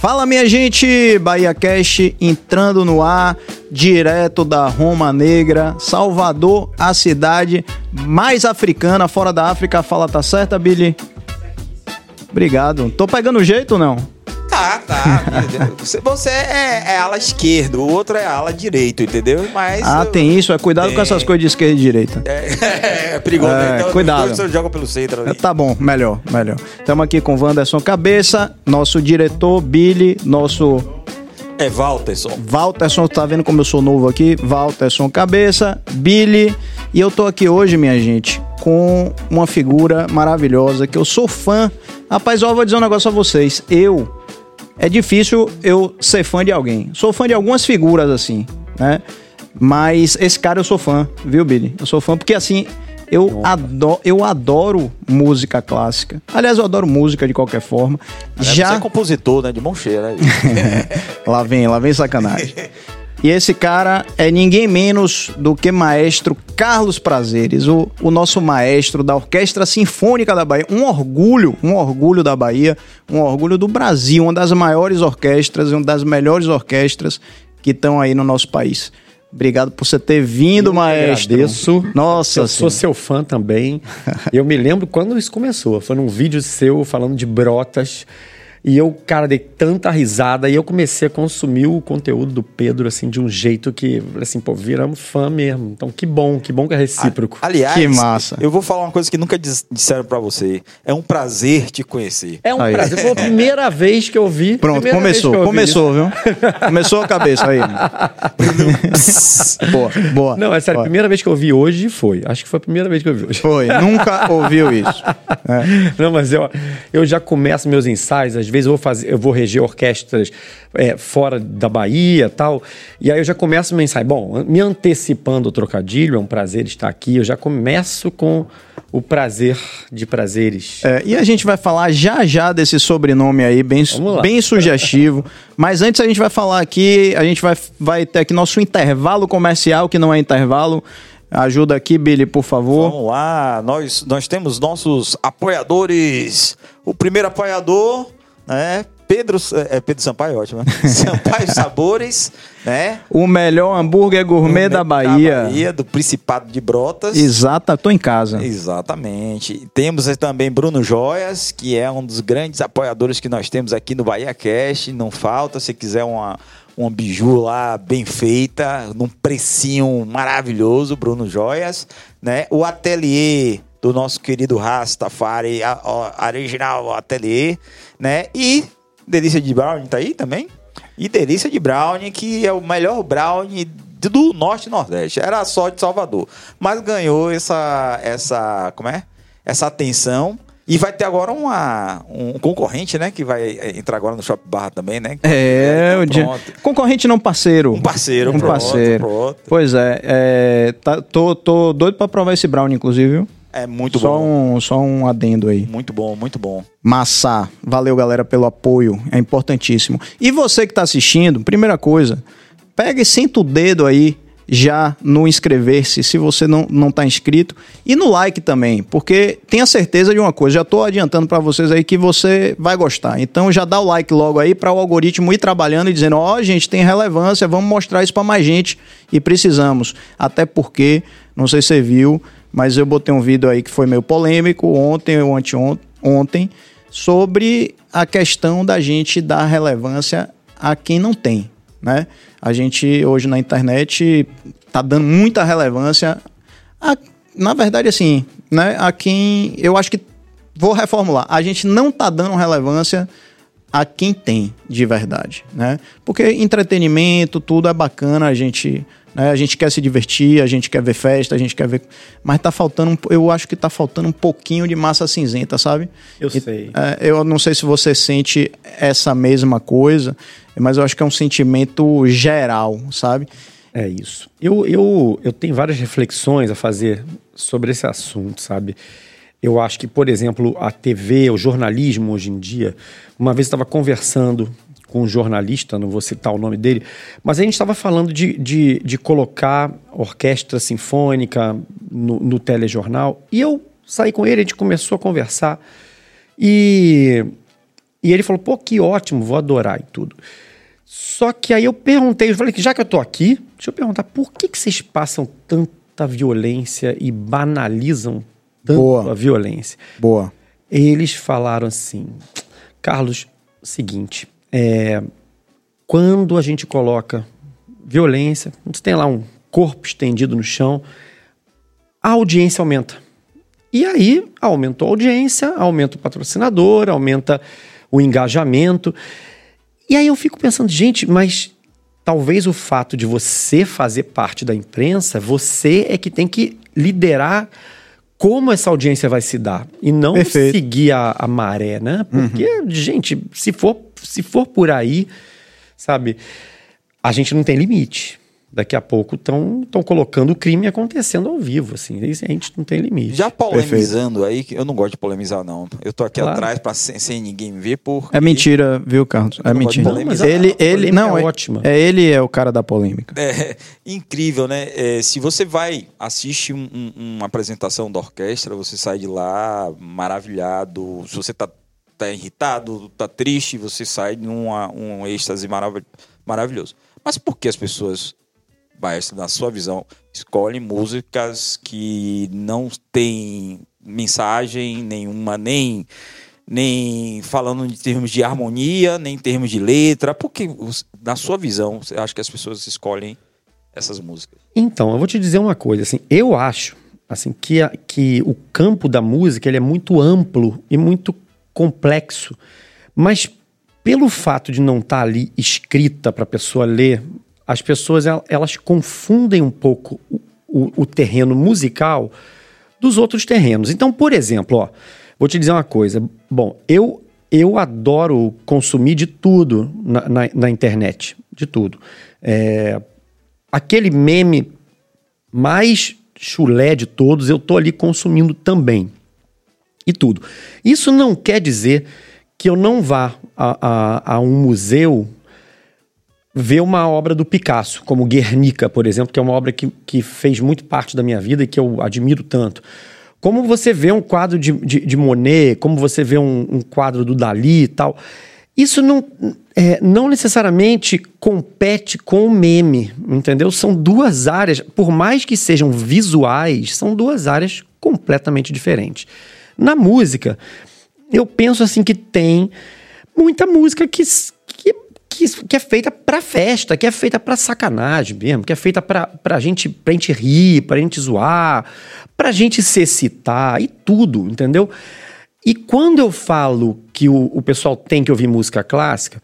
Fala minha gente, Bahia Cash entrando no ar, direto da Roma Negra, Salvador, a cidade mais africana fora da África. Fala, tá certa, Billy? Obrigado. Tô pegando jeito não? Tá, tá. Você, você é, é ala esquerda, o outro é ala direito, entendeu? Mas. Ah, eu- tem isso. É cuidado com essas coisas de esquerda e direita. É, é perigoso, É, né? Então, cuidado. Você joga pelo centro ali. Tá bom, melhor, melhor. Estamos aqui com Wanderson Cabeça, nosso diretor Billy, nosso É Walterson. Walterson, tá vendo como eu sou novo aqui? Walterson Cabeça, Billy. E eu tô aqui hoje, minha gente, com uma figura maravilhosa que eu sou fã. Rapaz, ó, eu vou dizer um negócio a vocês. Eu. É difícil eu ser fã de alguém. Sou fã de algumas figuras, assim, né? Mas esse cara eu sou fã, viu, Billy? Eu sou fã porque, assim, eu adoro, eu adoro música clássica. Aliás, eu adoro música de qualquer forma. Você Já é compositor, né? De mão cheia, né? lá vem, lá vem sacanagem. E esse cara é ninguém menos do que maestro Carlos Prazeres, o, o nosso maestro da Orquestra Sinfônica da Bahia. Um orgulho, um orgulho da Bahia, um orgulho do Brasil, uma das maiores orquestras, uma das melhores orquestras que estão aí no nosso país. Obrigado por você ter vindo, Eu maestro. agradeço. Nossa, eu sou seu fã também. eu me lembro quando isso começou. Foi num vídeo seu falando de brotas. E eu, cara, dei tanta risada e eu comecei a consumir o conteúdo do Pedro, assim, de um jeito que, assim, pô, viramos fã mesmo. Então, que bom, que bom que é recíproco. Aliás, Que massa. eu vou falar uma coisa que nunca dis- disseram pra você. É um prazer te conhecer. É um Aí. prazer. Foi a primeira vez que eu vi. Pronto, começou, começou, viu? Começou a cabeça aí. boa, boa. Não, é sério, a primeira vez que eu vi hoje foi. Acho que foi a primeira vez que eu vi hoje. Foi, nunca ouviu isso. É. Não, mas eu, eu já começo meus ensaios, às vezes eu vou fazer, eu vou reger orquestras é, fora da Bahia tal. E aí eu já começo meu ensaio. Bom, me antecipando o trocadilho, é um prazer estar aqui. Eu já começo com o prazer de prazeres. É, e a gente vai falar já já desse sobrenome aí, bem, bem sugestivo. Mas antes a gente vai falar aqui, a gente vai, vai ter aqui nosso intervalo comercial, que não é intervalo. Ajuda aqui, Billy, por favor. Vamos lá, nós, nós temos nossos apoiadores. O primeiro apoiador, né? Pedro, é Pedro Sampaio, ótimo. né? Sampaio Sabores, né? O melhor hambúrguer gourmet da Bahia. Bahia, do Principado de Brotas. Exata, tô em casa. Exatamente. Temos também Bruno Joias, que é um dos grandes apoiadores que nós temos aqui no Bahia Cash. Não falta, se quiser uma, uma biju lá bem feita, num precinho maravilhoso, Bruno Joias. Né? O ateliê do nosso querido Rastafari, a, a original ateliê, né? E Delícia de Brownie tá aí também? E Delícia de Brownie, que é o melhor brownie do Norte e Nordeste. Era só de Salvador. Mas ganhou essa, essa, como é? Essa atenção. E vai ter agora uma, um concorrente, né? Que vai eh, entrar agora no Shop Bar também, né? É, Então, o dia... pronto. Concorrente não parceiro. Um parceiro, Um pronto, parceiro. pronto. Pois é, é, tá- tô, tô doido pra provar esse brownie, inclusive, viu? É muito só bom. Um, só um adendo aí. Muito bom, muito bom. Massa. Valeu, galera, pelo apoio. É importantíssimo. E você que tá assistindo, primeira coisa, pega e senta o dedo aí já no inscrever-se, se você não, não tá inscrito, e no like também, porque tenha certeza de uma coisa, já tô adiantando para vocês aí que você vai gostar. Então já dá o like logo aí para o algoritmo ir trabalhando e dizendo, ó, gente, tem relevância, vamos mostrar isso para mais gente e precisamos. Até porque, não sei se você viu, mas eu botei um vídeo aí que foi meio polêmico ontem ou anteontem, ontem, sobre a questão da gente dar relevância a quem não tem, né? A gente hoje na internet tá dando muita relevância a, na verdade assim, né, a quem eu acho que vou reformular. A gente não tá dando relevância a quem tem de verdade, né? Porque entretenimento, tudo é bacana, a gente, né, a gente quer se divertir, a gente quer ver festa, a gente quer ver, mas tá faltando, eu acho que tá faltando um pouquinho de massa cinzenta, sabe? Eu E- sei. é, eu não sei se você sente essa mesma coisa, mas eu acho que é um sentimento geral, sabe? É isso. Eu, eu, eu tenho várias reflexões a fazer sobre esse assunto, sabe? Eu acho que, por exemplo, a TV, o jornalismo hoje em dia, uma vez eu estava conversando com um jornalista, não vou citar o nome dele, mas a gente estava falando de, de, de colocar orquestra sinfônica no, no telejornal, e eu saí com ele, a gente começou a conversar, e E ele falou, pô, que ótimo, vou adorar e tudo. Só que aí eu perguntei, eu falei que já que eu tô aqui, deixa eu perguntar, por que, que vocês passam tanta violência e banalizam tanto Boa. a violência? Boa. Eles falaram assim, Carlos, seguinte, é, quando a gente coloca violência, você tem lá um corpo estendido no chão, a audiência aumenta. E aí aumentou a audiência, aumenta o patrocinador, aumenta o engajamento. E aí eu fico pensando, gente, mas talvez o fato de você fazer parte da imprensa, você é que tem que liderar como essa audiência vai se dar e não Perfeito. seguir a, a maré, né? Porque, gente, se for, se for por aí, sabe, a gente não tem limite. Daqui a pouco estão colocando o crime acontecendo ao vivo, assim. Isso a gente não tem limite. Já polemizando aí, que eu não gosto de polemizar, não. Eu tô aqui Claro. atrás pra, sem, sem ninguém ver, porque... É mentira, viu, Carlos? É Eu mentira. ele, Não, mas a ele, polêmica não, é é, ótima. é ele é o cara da polêmica. É incrível, né? É, se você vai, assiste um- um- uma apresentação da orquestra, você sai de lá maravilhado. Se você tá, tá irritado, tá triste, você sai num um êxtase marav- maravilhoso. Mas por que as pessoas, na sua visão, escolhem músicas que não têm mensagem nenhuma, nem, nem falando em termos de harmonia, nem em termos de letra? Por que, na sua visão, você acha que as pessoas escolhem essas músicas? Então, eu vou te dizer uma coisa, assim, eu acho assim que, a- que o campo da música ele é muito amplo e muito complexo, mas pelo fato de não estar ali escrita para a pessoa ler, as pessoas el- elas confundem um pouco o, o- o terreno musical dos outros terrenos. Então, por exemplo, ó, vou te dizer uma coisa. Bom, eu eu adoro consumir de tudo na, na- na internet, de tudo. É, aquele meme mais chulé de todos, eu tô ali consumindo também. E tudo. Isso não quer dizer que eu não vá a, a- a um museu ver uma obra do Picasso, como Guernica, por exemplo, que é uma obra que, que fez muito parte da minha vida e que eu admiro tanto. Como você vê um quadro de, de, de Monet, como você vê um, um quadro do Dali e tal. Isso não, é, não necessariamente compete com o meme, entendeu? São duas áreas, por mais que sejam visuais, são duas áreas completamente diferentes. Na música, eu penso assim que tem muita música que, que, que, que é feita pra festa, que é feita pra sacanagem mesmo, que é feita pra, gente, pra gente rir, pra gente zoar, pra gente se excitar e tudo, entendeu? E quando eu falo que o, o pessoal tem que ouvir música clássica,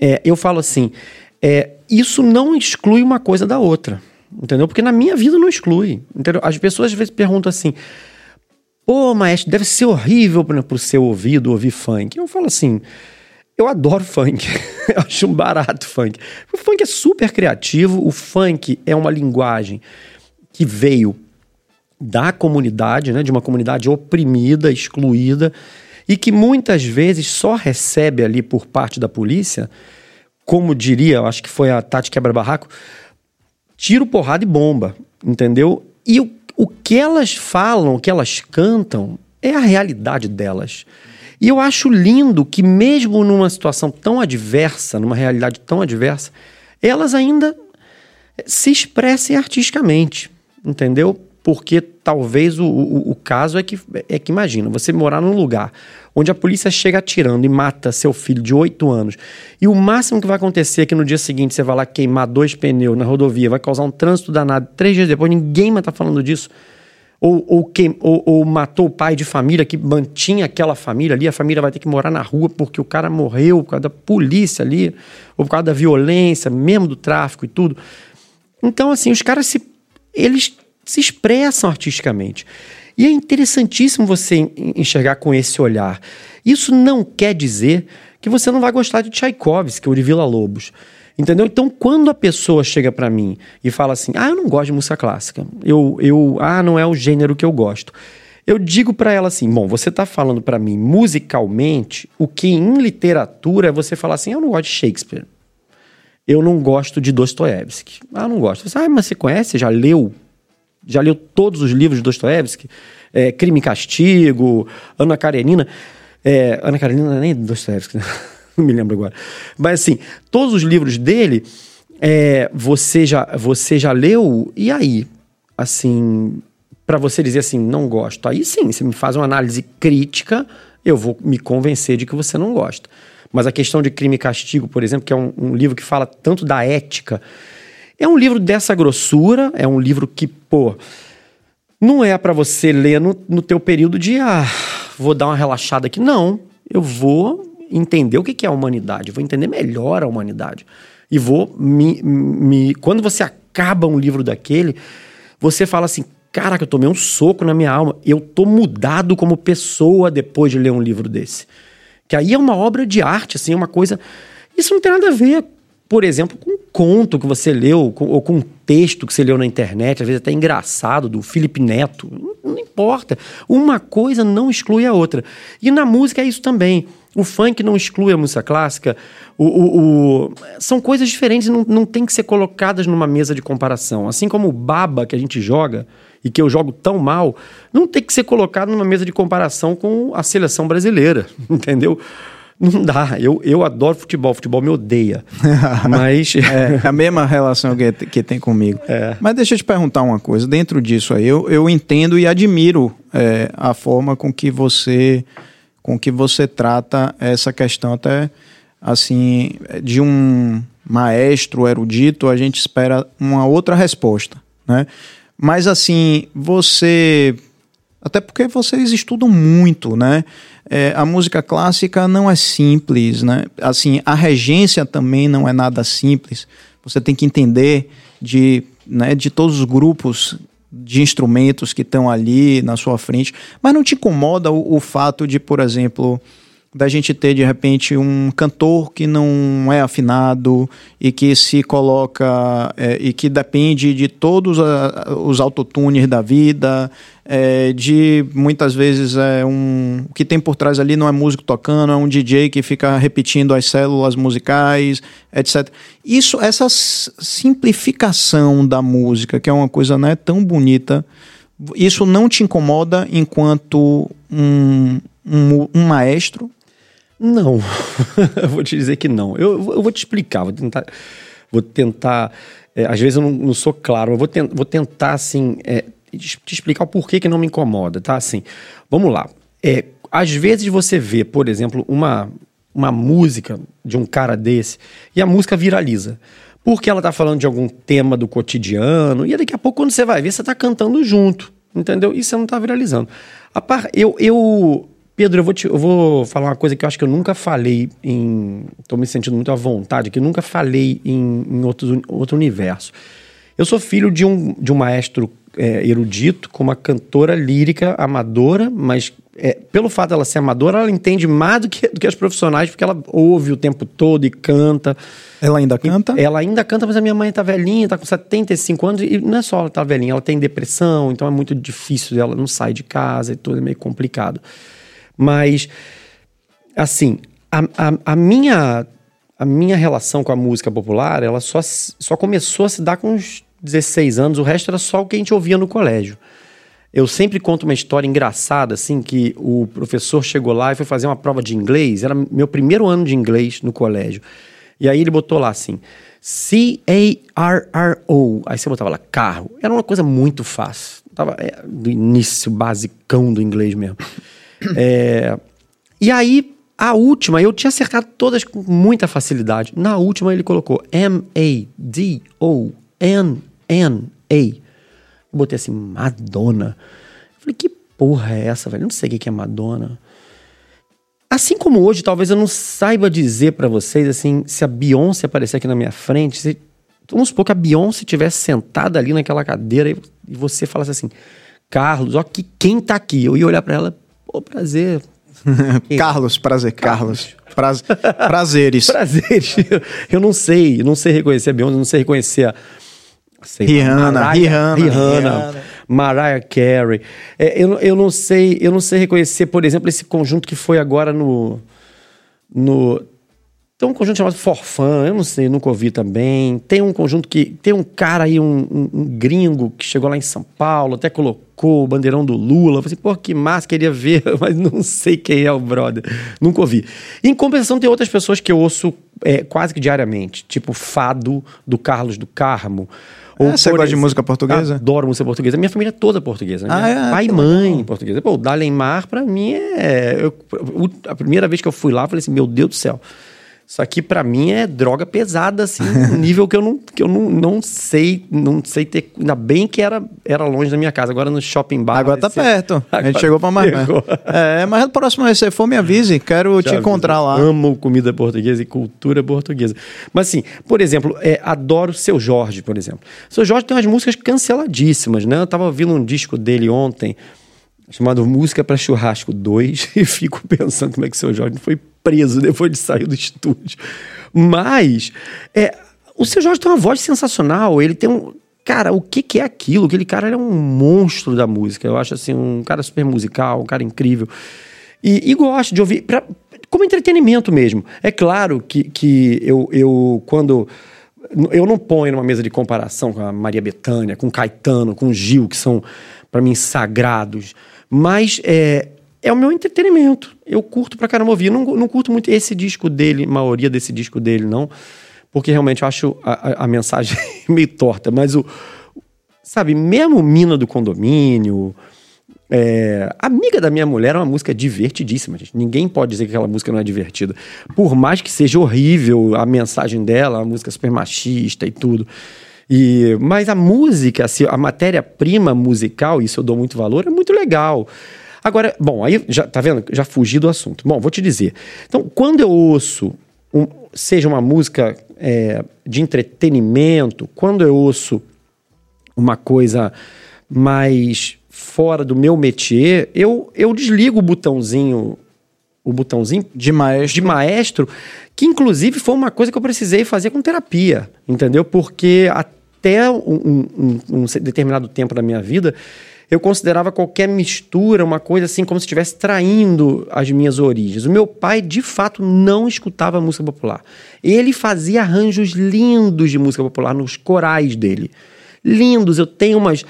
é, eu falo assim: é, isso não exclui uma coisa da outra, entendeu? Porque na minha vida não exclui, entendeu? As pessoas às vezes perguntam assim: pô, maestro, deve ser horrível para o seu ouvido ouvir funk. Eu falo assim: eu adoro funk, eu acho um barato funk. O funk é super criativo, o funk é uma linguagem que veio da comunidade, né, de uma comunidade oprimida, excluída, e que muitas vezes só recebe ali por parte da polícia, como diria, acho que foi a Tati Quebra-Barraco, tiro, porrada e bomba, entendeu? E o, o que elas falam, o que elas cantam, é a realidade delas. E eu acho lindo que, mesmo numa situação tão adversa, numa realidade tão adversa, elas ainda se expressem artisticamente, entendeu? Porque talvez o, o, o caso é que, é que, imagina, você morar num lugar onde a polícia chega atirando e mata seu filho de 8 anos, e o máximo que vai acontecer é que no dia seguinte você vai lá queimar dois pneus na rodovia, vai causar um trânsito danado, três dias depois ninguém mais tá falando disso. Ou, ou, ou, ou matou o pai de família que mantinha aquela família ali, a família vai ter que morar na rua porque o cara morreu por causa da polícia ali, ou por causa da violência, mesmo do tráfico e tudo. Então, assim, os caras se. Eles se expressam artisticamente. E é interessantíssimo você enxergar com esse olhar. Isso não quer dizer que você não vai gostar de Tchaikovsky ou de Vila Lobos. Entendeu? Então, quando a pessoa chega para mim e fala assim: "Ah, eu não gosto de música clássica. Eu eu ah, não é o gênero que eu gosto". Eu digo para ela assim: "Bom, você tá falando para mim musicalmente o que em literatura é você falar assim: "Eu não gosto de Shakespeare". Eu não gosto de Dostoiévski. Ah, não gosto. Você, ah, mas você conhece? Já leu? Já leu todos os livros de Dostoiévski? É, Crime e Castigo, Ana Karenina. É, Ana Karenina não é nem Dostoevsky, né? não me lembro agora. Mas assim, todos os livros dele, é, você, já, você já leu, e aí? Assim, para você dizer assim, não gosto. Aí sim, você me faz uma análise crítica, eu vou me convencer de que você não gosta. Mas a questão de crime e castigo, por exemplo, que é um, um livro que fala tanto da ética, é um livro dessa grossura, é um livro que, pô, não é para você ler no, no teu período de, ah, vou dar uma relaxada aqui. Não, eu vou entender o que é a humanidade, vou entender melhor a humanidade. E vou me, me. Quando você acaba um livro daquele, você fala assim: caraca, eu tomei um soco na minha alma. Eu tô mudado como pessoa depois de ler um livro desse. Que aí é uma obra de arte, assim, é uma coisa. Isso não tem nada a ver, por exemplo, com um conto que você leu, com, ou com um texto que você leu na internet, às vezes até engraçado, do Felipe Neto. Não, não importa. Uma coisa não exclui a outra. E na música é isso também. O funk não exclui a música clássica. O, o, o... São coisas diferentes, não, não tem que ser colocadas numa mesa de comparação. Assim como o baba que a gente joga e que eu jogo tão mal, não tem que ser colocado numa mesa de comparação com a seleção brasileira, entendeu? Não dá. Eu, eu adoro futebol, futebol me odeia. Mas. é, a mesma relação que, que tem comigo. É. Mas deixa eu te perguntar uma coisa. Dentro disso aí, eu, eu entendo e admiro é, a forma com que você com que você trata essa questão até assim de um maestro erudito a gente espera uma outra resposta né mas assim você até porque vocês estudam muito né é, a música clássica não é simples né? Assim a regência também não é nada simples. Você tem que entender de né, de todos os grupos de instrumentos que estão ali na sua frente, mas não te incomoda o, o, fato de, por exemplo, da gente ter de repente um cantor que não é afinado e que se coloca é, e que depende de todos a, os autotunes da vida, é, de muitas vezes é um o que tem por trás ali não é músico tocando, é um DJ que fica repetindo as células musicais, etc. Isso, essa simplificação da música, que é uma coisa né, tão bonita, isso não te incomoda enquanto um, um, um maestro? Não, eu vou te dizer que não. Eu, eu vou te explicar, vou tentar. Vou tentar. É, às vezes eu não, não, sou claro, eu vou, vou tentar, assim, é, te explicar o porquê que não me incomoda, tá? Assim, vamos lá. É, às vezes você vê, por exemplo, uma, uma música de um cara desse e a música viraliza. Porque ela tá falando de algum tema do cotidiano, e daqui a pouco, quando você vai ver, você tá cantando junto, entendeu? E você não tá viralizando. A par, eu, eu, Pedro, eu vou, te, eu vou falar uma coisa que eu acho que eu nunca falei em. Estou me sentindo muito à vontade, que eu nunca falei em, em outro, outro universo. Eu sou filho de um, de um maestro é, erudito, com uma cantora lírica amadora, mas é, pelo fato dela ser amadora, ela entende mais do que, do que as profissionais, porque ela ouve o tempo todo e canta. Ela ainda canta? ela ainda canta, mas a minha mãe tá velhinha, tá com 75 anos, e não é só ela tá velhinha, ela tem depressão, então é muito difícil, ela não sai de casa e tudo, é meio complicado. Mas, assim, a, a, a, minha, a minha relação com a música popular, ela só, só começou a se dar com uns 16 anos, o resto era só o que a gente ouvia no colégio. Eu sempre conto uma história engraçada, assim, que o professor chegou lá e foi fazer uma prova de inglês, era meu primeiro ano de inglês no colégio. E aí ele botou lá assim, C-A-R-R-O. Aí você botava lá, carro. Era uma coisa muito fácil. Tava é, do início basicão do inglês mesmo. É, e aí, a última, eu tinha acertado todas com muita facilidade. Na última, ele colocou M-A-D-O-N-N-A. Eu botei assim, Madonna. Eu falei, que porra é essa, velho? Eu não sei o que é Madonna. Assim como hoje, talvez eu não saiba dizer para vocês, assim, se a Beyoncé aparecer aqui na minha frente, se, vamos supor que a Beyoncé tivesse sentada ali naquela cadeira e, e você falasse assim, Carlos, ó, que quem tá aqui? Eu ia olhar para ela, Pô, prazer. Carlos, prazer, Carlos. Carlos. prazeres. prazeres. Eu não sei, eu não sei reconhecer a Beyoncé, não sei reconhecer a. Sei, Rihanna, Mariah, Rihanna, Rihanna, Rihanna, Mariah Carey. É, eu, eu não sei, eu não sei reconhecer, por exemplo, esse conjunto que foi agora no no Tem um conjunto chamado Forfã, eu não sei, nunca ouvi também. Tem um conjunto que. Tem um cara aí, um, um, um gringo, que chegou lá em São Paulo, até colocou o bandeirão do Lula. Eu falei assim, pô, que massa, queria ver, mas não sei quem é o brother. Nunca ouvi. Em compensação, tem outras pessoas que eu ouço é, quase que diariamente, tipo Fado, do Carlos do Carmo. Ou, ah, você gosta de música portuguesa? Adoro música portuguesa. Minha família é toda portuguesa. Né? Ah, é? Pai e mãe portuguesa. Pô, o Dalemar, pra mim, é... Eu, a primeira vez que eu fui lá, eu falei assim, meu Deus do céu. Isso aqui para mim é droga pesada, assim, nível que eu não, que eu não, não sei, não sei ter. Ainda bem que era, era longe da minha casa. Agora no shopping bar. Agora tá perto. Agora a gente chegou pra mais É, mas no próximo vez você for, me avise. Quero Já te encontrar lá. Amo comida portuguesa e cultura portuguesa. Mas assim, por exemplo, é, adoro seu Jorge, por exemplo. Seu Jorge tem umas músicas canceladíssimas, né? Eu tava ouvindo um disco dele ontem chamado Música para Churrasco 2 e fico pensando como é que seu Jorge foi preso depois de sair do estúdio. Mas é, o seu Jorge tem uma voz sensacional, ele tem um. Cara, o que, que é aquilo? Aquele cara é um monstro da música. Eu acho assim, um cara super musical, um cara incrível. E, e gosto de ouvir, pra, como entretenimento mesmo. É claro que, que eu, eu, quando. Eu não ponho numa mesa de comparação com a Maria Bethânia, com Caetano, com Gil, que são, para mim, sagrados. Mas é, é o meu entretenimento. Eu curto pra caramba ouvir. Não, não curto muito esse disco dele, maioria desse disco dele, não. Porque realmente eu acho a, a, a mensagem meio torta. Mas o. Sabe, mesmo Mina do Condomínio. É, Amiga da Minha Mulher é uma música divertidíssima, gente. Ninguém pode dizer que aquela música não é divertida. Por mais que seja horrível a mensagem dela, a música super machista e tudo. E, mas a música, assim, a matéria-prima musical, isso eu dou muito valor, é muito legal. Agora, bom, aí já tá vendo? Já fugi do assunto. Bom, vou te dizer. Então, quando eu ouço, um, seja uma música é, de entretenimento, quando eu ouço uma coisa mais fora do meu métier, eu, eu desligo o botãozinho o botãozinho de maestro. de maestro, que inclusive foi uma coisa que eu precisei fazer com terapia, entendeu? Porque até um, um, um determinado tempo da minha vida, eu considerava qualquer mistura uma coisa assim como se estivesse traindo as minhas origens. O meu pai, de fato, não escutava música popular. Ele fazia arranjos lindos de música popular nos corais dele. Lindos. Eu tenho umas,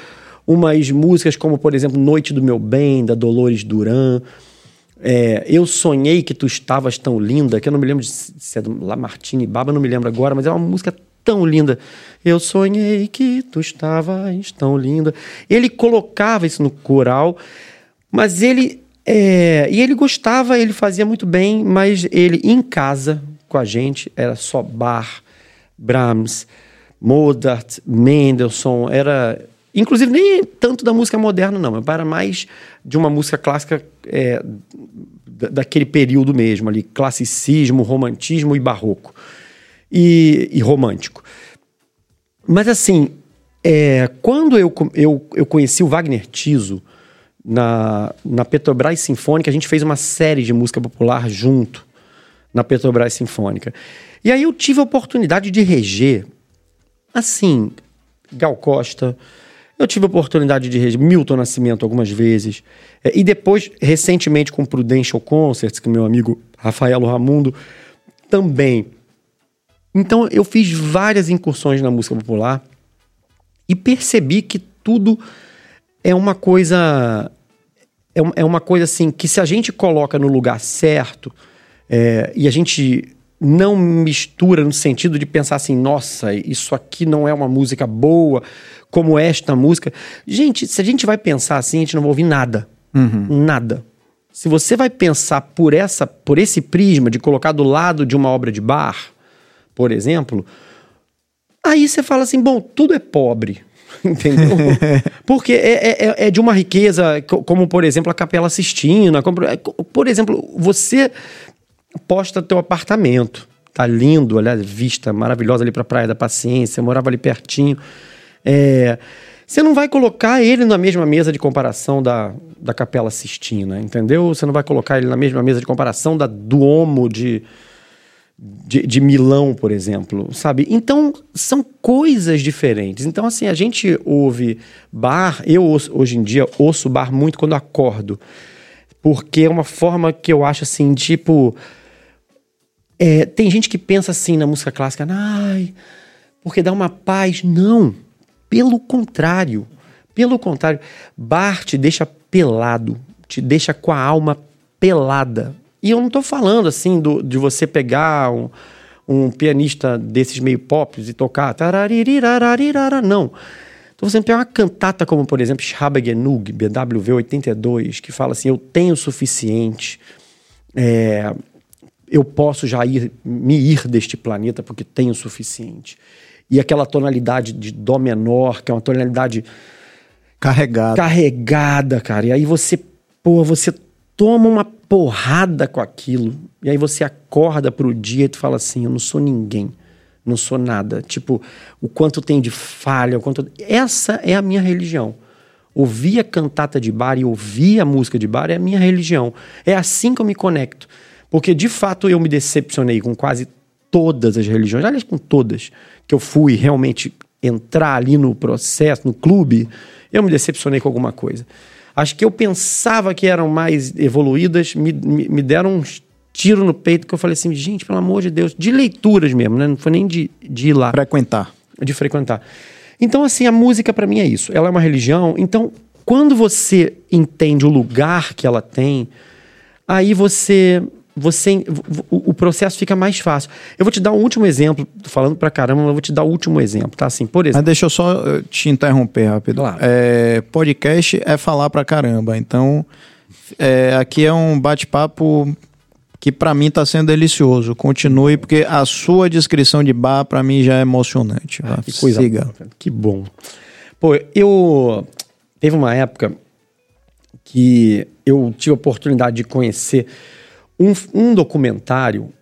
umas músicas como, por exemplo, Noite do Meu Bem, da Dolores Duran. É, eu sonhei que tu estavas tão linda, que eu não me lembro de, se é do Lamartine Baba, não me lembro agora, mas é uma música tão linda. Eu sonhei que tu estavas tão linda. Ele colocava isso no coral, mas ele. É, e ele gostava, ele fazia muito bem, mas ele em casa com a gente era só Bach, Brahms, Mozart, Mendelssohn, era. Inclusive, nem tanto da música moderna, não. Era mais de uma música clássica é, daquele período mesmo, ali, classicismo, romantismo e barroco e, e romântico. Mas assim, é, quando eu, eu, eu conheci o Wagner Tiso na, na Petrobras Sinfônica, a gente fez uma série de música popular junto na Petrobras Sinfônica. E aí eu tive a oportunidade de reger, assim, Gal Costa, eu tive a oportunidade de reger Milton Nascimento algumas vezes, é, e depois, recentemente, com Prudential Concerts, que meu amigo Rafaelo Ramundo também então eu fiz várias incursões na música popular e percebi que tudo é uma coisa. É, é uma coisa assim que se a gente coloca no lugar certo é, e a gente não mistura no sentido de pensar assim, nossa, isso aqui não é uma música boa, como esta música. Gente, se a gente vai pensar assim, a gente não vai ouvir nada. Uhum. Nada. Se você vai pensar por essa, por esse prisma de colocar do lado de uma obra de bar, por exemplo, aí você fala assim: bom, tudo é pobre. Entendeu? Porque é, é, é, é, de uma riqueza, como por exemplo a Capela Sistina. Como, é, por exemplo, você posta teu apartamento. Tá lindo, aliás, vista maravilhosa ali para a Praia da Paciência. Eu morava ali pertinho. É, você não vai colocar ele na mesma mesa de comparação da, da Capela Sistina, entendeu? Você não vai colocar ele na mesma mesa de comparação da Duomo de, de, de, Milão, por exemplo, sabe? Então, são coisas diferentes. Então, assim, a gente ouve bar, eu hoje em dia ouço bar muito quando acordo, porque é uma forma que eu acho assim, tipo. é, tem gente que pensa assim na música clássica, ai, porque dá uma paz. Não, pelo contrário. Pelo contrário, Bar te deixa pelado, te deixa com a alma pelada. E eu não estou falando assim do, de você pegar um, um pianista desses meio pop e tocar. Não. Então você pegar uma cantata como, por exemplo, Schraber-Genug, BWV 82, que fala assim: Eu tenho o suficiente, é, eu posso já ir, me ir deste planeta porque tenho o suficiente. E aquela tonalidade de Dó menor, que é uma tonalidade Carregada. Carregada, cara. E aí você, pô, você toma uma porrada com aquilo. E aí você acorda pro dia e tu fala assim: eu não sou ninguém. Não sou nada. Tipo, o quanto tem de falha, o quanto. Essa é a minha religião. Ouvir a cantata de bar e ouvir a música de bar é a minha religião. É assim que eu me conecto. Porque de fato eu me decepcionei com quase todas as religiões, aliás, com todas, que eu fui realmente entrar ali no processo, no clube, eu me decepcionei com alguma coisa. As que eu pensava que eram mais evoluídas me, me, me deram uns tiro no peito que eu falei assim, gente, pelo amor de Deus, de leituras mesmo, né? Não foi nem de, de ir lá. Frequentar. De frequentar. Então, assim, a música para mim é isso. Ela é uma religião. Então, quando você entende o lugar que ela tem, aí você você o, processo fica mais fácil. Eu vou te dar um último exemplo, falando pra caramba, mas eu vou te dar o último exemplo, tá? Assim, por exemplo. Mas deixa eu só eh, te interromper rápido. Claro. É, podcast é falar pra caramba, então é, aqui é um bate-papo que para mim tá sendo delicioso. Continue, porque a sua descrição de bar para mim já é emocionante. Ah, que coisa Siga. Que bom. Pô, eu teve uma época que eu tive a oportunidade de conhecer um, um documentário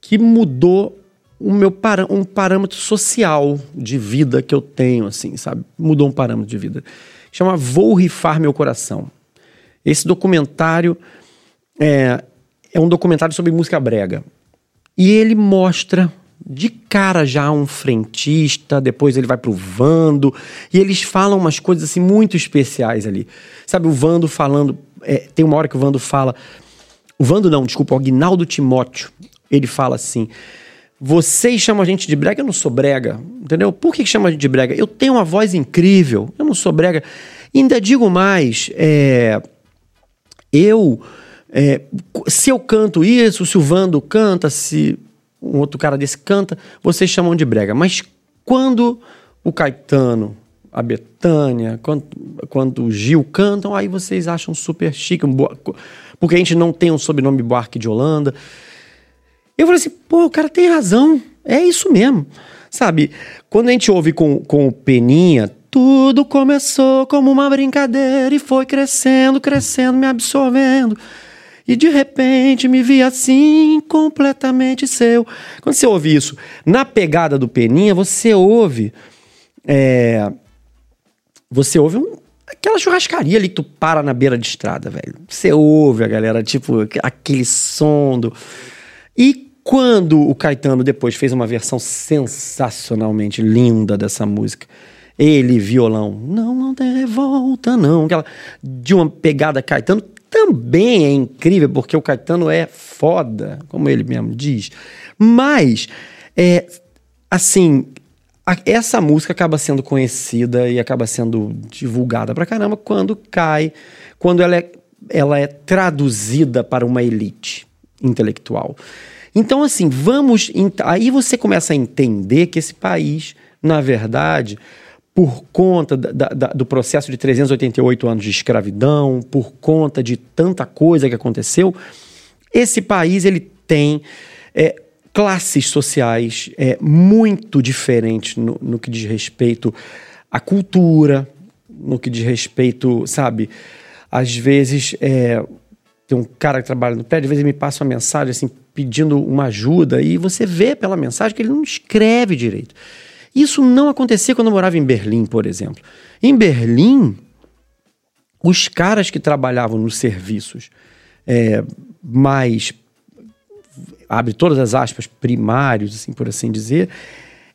que mudou o meu para, um parâmetro social de vida que eu tenho, assim, sabe? Mudou um parâmetro de vida. Chama Vou Rifar Meu Coração. Esse documentário é, é um documentário sobre música brega. E ele mostra de cara já um frentista, depois ele vai pro Vando, e eles falam umas coisas assim muito especiais ali. Sabe, o Vando falando. É, tem uma hora que o Vando fala o Vando não, desculpa, o Agnaldo Timóteo. Ele fala assim: vocês chamam a gente de brega, eu não sou brega. Entendeu? Por que, chamam a gente de brega? Eu tenho uma voz incrível, eu não sou brega. E ainda digo mais: é, eu. É, se eu canto isso, se o Vando canta, se um outro cara desse canta, vocês chamam de brega. Mas quando o Caetano, a Betânia, quando, quando o Gil cantam, aí vocês acham super chique. Um boa, porque a gente não tem um sobrenome Buarque de Holanda. Eu falei assim, pô, o cara tem razão, é isso mesmo. Sabe, quando a gente ouve com, com o Peninha, tudo começou como uma brincadeira e foi crescendo, crescendo, me absorvendo. E de repente me vi assim, completamente seu. Quando você ouve isso na pegada do Peninha, você ouve. É, você ouve um, aquela churrascaria ali que tu para na beira de estrada, velho. Você ouve a galera, tipo, aquele som do. E quando o Caetano depois fez uma versão sensacionalmente linda dessa música, ele, violão, não, não tem revolta, não. Aquela, de uma pegada Caetano, também é incrível, porque o Caetano é foda, como ele mesmo diz. Mas, é, assim, essa música acaba sendo conhecida e acaba sendo divulgada pra caramba quando cai, quando ela é, ela é traduzida para uma elite intelectual. Então, assim, vamos. Aí você começa a entender que esse país, na verdade, por conta da, da, do processo de 388 anos de escravidão, por conta de tanta coisa que aconteceu, esse país ele tem é, classes sociais é, muito diferentes no, no que diz respeito à cultura, no que diz respeito, sabe? Às vezes é, tem um cara que trabalha no prédio, às vezes ele me passa uma mensagem assim pedindo uma ajuda e você vê pela mensagem que ele não escreve direito. Isso não acontecia quando eu morava em Berlim, por exemplo. Em Berlim, os caras que trabalhavam nos serviços é, mais abre todas as aspas, primários, assim por assim dizer,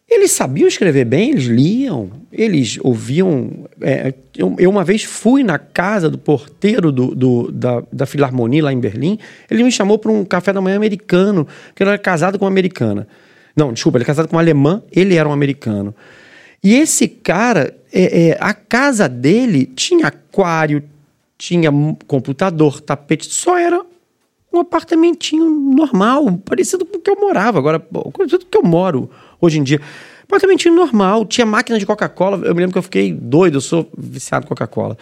Eles sabiam escrever bem, eles liam, eles ouviam. é, eu, eu uma vez fui na casa do porteiro do, do- da, da Filarmonia lá em Berlim. Ele me chamou para um café da manhã americano, porque ele era casado com uma americana. Não, desculpa, ele é casado com uma alemã, ele era um americano. E esse cara, é, é, a casa dele tinha aquário, tinha computador, tapete, só era um apartamentinho normal, parecido com o que eu morava agora, parecido com o que eu moro hoje em dia. Apartamentinho normal, tinha máquina de Coca-Cola. Eu me lembro que eu fiquei doido, eu sou viciado em Coca-Cola.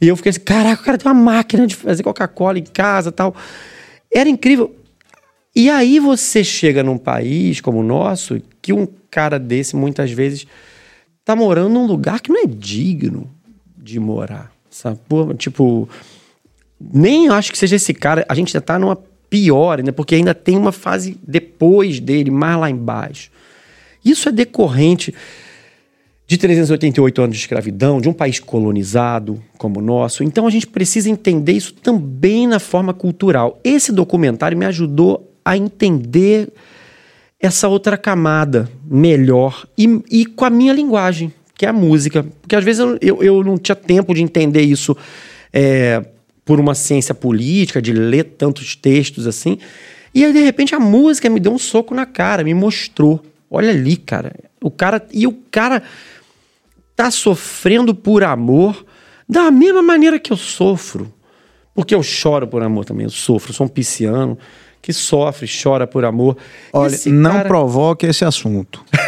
E eu fiquei assim, caraca, o cara tem uma máquina de fazer Coca-Cola em casa tal. Era incrível. E aí você chega num país como o nosso, que um cara desse, muitas vezes, tá morando num lugar que não é digno de morar. Sabe? Tipo, nem acho que seja esse cara. A gente já tá numa pior ainda, porque ainda tem uma fase depois dele, mais lá embaixo. Isso é decorrente de 388 anos de escravidão, de um país colonizado como o nosso. Então a gente precisa entender isso também na forma cultural. Esse documentário me ajudou a entender essa outra camada melhor e, e com a minha linguagem, que é a música. Porque às vezes eu, eu, eu não tinha tempo de entender isso é, por uma ciência política, de ler tantos textos assim. E aí, de repente, a música me deu um soco na cara, me mostrou. Olha ali, cara. O cara. E o cara tá sofrendo por amor da mesma maneira que eu sofro. Porque eu choro por amor também, eu sofro, sou um pisciano que sofre, chora por amor. Olha, Esse não cara- provoque esse assunto.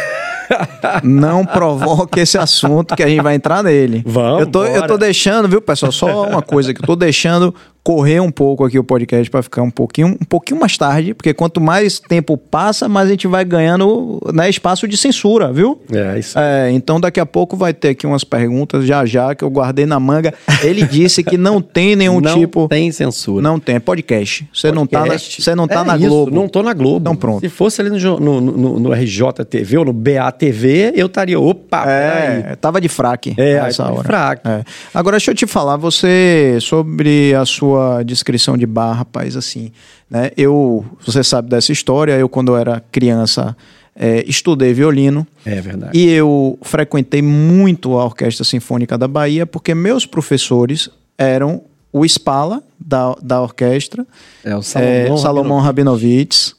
não provoque esse assunto que a gente vai entrar nele. Vamos, eu tô, eu tô deixando, viu, pessoal? Só uma coisa que eu tô deixando correr um pouco aqui o podcast para ficar um pouquinho, um pouquinho mais tarde, porque quanto mais tempo passa, mais a gente vai ganhando né, espaço de censura, viu? É, isso. É, então daqui a pouco vai ter aqui umas perguntas já já que eu guardei na manga. Ele disse que não tem nenhum não tipo tem censura. não tem, é podcast. Você não tá na, você não tá É na isso, Globo. Não tô na Globo. Então pronto. Se fosse ali no, no, no, no RJTV ou no BATV, eu estaria. Opa. É, tava de fraque É, nessa tava de hora. fraque. É. Agora deixa eu te falar, você sobre a sua descrição de bar, rapaz, assim, né? Eu, você sabe dessa história, eu quando eu era criança é, estudei violino É verdade. e eu frequentei muito a Orquestra Sinfônica da Bahia porque meus professores eram o Spala da, da orquestra, É, o é, Salomão Salomão Rabinovitz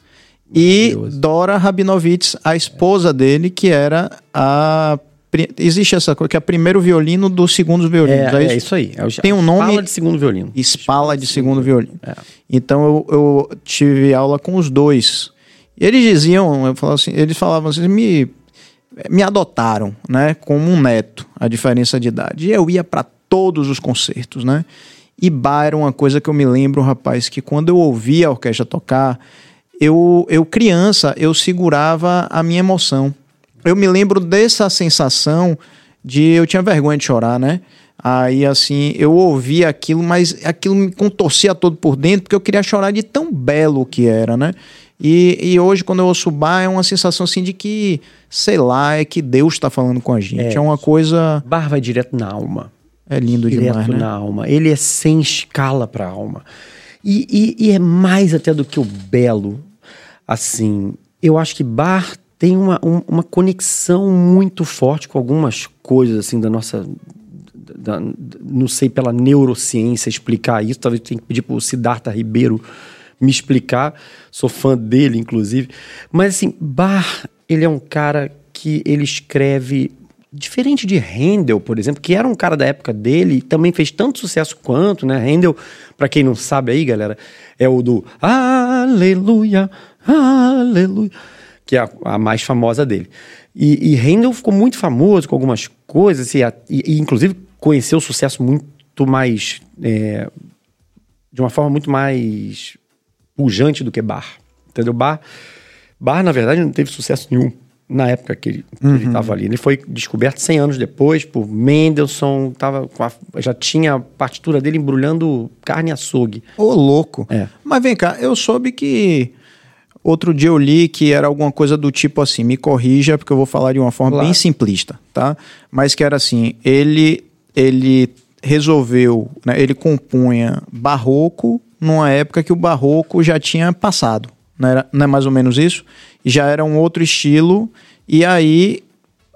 e. Dora Rabinovitz, a esposa dele, que era a. Existe essa coisa, que é o primeiro violino dos segundos violinos. É, É, é isso? aí. É o, Tem um nome- Fala de segundo violino. Espala de segundo violino. É. Então eu, eu tive aula com os dois. E eles diziam, eu falava assim, eles falavam assim, me, me adotaram, né, como um neto, a diferença de idade. E eu ia para todos os concertos, né? E bar era uma coisa que eu me lembro, rapaz, que quando eu ouvia a orquestra tocar, eu, eu criança, eu segurava a minha emoção. Eu me lembro dessa sensação de eu tinha vergonha de chorar, né? Aí assim, eu ouvia aquilo, mas aquilo me contorcia todo por dentro, porque eu queria chorar de tão belo que era, né? E, e hoje, quando eu ouço o bar, é uma sensação assim de que, sei lá, é que Deus está falando com a gente. É, É. uma coisa. Bar vai direto na alma. É lindo direto demais, né? na alma. Ele é sem escala para a alma. E, e- e é mais até do que o belo. Assim, eu acho que bar tem uma, um- uma conexão muito forte com algumas coisas assim da nossa. da- não sei pela neurociência explicar isso, talvez tenha que pedir para o Siddhartha Ribeiro me explicar. Sou fã dele, inclusive. Mas assim, Bar, ele é um cara que ele escreve diferente de Handel, por exemplo, que era um cara da época dele e também fez tanto sucesso quanto, né? Handel, para quem não sabe aí, galera, é o do Aleluia, Aleluia, que é a, a mais famosa dele. E, e Handel ficou muito famoso com algumas coisas e, a- e- e, inclusive conheceu o sucesso muito mais é, de uma forma muito mais pujante do que Bar. Entendeu? Bar, Bar, na verdade, não teve sucesso nenhum na época que ele estava ali. Ele foi descoberto 100 anos depois por Mendelssohn, tava a- já tinha a partitura dele embrulhando carne e açougue. Ô, louco. É. Mas vem cá, eu soube que. Outro dia eu li que era alguma coisa do tipo assim, me corrija, porque eu vou falar de uma forma Claro. bem simplista, tá? Mas que era assim, ele, ele resolveu, né, ele compunha barroco numa época que o barroco já tinha passado, não, era, não é mais ou menos isso? Já era um outro estilo, E aí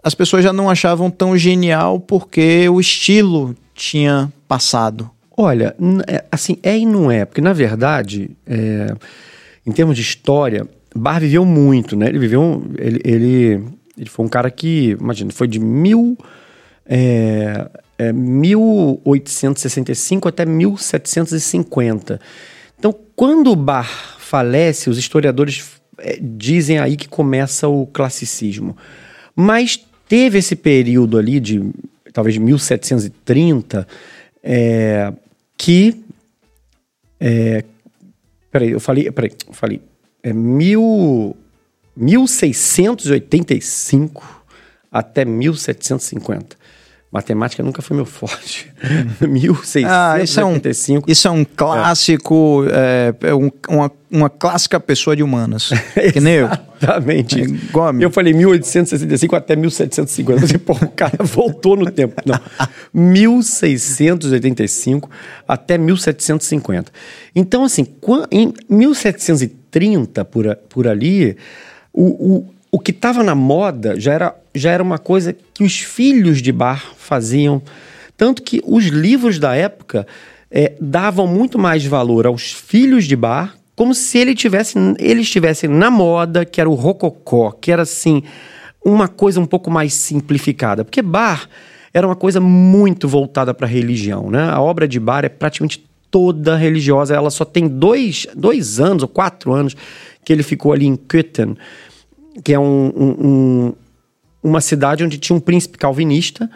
as pessoas já não achavam tão genial porque o estilo tinha passado. Olha, é, assim, é e não é, porque na verdade, é, em termos de história, Bar viveu muito, né? Ele viveu, ele, ele, ele foi um cara que, imagina, foi de mil, é, é, 1865 até 1750. Então, quando o Bar falece, os historiadores é, dizem aí que começa o classicismo. Mas teve esse período ali de talvez de 1730 é, que é, peraí, eu falei, peraí, eu falei, é mil, 1685 até 1750. Matemática nunca foi meu forte. 1685. Ah, isso é um, isso é um clássico, é, é um- uma, uma clássica pessoa de humanas. que nem eu. Exatamente. É eu falei 1865 até 1750. Eu falei, pô, o cara voltou no tempo. Não. 1685 até 1750. Então, assim, em 1730, por, por ali, o, o, o que estava na moda já era, já era uma coisa que os filhos de bar faziam. Tanto que os livros da época eh, davam muito mais valor aos filhos de bar, como se ele tivesse, ele estivesse na moda, que era o rococó, que era assim, uma coisa um pouco mais simplificada. Porque bar era uma coisa muito voltada para a religião. Né? A obra de bar é praticamente toda religiosa. Ela só tem dois, dois anos ou quatro anos que ele ficou ali em Köthen, que é um- um- um, uma cidade onde tinha um príncipe calvinista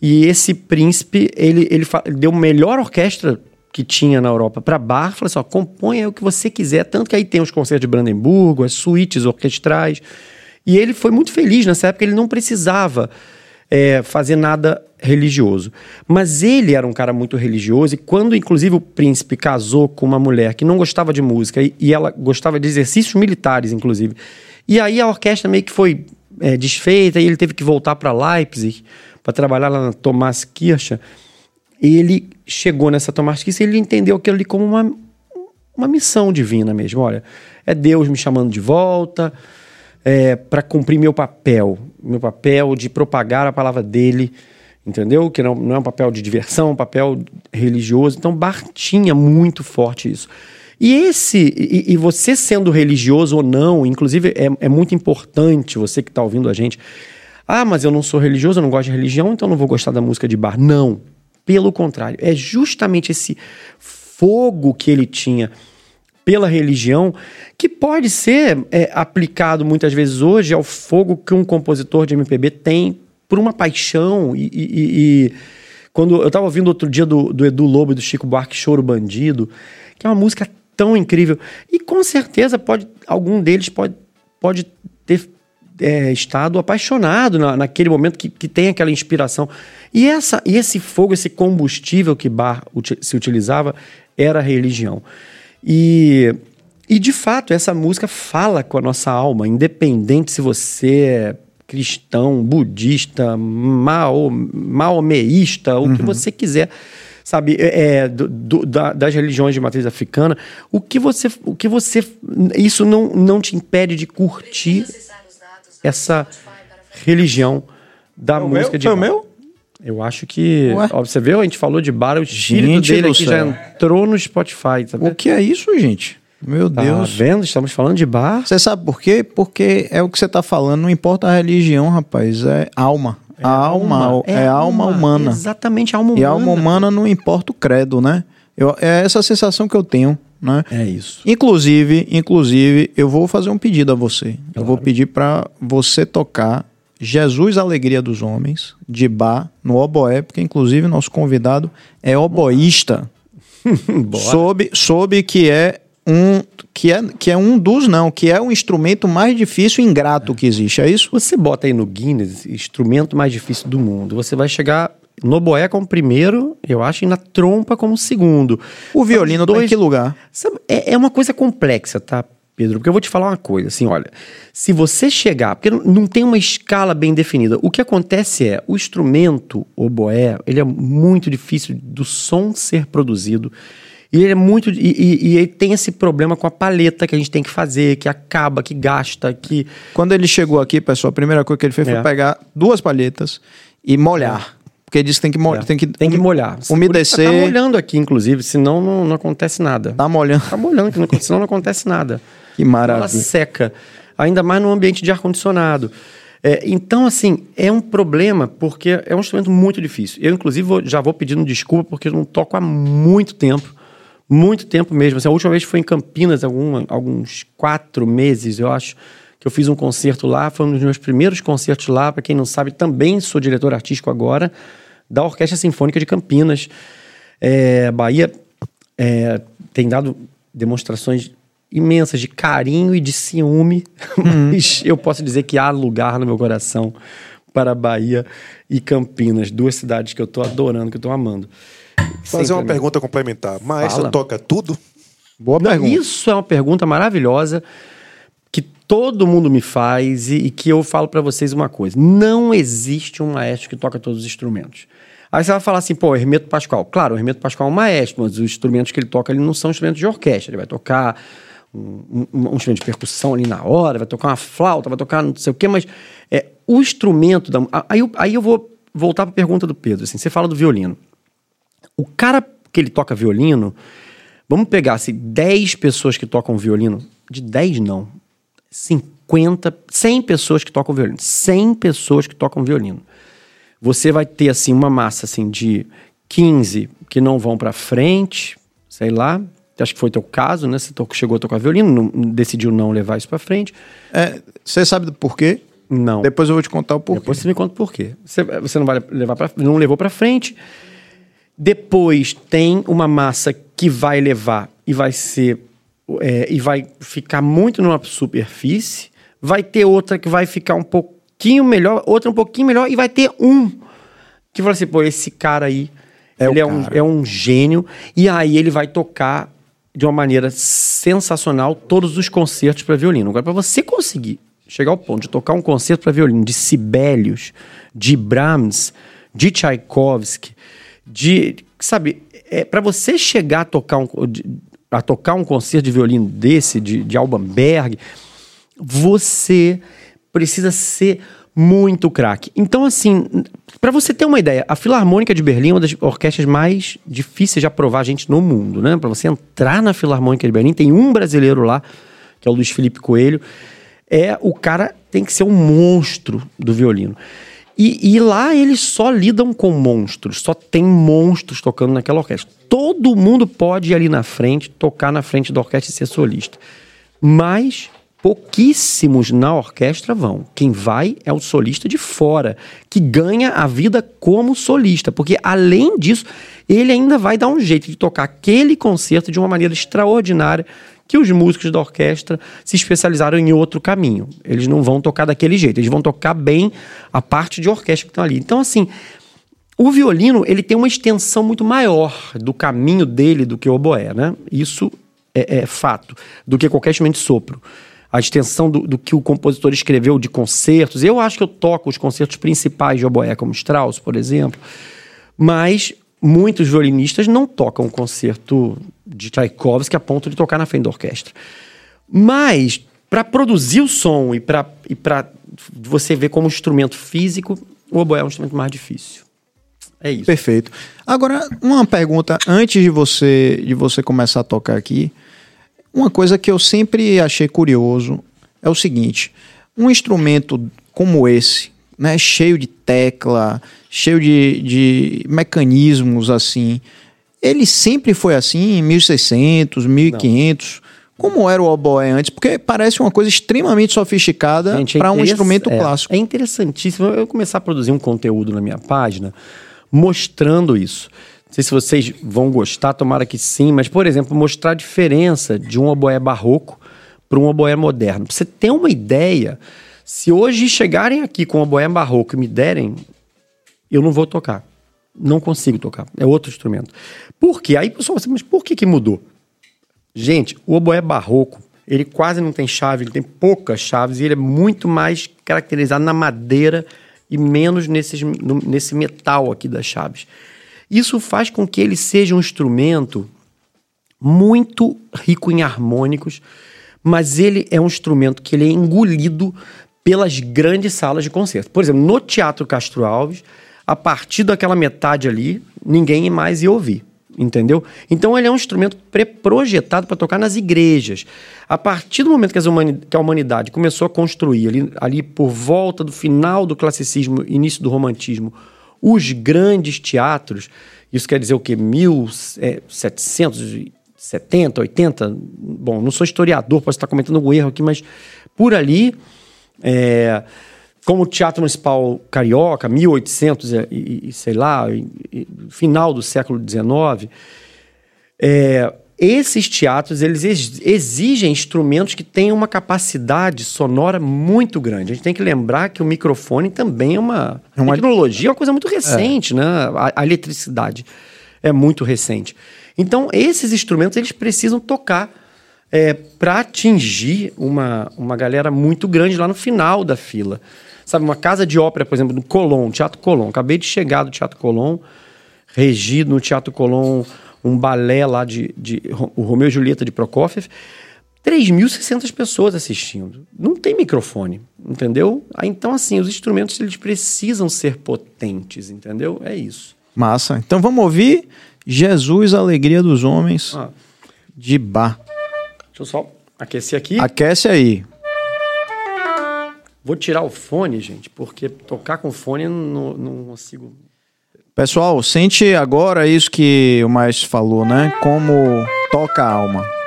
e esse príncipe ele, ele, deu a melhor orquestra que tinha na Europa para bar, falou assim, o que você quiser, tanto que aí tem os concertos de Brandemburgo, as suítes orquestrais, e ele foi muito feliz nessa época, ele não precisava é, fazer nada religioso. Mas ele era um cara muito religioso, e quando, inclusive, o príncipe casou com uma mulher que não gostava de música, e, e ela gostava de exercícios militares, inclusive, e aí a orquestra meio que foi é, desfeita, e ele teve que voltar para Leipzig para trabalhar lá na Thomas Kirche, ele chegou nessa Thomas Kirche e ele entendeu aquilo ali como uma, uma missão divina mesmo. Olha, é Deus me chamando de volta é, para cumprir meu papel, meu papel de propagar a palavra dele, entendeu? Que não, não é um papel de diversão, é um papel religioso. Então, Bar tinha muito forte isso. E esse, e, e você sendo religioso ou não, inclusive é, é muito importante você que está ouvindo a gente. Ah, mas eu não sou religioso, eu não gosto de religião, então não vou gostar da música de bar. Não. Pelo contrário, é justamente esse fogo que ele tinha pela religião que pode ser é, aplicado muitas vezes hoje ao fogo que um compositor de MPB tem por uma paixão. E, e- e- e quando eu estava ouvindo outro dia do, do Edu Lobo e do Chico Buarque Choro Bandido, que é uma música tão incrível. E com certeza pode algum deles pode, pode ter é, estado apaixonado na, naquele momento que, que tem aquela inspiração. E, essa, e esse fogo, esse combustível que Bar se utilizava era a religião. E, e de fato, essa música fala com a nossa alma, independente se você é cristão, budista, mao, maomeísta, o que você quiser sabe, é, é, do- do- da- das religiões de matriz africana, o que você, o que você, isso não, não te impede de curtir essa religião da o música meu? de Foi o bar. meu? Eu acho que, Ué? ó, você viu, a gente falou de bar, o espírito Gente dele aqui já entrou no Spotify, tá O que é isso, gente? Meu Tá Deus. vendo? Estamos falando de bar. Você sabe por quê? Porque é o que você está falando, não importa a religião, rapaz, é alma. A alma, é, a alma humana. Exatamente, a alma humana. E a alma humana não importa o credo, né? Eu, é essa sensação que eu tenho, né? É isso. Inclusive, inclusive, eu vou fazer um pedido a você. Eu vou pedir para você tocar Jesus Alegria dos Homens, de Bá, no oboé, porque inclusive nosso convidado é oboísta. Soube, soube que é um que é, que é um dos não, que é o instrumento mais difícil e ingrato que existe, é isso? Você bota aí no Guinness, instrumento mais difícil do mundo. Você vai chegar no boé como primeiro, eu acho, e na trompa como segundo. O violino São tá em dois- que lugar? Sabe, é, é uma coisa complexa, tá, Pedro? Porque eu vou te falar uma coisa, assim, olha, se você chegar, porque não, não tem uma escala bem definida, o que acontece é, o instrumento oboé, ele é muito difícil do som ser produzido E ele é muito. E, e, e, ele tem esse problema com a paleta que a gente tem que fazer, que acaba, que gasta, que. Quando ele chegou aqui, pessoal, a primeira coisa que ele fez é. foi pegar duas palhetas e molhar. É. Porque diz que tem que, molhar, é. tem que, tem que molhar. Umedecer. Tá molhando aqui, inclusive, senão não, não acontece nada. Tá molhando. Tá molhando, senão não acontece nada. Que maravilha. Ela seca. Ainda mais no ambiente de ar-condicionado. É, então, assim, é um problema porque é um instrumento muito difícil. Eu, inclusive, vou, já vou pedindo desculpa porque eu não toco há muito tempo. Muito tempo mesmo. Assim, a última vez foi em Campinas, algum, alguns quatro meses, eu acho, que eu fiz um concerto lá. Foi um dos meus primeiros concertos lá. Para quem não sabe, também sou diretor artístico agora da Orquestra Sinfônica de Campinas. É, Bahia é, tem dado demonstrações imensas de carinho e de ciúme, uhum. mas eu posso dizer que há lugar no meu coração para Bahia e Campinas, duas cidades que eu estou adorando, que eu estou amando. Fazer uma pergunta complementar. Maestro Fala. toca tudo? Boa pergunta. Isso é uma pergunta maravilhosa que todo mundo me faz e, e que eu falo para vocês uma coisa: não existe um maestro que toca todos os instrumentos. Aí você vai falar assim, pô, Hermeto Pascoal. Claro, o Hermeto Pascoal é um maestro, mas os instrumentos que ele toca ele não são instrumentos de orquestra. Ele vai tocar um, um, um, instrumento de percussão ali na hora, vai tocar uma flauta, vai tocar não sei o quê, mas é, o instrumento da. Aí, aí eu vou voltar para a pergunta do Pedro. Assim, você fala do violino. O cara que ele toca violino, vamos pegar assim, 10 pessoas que tocam violino, de 10 não, 50, 100 pessoas que tocam violino, 100 pessoas que tocam violino. Você vai ter assim uma massa assim de 15 que não vão para frente, sei lá, acho que foi teu caso, né? Você chegou a tocar violino, não, decidiu não levar isso para frente. É, você sabe do porquê? Não. Depois eu vou te contar o porquê. Depois você me conta o porquê. Você, você não vai levar para não levou para frente. Depois tem uma massa que vai levar e vai ser é, e vai ficar muito numa superfície. Vai ter outra que vai ficar um pouquinho melhor, outra um pouquinho melhor e vai ter um que fala assim, pô, esse cara aí é ele é um, é um gênio e aí ele vai tocar de uma maneira sensacional todos os concertos para violino. Agora, para você conseguir chegar ao ponto de tocar um concerto para violino de Sibelius, de Brahms, de Tchaikovsky, de. Sabe, é, para você chegar a tocar, um, a tocar um concerto de violino desse, de, de Alban Berg, você precisa ser muito craque. Então, assim, para você ter uma ideia, a Filarmônica de Berlim é uma das orquestras mais difíceis de aprovar gente no mundo, né? Para você entrar na Filarmônica de Berlim, tem um brasileiro lá, que é o Luiz Felipe Coelho. É o cara tem que ser um monstro do violino. E, e, lá eles só lidam com monstros, só tem monstros tocando naquela orquestra. Todo mundo pode ir ali na frente, tocar na frente da orquestra e ser solista. Mas pouquíssimos na orquestra vão. Quem vai é o solista de fora, que ganha a vida como solista, porque além disso, ele ainda vai dar um jeito de tocar aquele concerto de uma maneira extraordinária que os músicos da orquestra se especializaram em outro caminho. Eles não vão tocar daquele jeito, eles vão tocar bem a parte de orquestra que estão ali. Então, assim, o violino ele tem uma extensão muito maior do caminho dele do que o oboé, né? Isso é, é fato, do que qualquer instrumento de sopro a extensão do, do, que o compositor escreveu de concertos. Eu acho que eu toco os concertos principais de oboé, como Strauss, por exemplo, mas muitos violinistas não tocam um concerto de Tchaikovsky a ponto de tocar na frente da orquestra. Mas, para produzir o som e para e você ver como instrumento físico, o oboé é um instrumento mais difícil. É isso. Perfeito. Agora, uma pergunta antes de você, de você começar a tocar aqui. Uma coisa que eu sempre achei curioso é o seguinte: um instrumento como esse, né, cheio de tecla, cheio de, de mecanismos assim, ele sempre foi assim em 1600, 1500. Não. Como era o oboé antes? Porque parece uma coisa extremamente sofisticada é para um instrumento é, clássico. É interessantíssimo eu começar a produzir um conteúdo na minha página mostrando isso. Não sei se vocês vão gostar, tomara que sim, mas, por exemplo, mostrar a diferença de um oboé barroco para um oboé moderno. Pra você ter uma ideia, se hoje chegarem aqui com um oboé barroco e me derem, eu não vou tocar. Não consigo tocar. É outro instrumento. Por quê? Aí o pessoal assim, mas por que, que mudou? Gente, o oboé barroco, ele quase não tem chave, ele tem poucas chaves e ele é muito mais caracterizado na madeira e menos nesses, no, nesse metal aqui das chaves. Isso faz com que ele seja um instrumento muito rico em harmônicos, mas ele é um instrumento que ele é engolido pelas grandes salas de concerto. Por exemplo, no Teatro Castro Alves, a partir daquela metade ali, ninguém mais ia ouvir. Entendeu? Então ele é um instrumento pré-projetado para tocar nas igrejas. A partir do momento que, que, a humanidade começou a construir, ali, ali por volta do final do classicismo, início do romantismo, os grandes teatros, isso quer dizer o quê? 1770, 80? Bom, não sou historiador, posso estar comentando um erro aqui, mas por ali. É, como o Teatro Municipal Carioca, 1800 e, e sei lá, e, e, final do século XIX, é, esses teatros eles exigem instrumentos que tenham uma capacidade sonora muito grande. A gente tem que lembrar que o microfone também é uma, é uma... tecnologia, é uma coisa muito recente, é. né? A, a, eletricidade é muito recente. Então, esses instrumentos eles precisam tocar é, para atingir uma, uma galera muito grande lá no final da fila. Sabe, uma casa de ópera, por exemplo, no Colón, Teatro Colón. Acabei de chegar do Teatro Colón, regi no Teatro Colón um balé lá de, de o Romeu e Julieta de Prokofiev. 3.600 pessoas assistindo. Não tem microfone, entendeu? Então, assim, os instrumentos eles precisam ser potentes, entendeu? É isso. Massa. Então vamos ouvir Jesus, Alegria dos Homens, ah. de Bar. Deixa eu só aquecer aqui. Aquece aí. Vou tirar o fone, gente, porque tocar com fone não, não consigo. Pessoal, sente agora isso que o Maestro falou, né? Como toca a alma.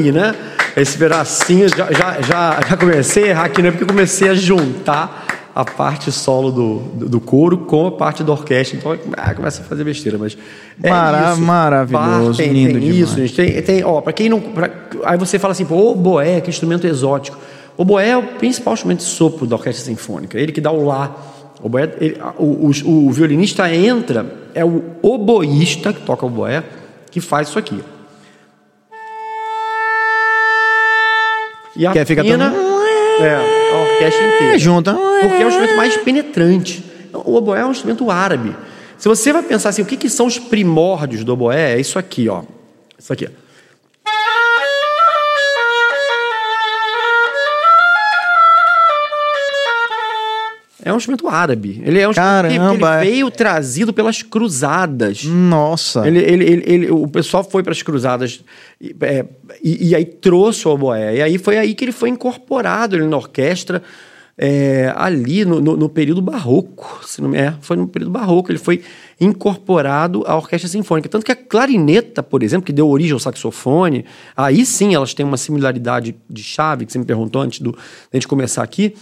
Aí, né? Esse pedacinho, já, já, já, já comecei a errar aqui, né? Porque comecei a juntar a parte solo do, do, do coro com a parte da orquestra. Então, ah, começa a fazer besteira, mas. É Mara isso. Maravilhoso, tem, lindo tem demais. isso, gente. Tem, tem, ó, pra quem não. Pra, aí você fala assim, pô, o boé, que instrumento exótico. O boé é o principal instrumento de sopro da orquestra sinfônica. Ele que dá o lá. O, boé, ele, o, o, o violinista entra, é o oboísta que toca o boé, que faz isso aqui. E a que fica fina, é, a orquestra inteira. É, junta. Porque é o instrumento mais penetrante. O oboé é um instrumento árabe. Se você vai pensar assim, o que, que são os primórdios do oboé? É isso aqui, ó. Isso aqui. É um instrumento árabe. Ele é um Caramba, que, ele veio trazido pelas cruzadas. Nossa. Ele, ele, ele, ele o pessoal foi para as cruzadas é, e, e, aí trouxe o oboé. E aí foi aí que ele foi incorporado ele, na orquestra é, ali no, no, no, período barroco. Se não é, foi no período barroco. Ele foi incorporado à orquestra sinfônica. Tanto que a clarineta, por exemplo, que deu origem ao saxofone, aí sim elas têm uma similaridade de chave, que você me perguntou antes do, de a gente começar aqui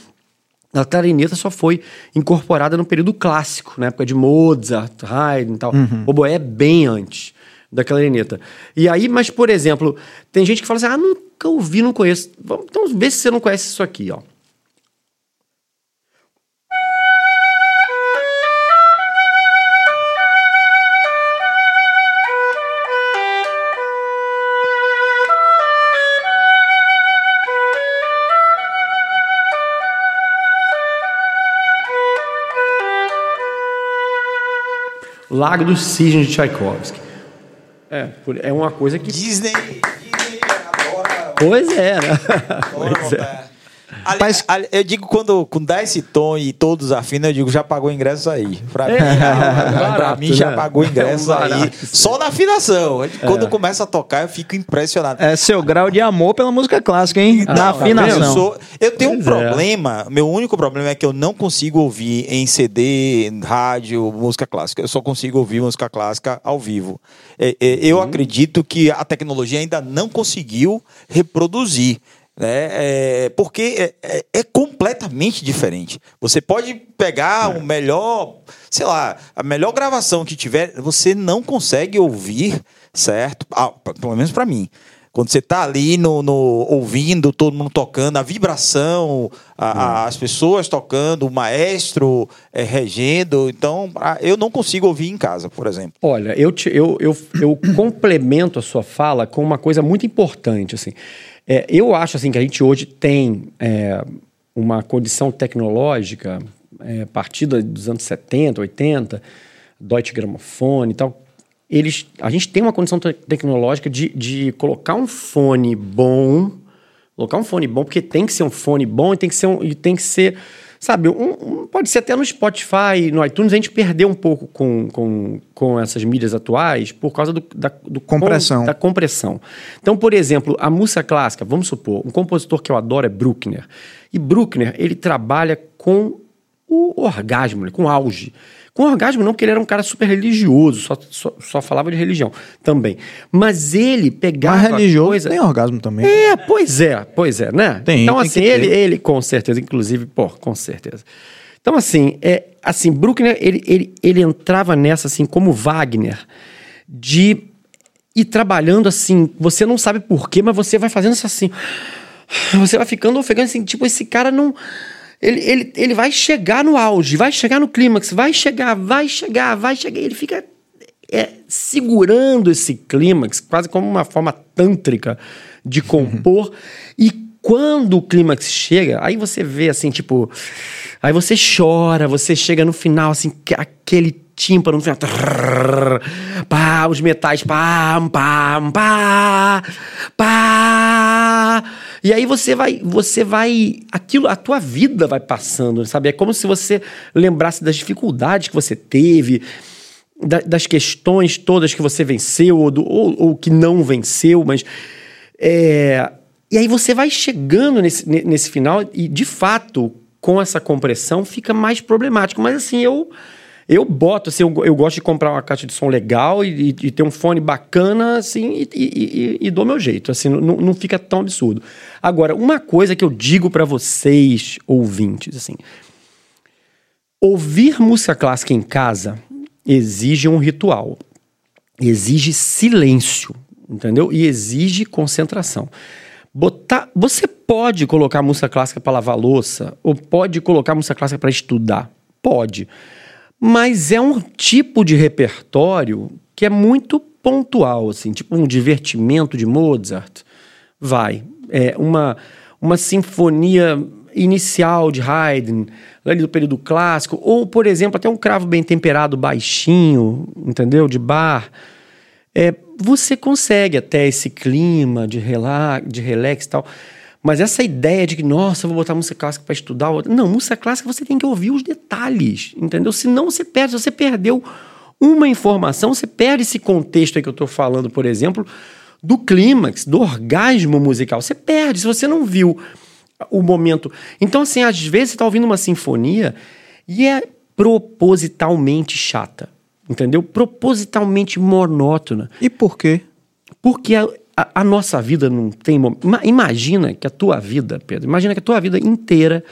a clarineta só foi incorporada no período clássico, na época de Mozart, Haydn e tal. Uhum. O oboé é bem antes da clarineta. E aí, mas por exemplo, tem gente que fala assim: "Ah, nunca ouvi, não conheço". Vamos então ver se você não conhece isso aqui, ó. Lago dos Cisnes de Tchaikovsky. É, é uma coisa que. Disney. Disney agora. Pois é, né? pois é. Ali, Mas, ali, eu digo, quando, quando dá esse tom e todos afinam, eu digo, já pagou o ingresso aí. Pra é, mim, barato, pra mim né? já pagou o ingresso é um aí. Só na afinação. É. Quando começa a tocar, eu fico impressionado. É seu grau de amor pela música clássica, hein? Ah, na afinação. Eu, sou, eu tenho pois um é. problema, meu único problema é que eu não consigo ouvir em CD, rádio, música clássica. Eu só consigo ouvir música clássica ao vivo. É, é, eu hum. acredito que a tecnologia ainda não conseguiu reproduzir né? É, porque é, é, é, completamente diferente. Você pode pegar é. o melhor, sei lá, a melhor gravação que tiver, você não consegue ouvir, certo? Ah, pelo menos para mim. Quando você tá ali no, no, ouvindo, todo mundo tocando, a vibração, a, a, as pessoas tocando, o maestro é, regendo. Então, eu não consigo ouvir em casa, por exemplo. Olha, eu, te, eu, eu, eu complemento a sua fala com uma coisa muito importante. Assim. É, eu acho assim que a gente hoje tem é, uma condição tecnológica, é, partida dos anos 70, 80, Deutsche Grammophon e tal. Eles, a gente tem uma condição te tecnológica de, de colocar um fone bom, colocar um fone bom, porque tem que ser um fone bom e tem que ser um, e tem que ser Sabe, um, um, pode ser até no Spotify, no iTunes, a gente perdeu um pouco com, com, com essas mídias atuais por causa do, da do compressão. Com, da compressão. Então, por exemplo, a música clássica, vamos supor, um compositor que eu adoro é Bruckner. E Bruckner, ele trabalha com o orgasmo, com o auge. Com orgasmo não, porque ele era um cara super religioso, só, só, só falava de religião também. Mas ele pegava Mas religioso coisa... tem orgasmo também. É, pois é, pois é, né? Tem, então, tem assim, ele, ele com certeza, inclusive, pô, com certeza. Então, assim, é, assim, Bruckner, ele, ele, ele entrava nessa, assim, como Wagner, de ir trabalhando assim, você não sabe porquê, mas você vai fazendo isso assim. Você vai ficando ofegante, assim, tipo, esse cara não ele, ele, ele vai chegar no auge, vai chegar no clímax, vai chegar, vai chegar, vai chegar. Ele fica é, segurando esse clímax, quase como uma forma tântrica de compor. e quando o clímax chega, aí você vê assim, tipo. Aí você chora, você chega no final, assim, aquele tímpano no final. Trrr, pá, os metais, pá, pá, pá, pá. E aí você vai, você vai, aquilo, a tua vida vai passando, sabe? É como se você lembrasse das dificuldades que você teve, da, das questões todas que você venceu ou, do, ou, ou que não venceu, mas é, e aí você vai chegando nesse, nesse final e de fato com essa compressão fica mais problemático. Mas assim eu eu boto, assim, eu, eu gosto de comprar uma caixa de som legal e, e, e ter um fone bacana, assim, e, e, dou meu jeito, assim, não, não fica tão absurdo. Agora, uma coisa que eu digo para vocês, ouvintes, assim, ouvir música clássica em casa exige um ritual, exige silêncio, entendeu? E exige concentração. Botar, você pode colocar música clássica para lavar louça ou pode colocar música clássica para estudar, pode. Mas é um tipo de repertório que é muito pontual, assim, tipo um divertimento de Mozart. Vai. É uma, uma sinfonia inicial de Haydn, ali do período clássico, ou, por exemplo, até um cravo bem temperado baixinho, entendeu? De bar. É, você consegue até esse clima de relax, de relax e tal. Mas essa ideia de que, nossa, eu vou botar música clássica para estudar. Não, música clássica você tem que ouvir os detalhes, entendeu? Senão você perde. Se você perdeu uma informação, você perde esse contexto aí que eu estou falando, por exemplo, do clímax, do orgasmo musical. Você perde. Se você não viu o momento. Então, assim, às vezes você está ouvindo uma sinfonia e é propositalmente chata. Entendeu? Propositalmente monótona. E por quê? Porque a, nossa vida não tem. Imagina que a tua vida, Pedro, imagina que a tua vida inteira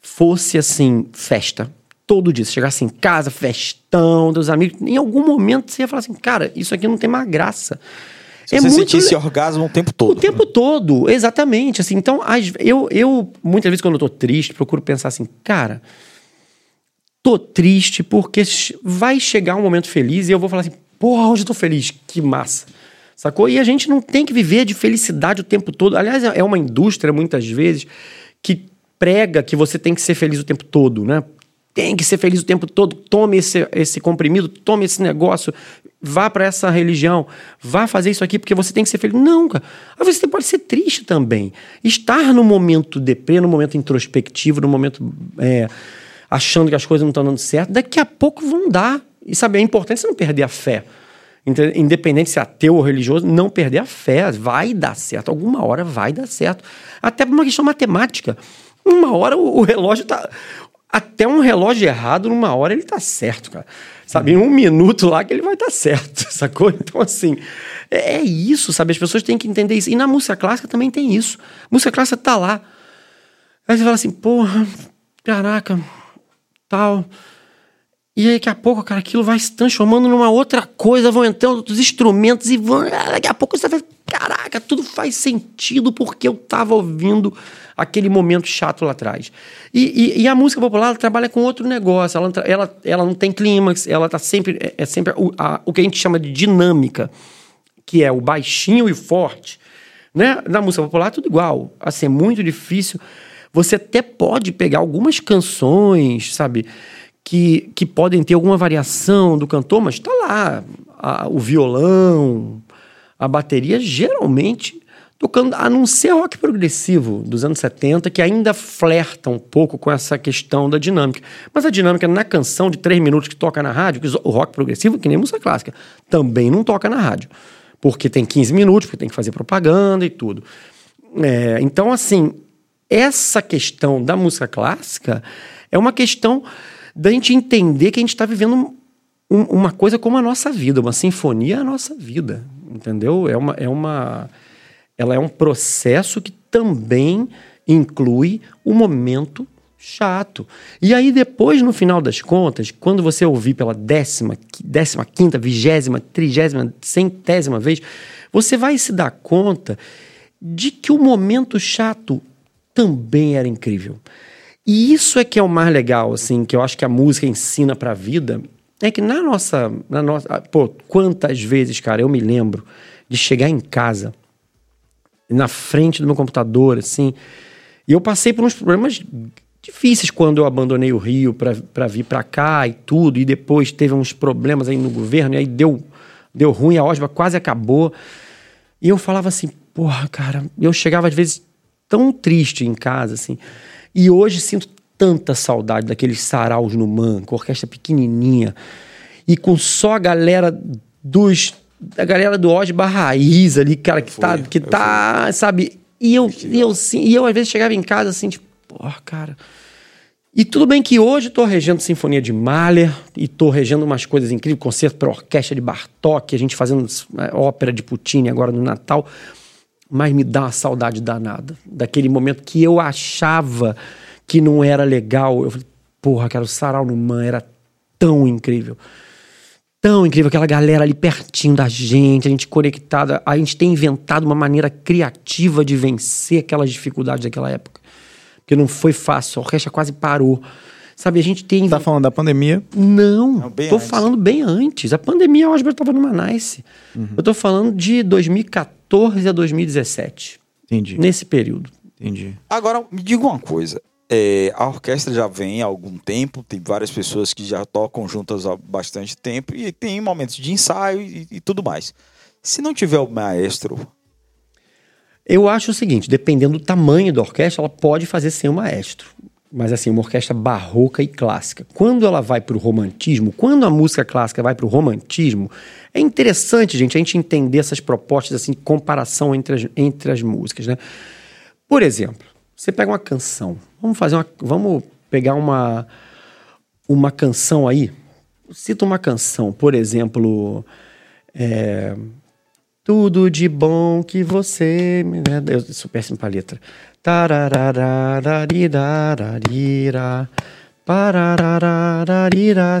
fosse assim, festa. Todo dia. Você chegasse em casa, festão, dos amigos. Em algum momento você ia falar assim, cara, isso aqui não tem mais graça. Se é você muito... sentisse orgasmo o tempo todo. O tempo todo, exatamente. Assim, então, eu, eu, muitas vezes, quando eu tô triste, procuro pensar assim, cara, tô triste porque vai chegar um momento feliz e eu vou falar assim, porra, hoje eu tô feliz, que massa. Sacou? E a gente não tem que viver de felicidade o tempo todo. Aliás, é uma indústria, muitas vezes, que prega que você tem que ser feliz o tempo todo, né? Tem que ser feliz o tempo todo. Tome esse, esse comprimido, tome esse negócio, vá para essa religião, vá fazer isso aqui porque você tem que ser feliz. Não, cara. Você pode ser triste também. Estar no momento deprê, no momento introspectivo, no momento é, achando que as coisas não estão dando certo, daqui a pouco vão dar. E sabe, é importante você não perder a fé independente se é ateu ou religioso, não perder a fé. Vai dar certo. Alguma hora vai dar certo. Até por uma questão matemática. Uma hora o relógio está. até um relógio errado, numa hora ele tá certo, cara. Sabe, em um minuto lá que ele vai estar tá certo, sacou? Então, assim, é, é, isso, sabe? As pessoas têm que entender isso. E na música clássica também tem isso. A música clássica tá lá. Aí você fala assim, porra, caraca, tal. E aí, daqui a pouco, cara, aquilo vai se transformando numa outra coisa, vão entrando outros instrumentos e vão. Daqui a pouco você vai. Caraca, tudo faz sentido porque eu tava ouvindo aquele momento chato lá atrás. E, e, e a música popular trabalha com outro negócio. Ela, ela, ela não tem clímax, ela tá sempre. É, é sempre o, a, o que a gente chama de dinâmica, que é o baixinho e forte. Né? Na música popular, tudo igual. Assim, é muito difícil. Você até pode pegar algumas canções, sabe? Que, que podem ter alguma variação do cantor, mas está lá a, o violão, a bateria, geralmente tocando, a não ser rock progressivo dos anos 70, que ainda flerta um pouco com essa questão da dinâmica. Mas a dinâmica na canção de três minutos que toca na rádio, o rock progressivo, que nem música clássica, também não toca na rádio. Porque tem 15 minutos, porque tem que fazer propaganda e tudo. É, então, assim, essa questão da música clássica é uma questão da gente entender que a gente está vivendo um, uma coisa como a nossa vida, uma sinfonia é a nossa vida, entendeu? É uma, é uma, ela é um processo que também inclui o momento chato. E aí depois, no final das contas, quando você ouvir pela décima, décima quinta, vigésima, trigésima, centésima vez, você vai se dar conta de que o momento chato também era incrível. E isso é que é o mais legal, assim, que eu acho que a música ensina pra vida. É que na nossa, na nossa. Ah, pô, quantas vezes, cara, eu me lembro de chegar em casa, na frente do meu computador, assim. E eu passei por uns problemas difíceis quando eu abandonei o Rio para vir para cá e tudo. E depois teve uns problemas aí no governo, e aí deu, deu ruim, a Osba quase acabou. E eu falava assim, porra, cara, eu chegava às vezes tão triste em casa, assim. E hoje sinto tanta saudade daqueles saraus no Man, com orquestra pequenininha e com só a galera dos a galera do Oz Barraíza ali, cara, que tá, que tá, sabe? E eu, e eu, sim, e eu às vezes chegava em casa assim, tipo, porra, cara. E tudo bem que hoje estou regendo Sinfonia de Mahler e estou regendo umas coisas incríveis, concerto para orquestra de Bartok, a gente fazendo é, ópera de Puccini agora no Natal mas me dá uma saudade danada. Daquele momento que eu achava que não era legal. Eu falei, porra, cara, o Sarau no Man era tão incrível. Tão incrível, aquela galera ali pertinho da gente, a gente conectada. A gente tem inventado uma maneira criativa de vencer aquelas dificuldades daquela época. Porque não foi fácil, a orquestra quase parou. Sabe, a gente tem. Tá falando da pandemia? Não, não tô antes. falando bem antes. A pandemia, eu acho que eu tava numa nice. Uhum. Eu tô falando de 2014 a 2017. Entendi. Nesse período. Entendi. Agora, me diga uma coisa. É, a orquestra já vem há algum tempo, tem várias pessoas que já tocam juntas há bastante tempo e tem momentos de ensaio e, e tudo mais. Se não tiver o maestro, eu acho o seguinte, dependendo do tamanho da orquestra, ela pode fazer sem o maestro mas assim, uma orquestra barroca e clássica. Quando ela vai para o romantismo, quando a música clássica vai para o romantismo, é interessante, gente, a gente entender essas propostas assim, comparação entre as, entre as músicas, né? Por exemplo, você pega uma canção, vamos fazer uma, vamos pegar uma uma canção aí, cita uma canção, por exemplo, é, tudo de bom que você. Né? Eu sou péssimo pra letra.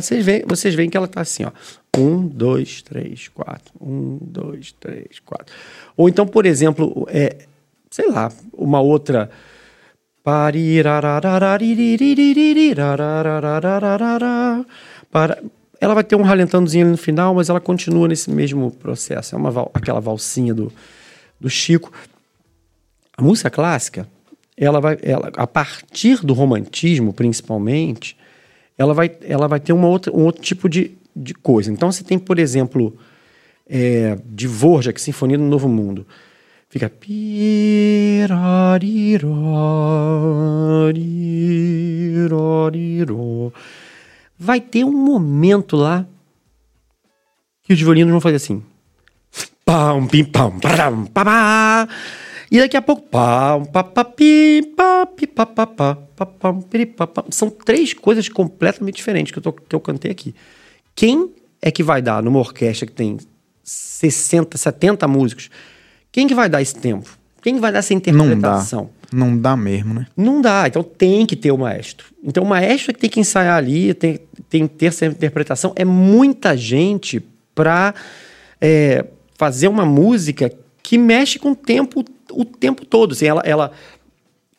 Vocês veem, vocês veem que ela tá assim, ó. Um, dois, três, quatro. Um, dois, três, quatro. Ou então, por exemplo, é, sei lá, uma outra. Para, ela vai ter um ralentandozinho ali no final, mas ela continua nesse mesmo processo. É uma aquela valsinha do, do Chico. A música clássica, ela vai, ela, a partir do romantismo, principalmente, ela vai, ela vai ter uma outra, um outro tipo de, de coisa. Então, você tem, por exemplo, é, de Vorjak, Sinfonia do Novo Mundo. Fica. Vai ter um momento lá que os violinos vão fazer assim. Pam, pim, pam, pam, pam, E daqui a pouco. Pam, pa, pa, pi, pa, pi, pa, pa, pa, pa, pam, piri, pa, pa. São três coisas completamente diferentes que eu, tô, que eu cantei aqui. Quem é que vai dar numa orquestra que tem 60, 70 músicos? Quem que vai dar esse tempo? Quem vai dar essa interpretação? Não dá. Mesmo, né? Não dá. Então tem que ter o maestro. Então o maestro é que tem que ensaiar ali, tem, tem que ter essa interpretação. É muita gente para é, fazer uma música que mexe com o tempo o tempo todo. Assim, ela, ela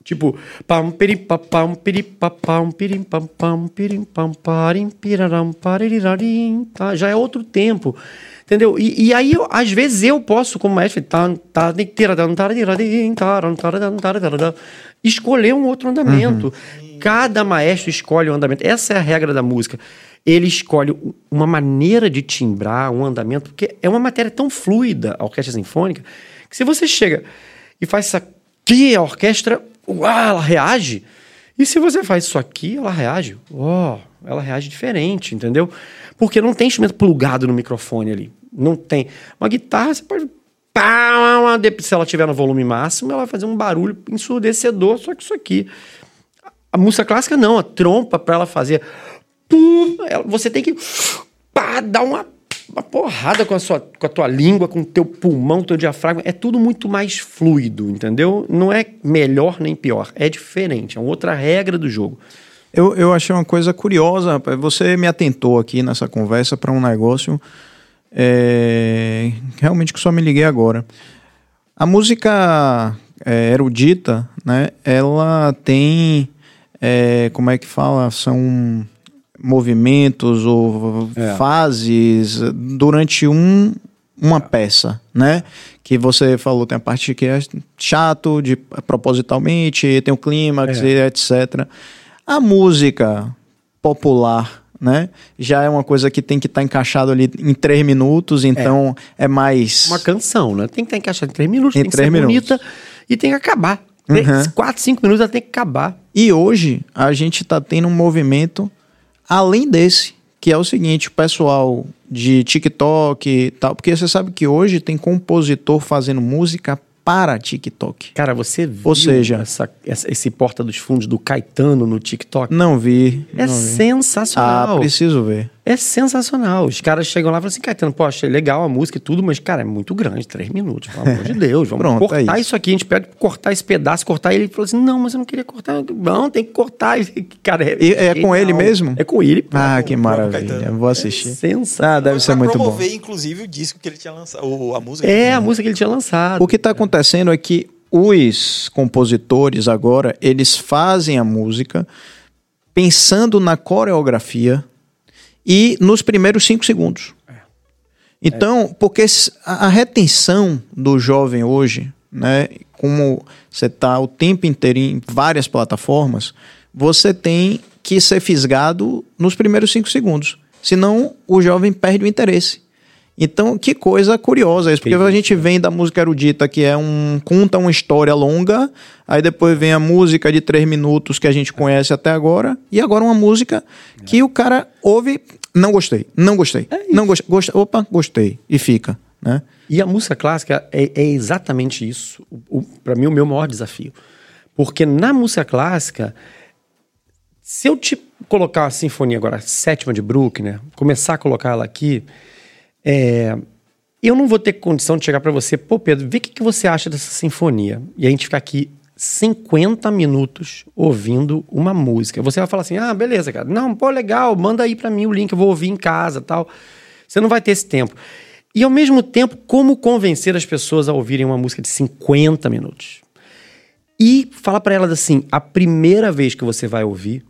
tipo pam pirim pam pam pam pam pam pam pam parim tá já é outro tempo entendeu e, e aí eu, às vezes eu posso como maestro escolher um outro andamento uhum. cada maestro escolhe um andamento essa é a regra da música ele escolhe uma maneira de timbrar um andamento porque é uma matéria tão fluida a orquestra sinfônica que se você chega e faz isso aqui, a orquestra, uau, ela reage. E se você faz isso aqui, ela reage. Oh, ela reage diferente, entendeu? Porque não tem instrumento plugado no microfone ali. Não tem. Uma guitarra, você pode. Se ela tiver no volume máximo, ela vai fazer um barulho ensurdecedor, só que isso aqui. A música clássica não, a trompa para ela fazer. Você tem que pá, dar uma uma porrada com a, sua, com a tua língua, com o teu pulmão, teu diafragma. É tudo muito mais fluido, entendeu? Não é melhor nem pior. É diferente. É uma outra regra do jogo. Eu, eu achei uma coisa curiosa, rapaz. Você me atentou aqui nessa conversa para um negócio é, realmente que só me liguei agora. A música é, erudita, né? Ela tem. É, como é que fala? São movimentos ou é. fases durante um, uma peça, né? Que você falou, tem a parte que é chato, de propositalmente, tem o clímax, é. etc. A música popular, né? Já é uma coisa que tem que estar tá encaixado ali em três minutos, então é. é. mais. Uma canção, né? Tem que estar tá encaixado em três minutos, em tem três que ser minutos. bonita e tem que acabar. Três, uhum. quatro, cinco minutos ela tem que acabar. E hoje a gente está tendo um movimento Além desse, que é o seguinte, o pessoal de TikTok e tal, porque você sabe que hoje tem compositor fazendo música para TikTok. Cara, você viu Ou seja, essa, essa, esse Porta dos Fundos do Caetano no TikTok? Não vi. É não sensacional. Ah, preciso ver. É sensacional. Os caras chegam lá e falam assim, Caetano, pô, achei legal a música e tudo, mas, cara, é muito grande, três minutos, pelo amor de Deus. Vamos Pronto, cortar é isso. isso. aqui. A gente pede cortar esse pedaço, cortar. E ele falou assim, não, mas eu não queria cortar. Não, tem que cortar. Cara, é, e, é com ele mesmo? É com ele. Pô, ah, que maravilha. Eu vou assistir. É sensacional. Ah, deve ser muito bom. promover, inclusive, o disco que ele tinha lançado, a música. É, a música que ele tinha lançado. O que está acontecendo é que os compositores agora, eles fazem a música pensando na coreografia e nos primeiros cinco segundos. É. Então, porque a retenção do jovem hoje, né, como você está o tempo inteiro em várias plataformas, você tem que ser fisgado nos primeiros cinco segundos. Senão, o jovem perde o interesse. Então, que coisa curiosa isso, porque a gente vem da música erudita, que é um. conta uma história longa, aí depois vem a música de três minutos que a gente conhece até agora, e agora uma música que o cara ouve, não gostei, não gostei, é não gostei, gostei, opa, gostei, e fica. Né? E a música clássica é, é exatamente isso. Para mim, o meu maior desafio. Porque na música clássica, se eu te colocar a sinfonia agora, sétima de Bruckner, começar a colocar ela aqui é, eu não vou ter condição de chegar para você, pô, Pedro, vê o que, que você acha dessa sinfonia. E a gente ficar aqui 50 minutos ouvindo uma música. Você vai falar assim: ah, beleza, cara. Não, pô, legal, manda aí para mim o link, eu vou ouvir em casa tal. Você não vai ter esse tempo. E ao mesmo tempo, como convencer as pessoas a ouvirem uma música de 50 minutos? E fala para elas assim: a primeira vez que você vai ouvir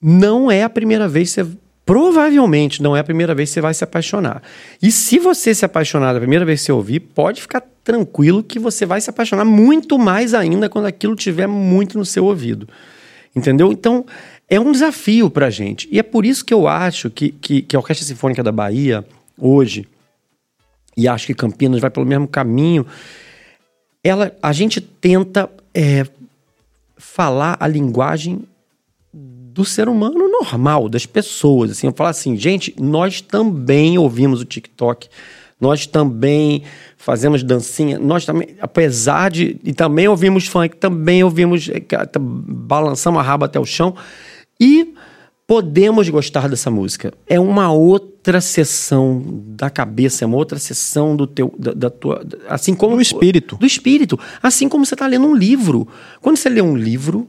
não é a primeira vez que você provavelmente não é a primeira vez que você vai se apaixonar. E se você se apaixonar da primeira vez que você ouvir, pode ficar tranquilo que você vai se apaixonar muito mais ainda quando aquilo tiver muito no seu ouvido. Entendeu? Então, é um desafio pra gente. E é por isso que eu acho que, que, que a Orquestra Sinfônica da Bahia, hoje, e acho que Campinas vai pelo mesmo caminho, ela, a gente tenta é, falar a linguagem do ser humano normal, das pessoas. Assim, eu falo assim, gente, nós também ouvimos o TikTok, Nós também fazemos dancinha. Nós também, apesar de. E também ouvimos funk, também ouvimos. Eh, balançamos a raba até o chão. E podemos gostar dessa música. É uma outra sessão da cabeça, é uma outra sessão do teu, da, da tua, assim como do espírito, do espírito, assim como você está lendo um livro. Quando você lê um livro,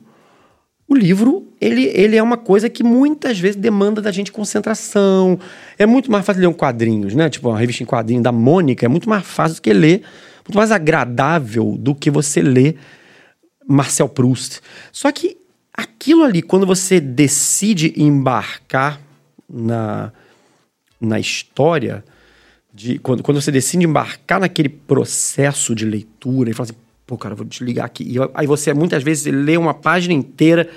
o livro ele, ele é uma coisa que muitas vezes demanda da gente concentração. É muito mais fácil ler um quadrinhos, né? Tipo uma revista em quadrinho da Mônica é muito mais fácil do que ler, muito mais agradável do que você ler Marcel Proust. Só que aquilo ali, quando você decide embarcar na, na história, de, quando, quando você decide embarcar naquele processo de leitura e fala assim, pô, cara, vou desligar aqui. E aí você muitas vezes lê uma página inteira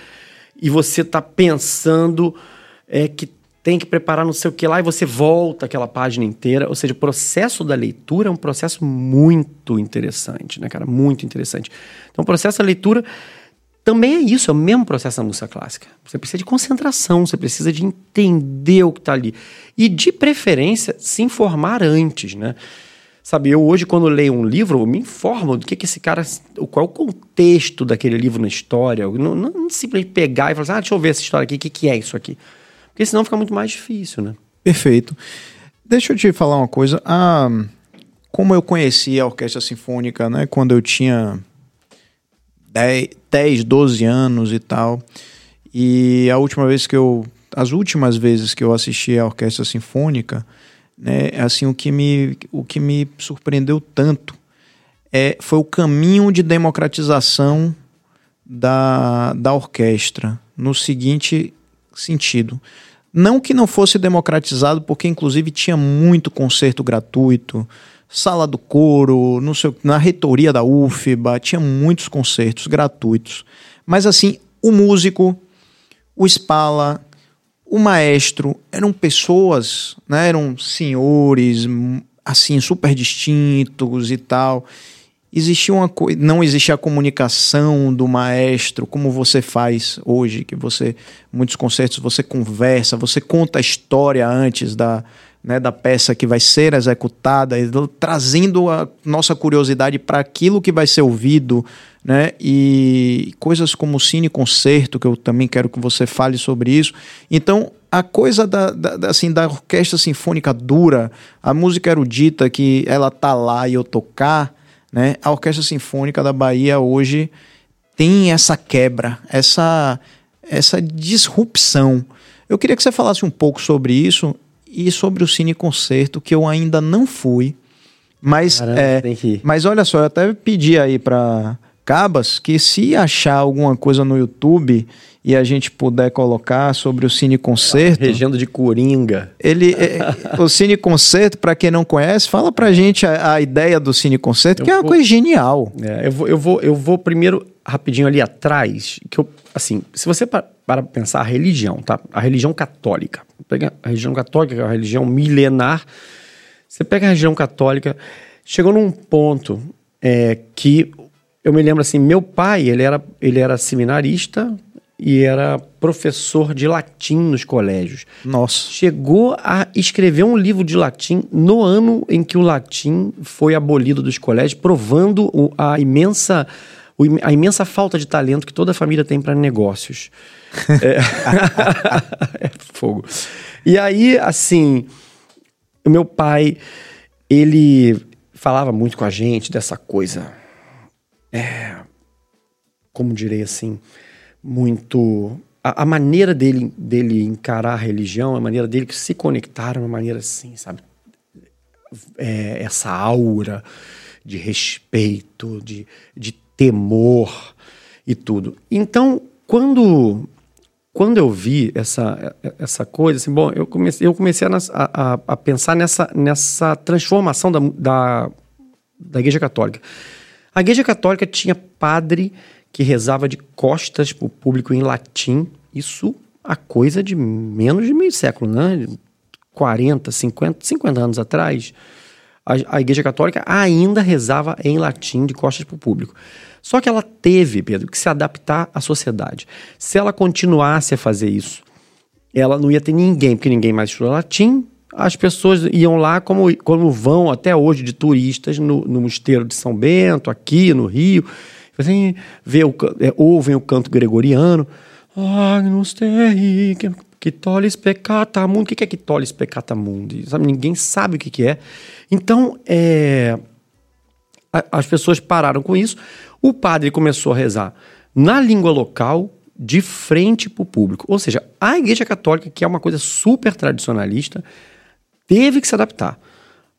e você tá pensando é, que tem que preparar não sei o que lá e você volta aquela página inteira. Ou seja, o processo da leitura é um processo muito interessante, né, cara? Muito interessante. Então, o processo da leitura também é isso, é o mesmo processo da música clássica. Você precisa de concentração, você precisa de entender o que está ali. E, de preferência, se informar antes, né? Sabe, eu hoje, quando leio um livro, eu me informo do que, que esse cara. Qual é o contexto daquele livro na história. Não, não, simplesmente pegar e falar assim, ah, deixa eu ver essa história aqui, o que, que é isso aqui? Porque senão fica muito mais difícil, né? Perfeito. Deixa eu te falar uma coisa. Ah, como eu conheci a Orquestra Sinfônica, né, quando eu tinha 10, 10, 12 anos e tal. E a última vez que eu. As últimas vezes que eu assisti à Orquestra Sinfônica, né, assim, o que me, o que me surpreendeu tanto é, foi o caminho de democratização da, da orquestra, no seguinte sentido. Não que não fosse democratizado, porque inclusive tinha muito concerto gratuito, sala do coro, no seu, na reitoria da UFBA, tinha muitos concertos gratuitos. Mas assim, o músico, o Spala, o maestro, eram pessoas, né, eram senhores, assim, super distintos e tal. Existia uma coisa, não existia a comunicação do maestro como você faz hoje, que você muitos concertos você conversa, você conta a história antes da né, da peça que vai ser executada, trazendo a nossa curiosidade para aquilo que vai ser ouvido, né, e coisas como cine concerto, que eu também quero que você fale sobre isso. Então, a coisa da, da, assim, da orquestra sinfônica dura, a música erudita que ela tá lá e eu tocar, né, a orquestra sinfônica da Bahia hoje tem essa quebra, essa essa disrupção. Eu queria que você falasse um pouco sobre isso e sobre o Cine Concerto, que eu ainda não fui. Mas, Caramba, é, mas olha só, eu até pedi aí para Cabas que se achar alguma coisa no YouTube e a gente puder colocar sobre o Cine Concerto. Regendo de Coringa. Ele, é, o Cine Concerto, para quem não conhece, fala pra gente a, a ideia do Cine Concerto, eu que é uma coisa genial. É, eu, vou, eu, vou, eu vou primeiro rapidinho ali atrás, que eu, assim, se você para, para pensar a religião, tá? A religião católica pega a religião católica, que é uma religião milenar, você pega a religião católica, chegou num ponto é, que eu me lembro assim, meu pai, ele era, ele era seminarista e era professor de latim nos colégios. Nossa. Chegou a escrever um livro de latim no ano em que o latim foi abolido dos colégios, provando a imensa a imensa falta de talento que toda família tem para negócios. é... é fogo. E aí, assim, o meu pai, ele falava muito com a gente dessa coisa. É, como direi assim, muito. A, a, maneira dele, dele encarar a religião, a maneira dele se conectar, uma maneira assim, sabe? É, essa aura de respeito, de, de temor e tudo. Então, quando quando eu vi essa, essa coisa, assim, bom, eu comecei, eu comecei a, a, a pensar nessa, nessa transformação da, da, da Igreja Católica. A Igreja Católica tinha padre que rezava de costas para o público em latim, isso a coisa de menos de meio século, né? 40, 50, 50 anos atrás, a, a Igreja Católica ainda rezava em latim de costas para o público. Só que ela teve, Pedro, que se adaptar à sociedade. Se ela continuasse a fazer isso, ela não ia ter ninguém, porque ninguém mais estuda latim, as pessoas iam lá como, como vão até hoje de turistas no, no Mosteiro de São Bento, aqui no Rio. Assim, vê o, é, ouvem o canto gregoriano. Agnus Dei, que tolis peccata mundi. O que é que tolis peccata mundi? Sabe, ninguém sabe o que, que é. Então, é, a, as pessoas pararam com isso. O padre começou a rezar na língua local, de frente para o público. Ou seja, a Igreja Católica, que é uma coisa super tradicionalista, teve que se adaptar.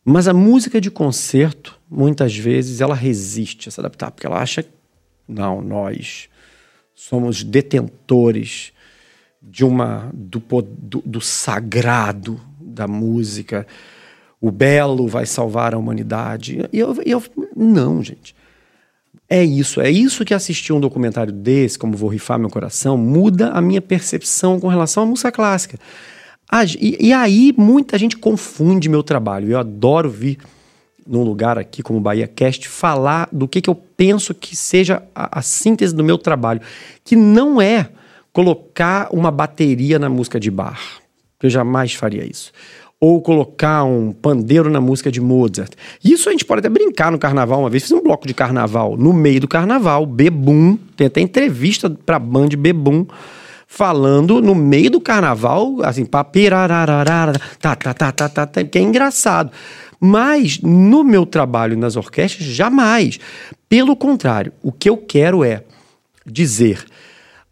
Mas a música de concerto, muitas vezes, ela resiste a se adaptar, porque ela acha, não, nós somos detentores de uma do, do, do sagrado da música. O belo vai salvar a humanidade. E eu, eu, não, gente. É isso, é isso que assistir um documentário desse, como Vou Rifar Meu Coração, muda a minha percepção com relação à música clássica. E, e aí muita gente confunde meu trabalho. Eu adoro vir num lugar aqui como Bahia Cast falar do que, que eu penso que seja a, a síntese do meu trabalho, que não é colocar uma bateria na música de bar. Eu jamais faria isso ou colocar um pandeiro na música de Mozart. Isso a gente pode até brincar no carnaval. Uma vez fiz um bloco de carnaval no meio do carnaval, Bebum, tem até entrevista pra band Bebum falando no meio do carnaval, assim, papirarararara, tá, tá, tá, tá, tá, tá, que é engraçado. Mas no meu trabalho nas orquestras, jamais. Pelo contrário, o que eu quero é dizer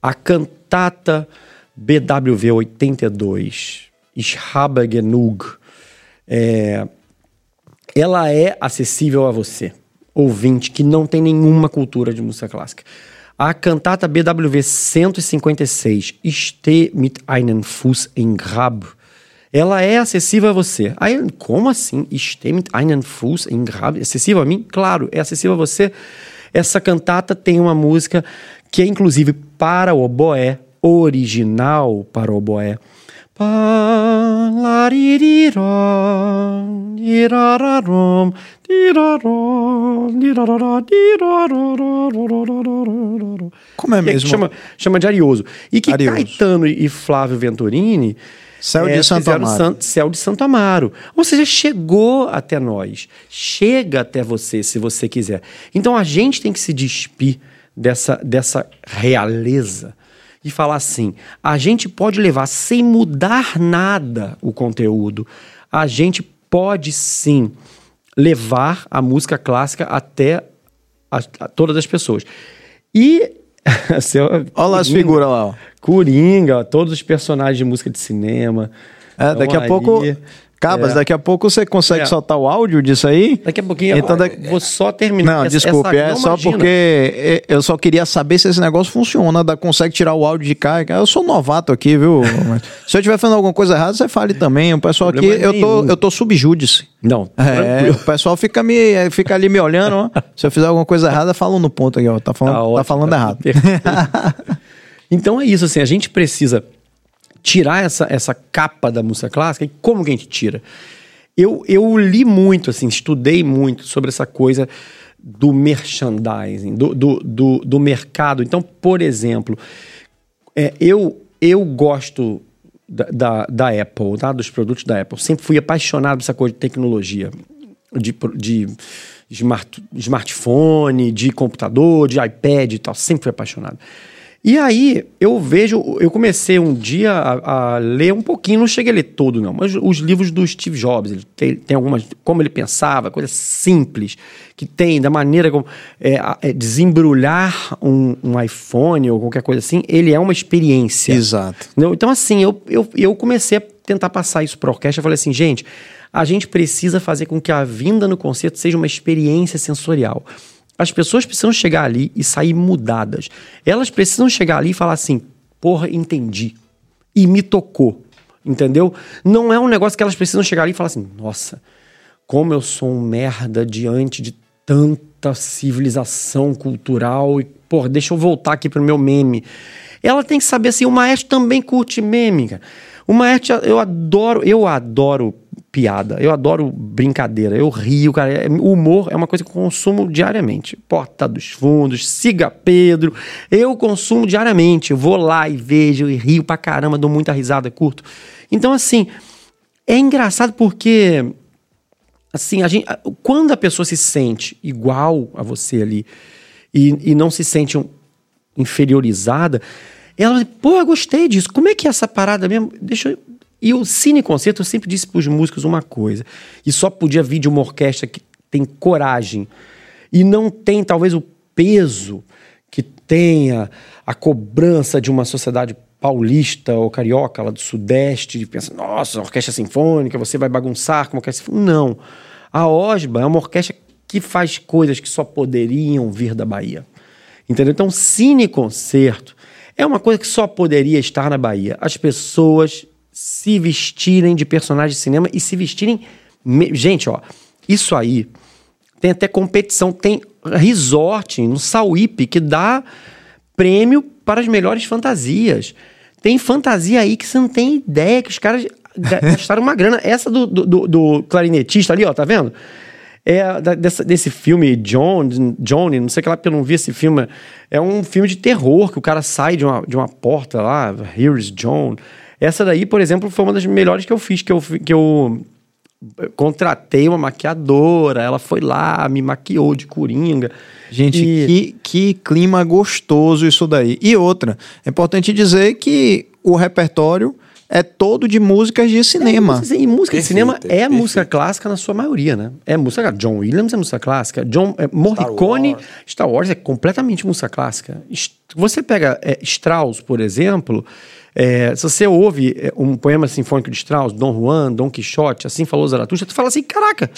a cantata BWV 82 Ishaba Genug, é, ela é acessível a você, ouvinte, que não tem nenhuma cultura de música clássica. A cantata BWV 156, Ste mit einem Fuß in Grab, ela é acessível a você. Aí, como assim? Ste mit einem Fuß in Grab? É acessível a mim? Claro, é acessível a você. Essa cantata tem uma música que é inclusive para o oboé, original para o oboé. Como é mesmo? chama, chama de Arioso. E que Arioso. Caetano e Flávio Venturini Céu de é, Santo Amaro. San, céu de Santo Amaro. Ou seja, chegou até nós. Chega até você, se você quiser. Então a gente tem que se despir dessa, dessa realeza e falar assim: a gente pode levar sem mudar nada o conteúdo, a gente pode sim levar a música clássica até a, a todas as pessoas. E. Olha lá as figuras lá. Ó. Coringa, todos os personagens de música de cinema. É, daqui a pouco Cabas, é. daqui a pouco você consegue é. soltar o áudio disso aí? Daqui a pouquinho então, vou só terminar. Não, essa, desculpe, essa, é não só imagina. porque eu só queria saber se esse negócio funciona, da, consegue tirar o áudio de cá. Eu sou novato aqui, viu? se eu estiver fazendo alguma coisa errada, você fale também. O pessoal aqui, eu tô, eu tô subjúdice. Não, é, o pessoal fica, me, fica ali me olhando, ó. Se eu fizer alguma coisa errada, falam no ponto aqui, ó. Tá falando, tá, ótimo, tá falando tá errado. então é isso, assim, a gente precisa tirar essa, essa capa da música clássica. E como que a gente tira? Eu, eu li muito, assim, estudei muito sobre essa coisa do merchandising, do, do, do, do mercado. Então, por exemplo, é, eu, eu gosto da, da, da, Apple, tá? dos produtos da Apple. Sempre fui apaixonado por essa coisa de tecnologia, de, de smart, smartphone, de computador, de iPad e tal. Sempre fui apaixonado. E aí eu vejo, eu comecei um dia a, a, ler um pouquinho, não cheguei a ler todo não, mas os livros do Steve Jobs, ele tem, tem algumas, como ele pensava, coisas simples que tem, da maneira como é, é, desembrulhar um, um, iPhone ou qualquer coisa assim, ele é uma experiência. Exato. Então assim, eu, eu, eu comecei a tentar passar isso para a orquestra, eu falei assim, gente, a gente precisa fazer com que a vinda no concerto seja uma experiência sensorial. As pessoas precisam chegar ali e sair mudadas. Elas precisam chegar ali e falar assim: porra, entendi. E me tocou. Entendeu? Não é um negócio que elas precisam chegar ali e falar assim: nossa, como eu sou um merda diante de tanta civilização cultural e, porra, deixa eu voltar aqui pro meu meme. Ela tem que saber assim: o maestro também curte meme, cara. O maestro, eu adoro, eu adoro piada. Eu adoro brincadeira. Eu rio, cara. É, humor é uma coisa que eu consumo diariamente. Porta dos Fundos, Siga Pedro. Eu consumo diariamente. Eu vou lá e vejo e rio pra caramba, dou muita risada, curto. Então, assim, é engraçado porque assim, a gente, quando a pessoa se sente igual a você ali e, e não se sente um, inferiorizada, ela pô, eu gostei disso. Como é que é essa parada mesmo? Deixa eu... E o Cine Concerto, eu sempre disse para os músicos uma coisa, e só podia vir de uma orquestra que tem coragem e não tem talvez o peso que tenha a cobrança de uma sociedade paulista ou carioca lá do sudeste, de pensa, nossa, orquestra sinfônica, você vai bagunçar com orquestra sinfônica. Não. A OSBA é uma orquestra que faz coisas que só poderiam vir da Bahia. Entendeu? Então, cine concerto é uma coisa que só poderia estar na Bahia. As pessoas se vestirem de personagens de cinema e se vestirem. Gente, ó, isso aí tem até competição, tem resort no Sauípe que dá prêmio para as melhores fantasias. Tem fantasia aí que você não tem ideia que os caras gastaram uma grana. Essa do, do, do, clarinetista ali, ó, tá vendo? É da, dessa, desse filme John, Johnny, não sei o que lá, porque eu não vi esse filme. É um filme de terror que o cara sai de uma, de uma porta lá, Here's John. Essa daí, por exemplo, foi uma das melhores que eu fiz, que eu, que eu contratei uma maquiadora, ela foi lá, me maquiou de coringa. Gente, e... que, que clima gostoso isso daí. E outra, é importante dizer que o repertório é todo de músicas de cinema. É, música, e música de cinema é perfeito. música clássica na sua maioria, né? É música. John Williams é música clássica. John é, Morricone, Star Wars. Star Wars. é completamente música clássica. Você pega é, Strauss, por exemplo. É, se você ouve é, um poema sinfônico de Strauss, Dom Juan, Dom Quixote, assim falou Zaratustra, tu fala assim, caraca,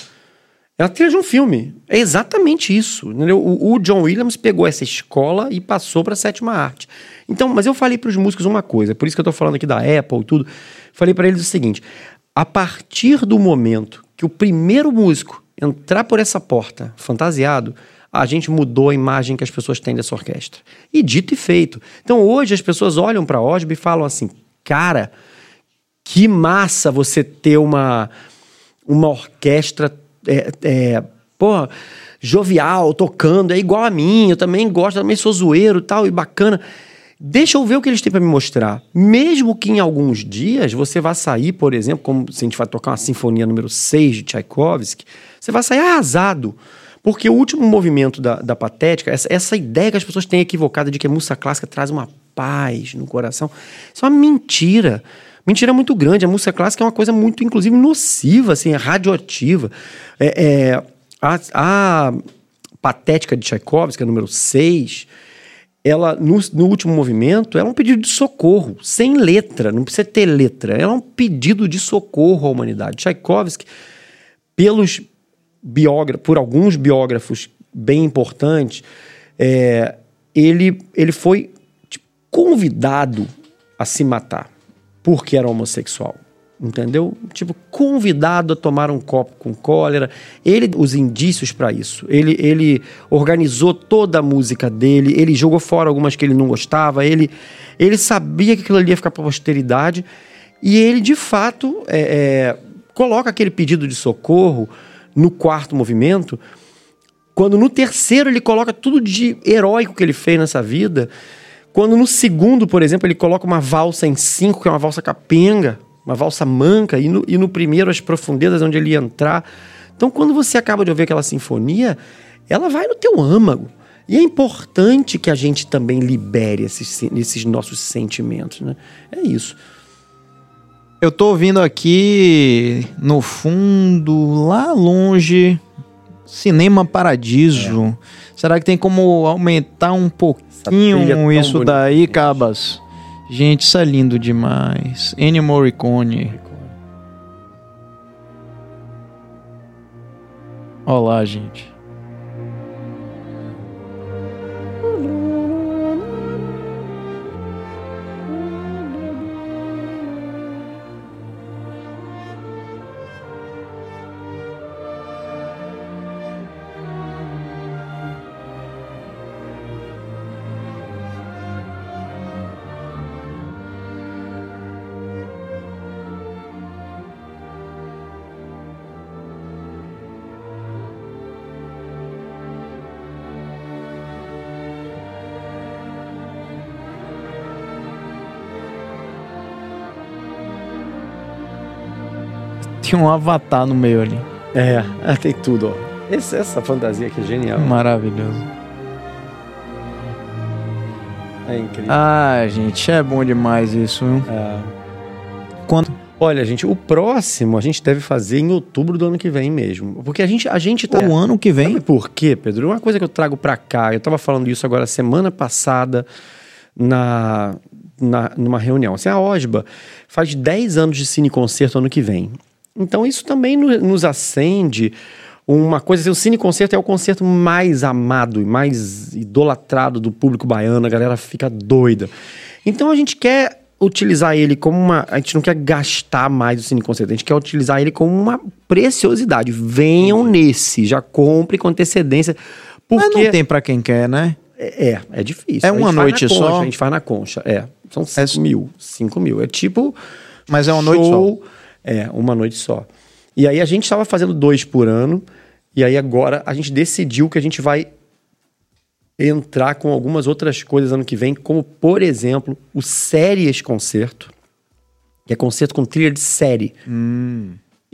é a trilha de um filme. É exatamente isso. O, o, John Williams pegou essa escola e passou para a sétima arte. Então, mas eu falei para os músicos uma coisa, por isso que eu estou falando aqui da Apple e tudo. Falei para eles o seguinte: a partir do momento que o primeiro músico entrar por essa porta fantasiado, a gente mudou a imagem que as pessoas têm dessa orquestra. E dito e feito. Então hoje as pessoas olham para a Osby e falam assim: cara, que massa você ter uma, uma orquestra é, é, pô, jovial, tocando, é igual a mim, eu também gosto, também sou zoeiro tal, e bacana. Deixa eu ver o que eles têm para me mostrar. Mesmo que em alguns dias você vá sair, por exemplo, como se a gente vai tocar uma sinfonia número 6 de Tchaikovsky, você vai sair arrasado. Porque o último movimento da, da patética, essa, essa ideia que as pessoas têm equivocada de que a música clássica traz uma paz no coração, isso é uma mentira. Mentira muito grande. A música clássica é uma coisa muito, inclusive, nociva, assim, é radioativa. É, é, a, a Patética de Tchaikovsky, número 6, ela, no, no, último movimento, ela é um pedido de socorro, sem letra, não precisa ter letra. Ela é um pedido de socorro à humanidade. Tchaikovsky, pelos por alguns biógrafos bem importantes, é, ele, ele foi tipo, convidado a se matar porque era homossexual. Entendeu? Tipo, convidado a tomar um copo com cólera. Ele, os indícios para isso. Ele, ele organizou toda a música dele, ele jogou fora algumas que ele não gostava, ele, ele sabia que aquilo ali ia ficar para posteridade. E ele, de fato, é, é, coloca aquele pedido de socorro no quarto movimento, quando no terceiro ele coloca tudo de heróico que ele fez nessa vida quando no segundo, por exemplo, ele coloca uma valsa em cinco, que é uma valsa capenga, uma valsa manca, e no, e no primeiro as profundezas onde ele ia entrar. Então, quando você acaba de ouvir aquela sinfonia, ela vai no teu âmago. E é importante que a gente também libere esses, esses nossos sentimentos, né? É isso. Eu tô ouvindo aqui no fundo, lá longe, Cinema Paradiso. É. Será que tem como aumentar um pouquinho? pouquinho isso bonita. daí, Cabas. Gente, isso é lindo demais. Ennio Morricone. Olá, gente. Tinha um avatar no meio ali. É, é, tem tudo, ó. Esse- essa fantasia aqui é genial. Maravilhoso. É incrível. Ah, gente, é bom demais isso, viu? É. Quando... Olha, gente, o próximo a gente deve fazer em outubro do ano que vem mesmo. Porque a gente, a gente tá. O ano que vem. Sabe por quê, Pedro? Uma coisa que eu trago pra cá, eu tava falando isso agora semana passada na, na numa reunião. Assim, a OSBA faz 10 anos de cine concerto ano que vem. Então isso também no- nos acende uma coisa assim, o cine concerto é o concerto mais amado e mais idolatrado do público baiano, a galera fica doida. Então a gente quer utilizar ele como uma, a gente não quer gastar mais o cine concerto, a gente quer utilizar ele como uma preciosidade. Venham nesse, já compre com antecedência, porque Mas não tem pra quem quer, né? é, é, é difícil. É uma noite concha, só? A gente faz na concha, é. São 5 mil, 5 mil. É tipo Mas é uma noite só. É, uma noite só. E aí a gente estava fazendo dois por ano, e aí agora a gente decidiu que a gente vai entrar com algumas outras coisas ano que vem, como por exemplo o Séries Concerto, que é concerto com trilha de série.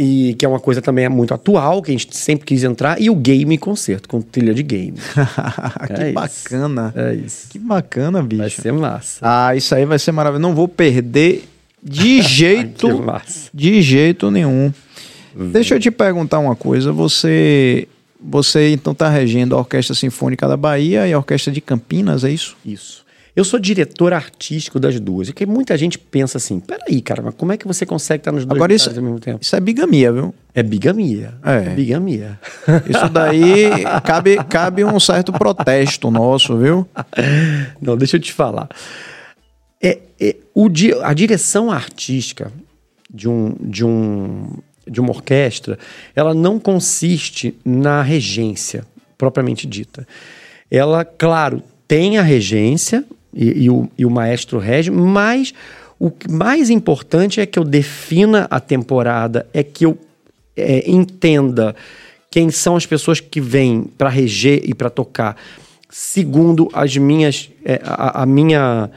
E que é uma coisa também muito atual, que a gente sempre quis entrar, e o Game Concerto, com trilha de game. que É isso. bacana. É isso. Que bacana, Vai bicho. ser massa. Ah, isso aí vai ser maravilhoso. Não vou perder de jeito, de jeito nenhum. Deixa eu te perguntar uma coisa. Você, você então está regendo a Orquestra Sinfônica da Bahia e a Orquestra de Campinas, é isso? Isso. Eu sou diretor artístico das duas. E que muita gente pensa assim: peraí, cara, mas como é que você consegue estar nos dois Agora isso, ao mesmo tempo? isso é bigamia, viu? É bigamia. É. bigamia. Isso daí cabe, cabe um certo protesto nosso, viu? Não, deixa eu te falar. É, é, o di- a direção artística de, um, de, um, de uma orquestra, ela não consiste na regência, propriamente dita. Ela, claro, tem a regência e, e o, e o maestro rege, mas o mais importante é que eu defina a temporada, é que eu é, entenda quem são as pessoas que vêm para reger e para tocar, segundo as minhas, é, a, a minha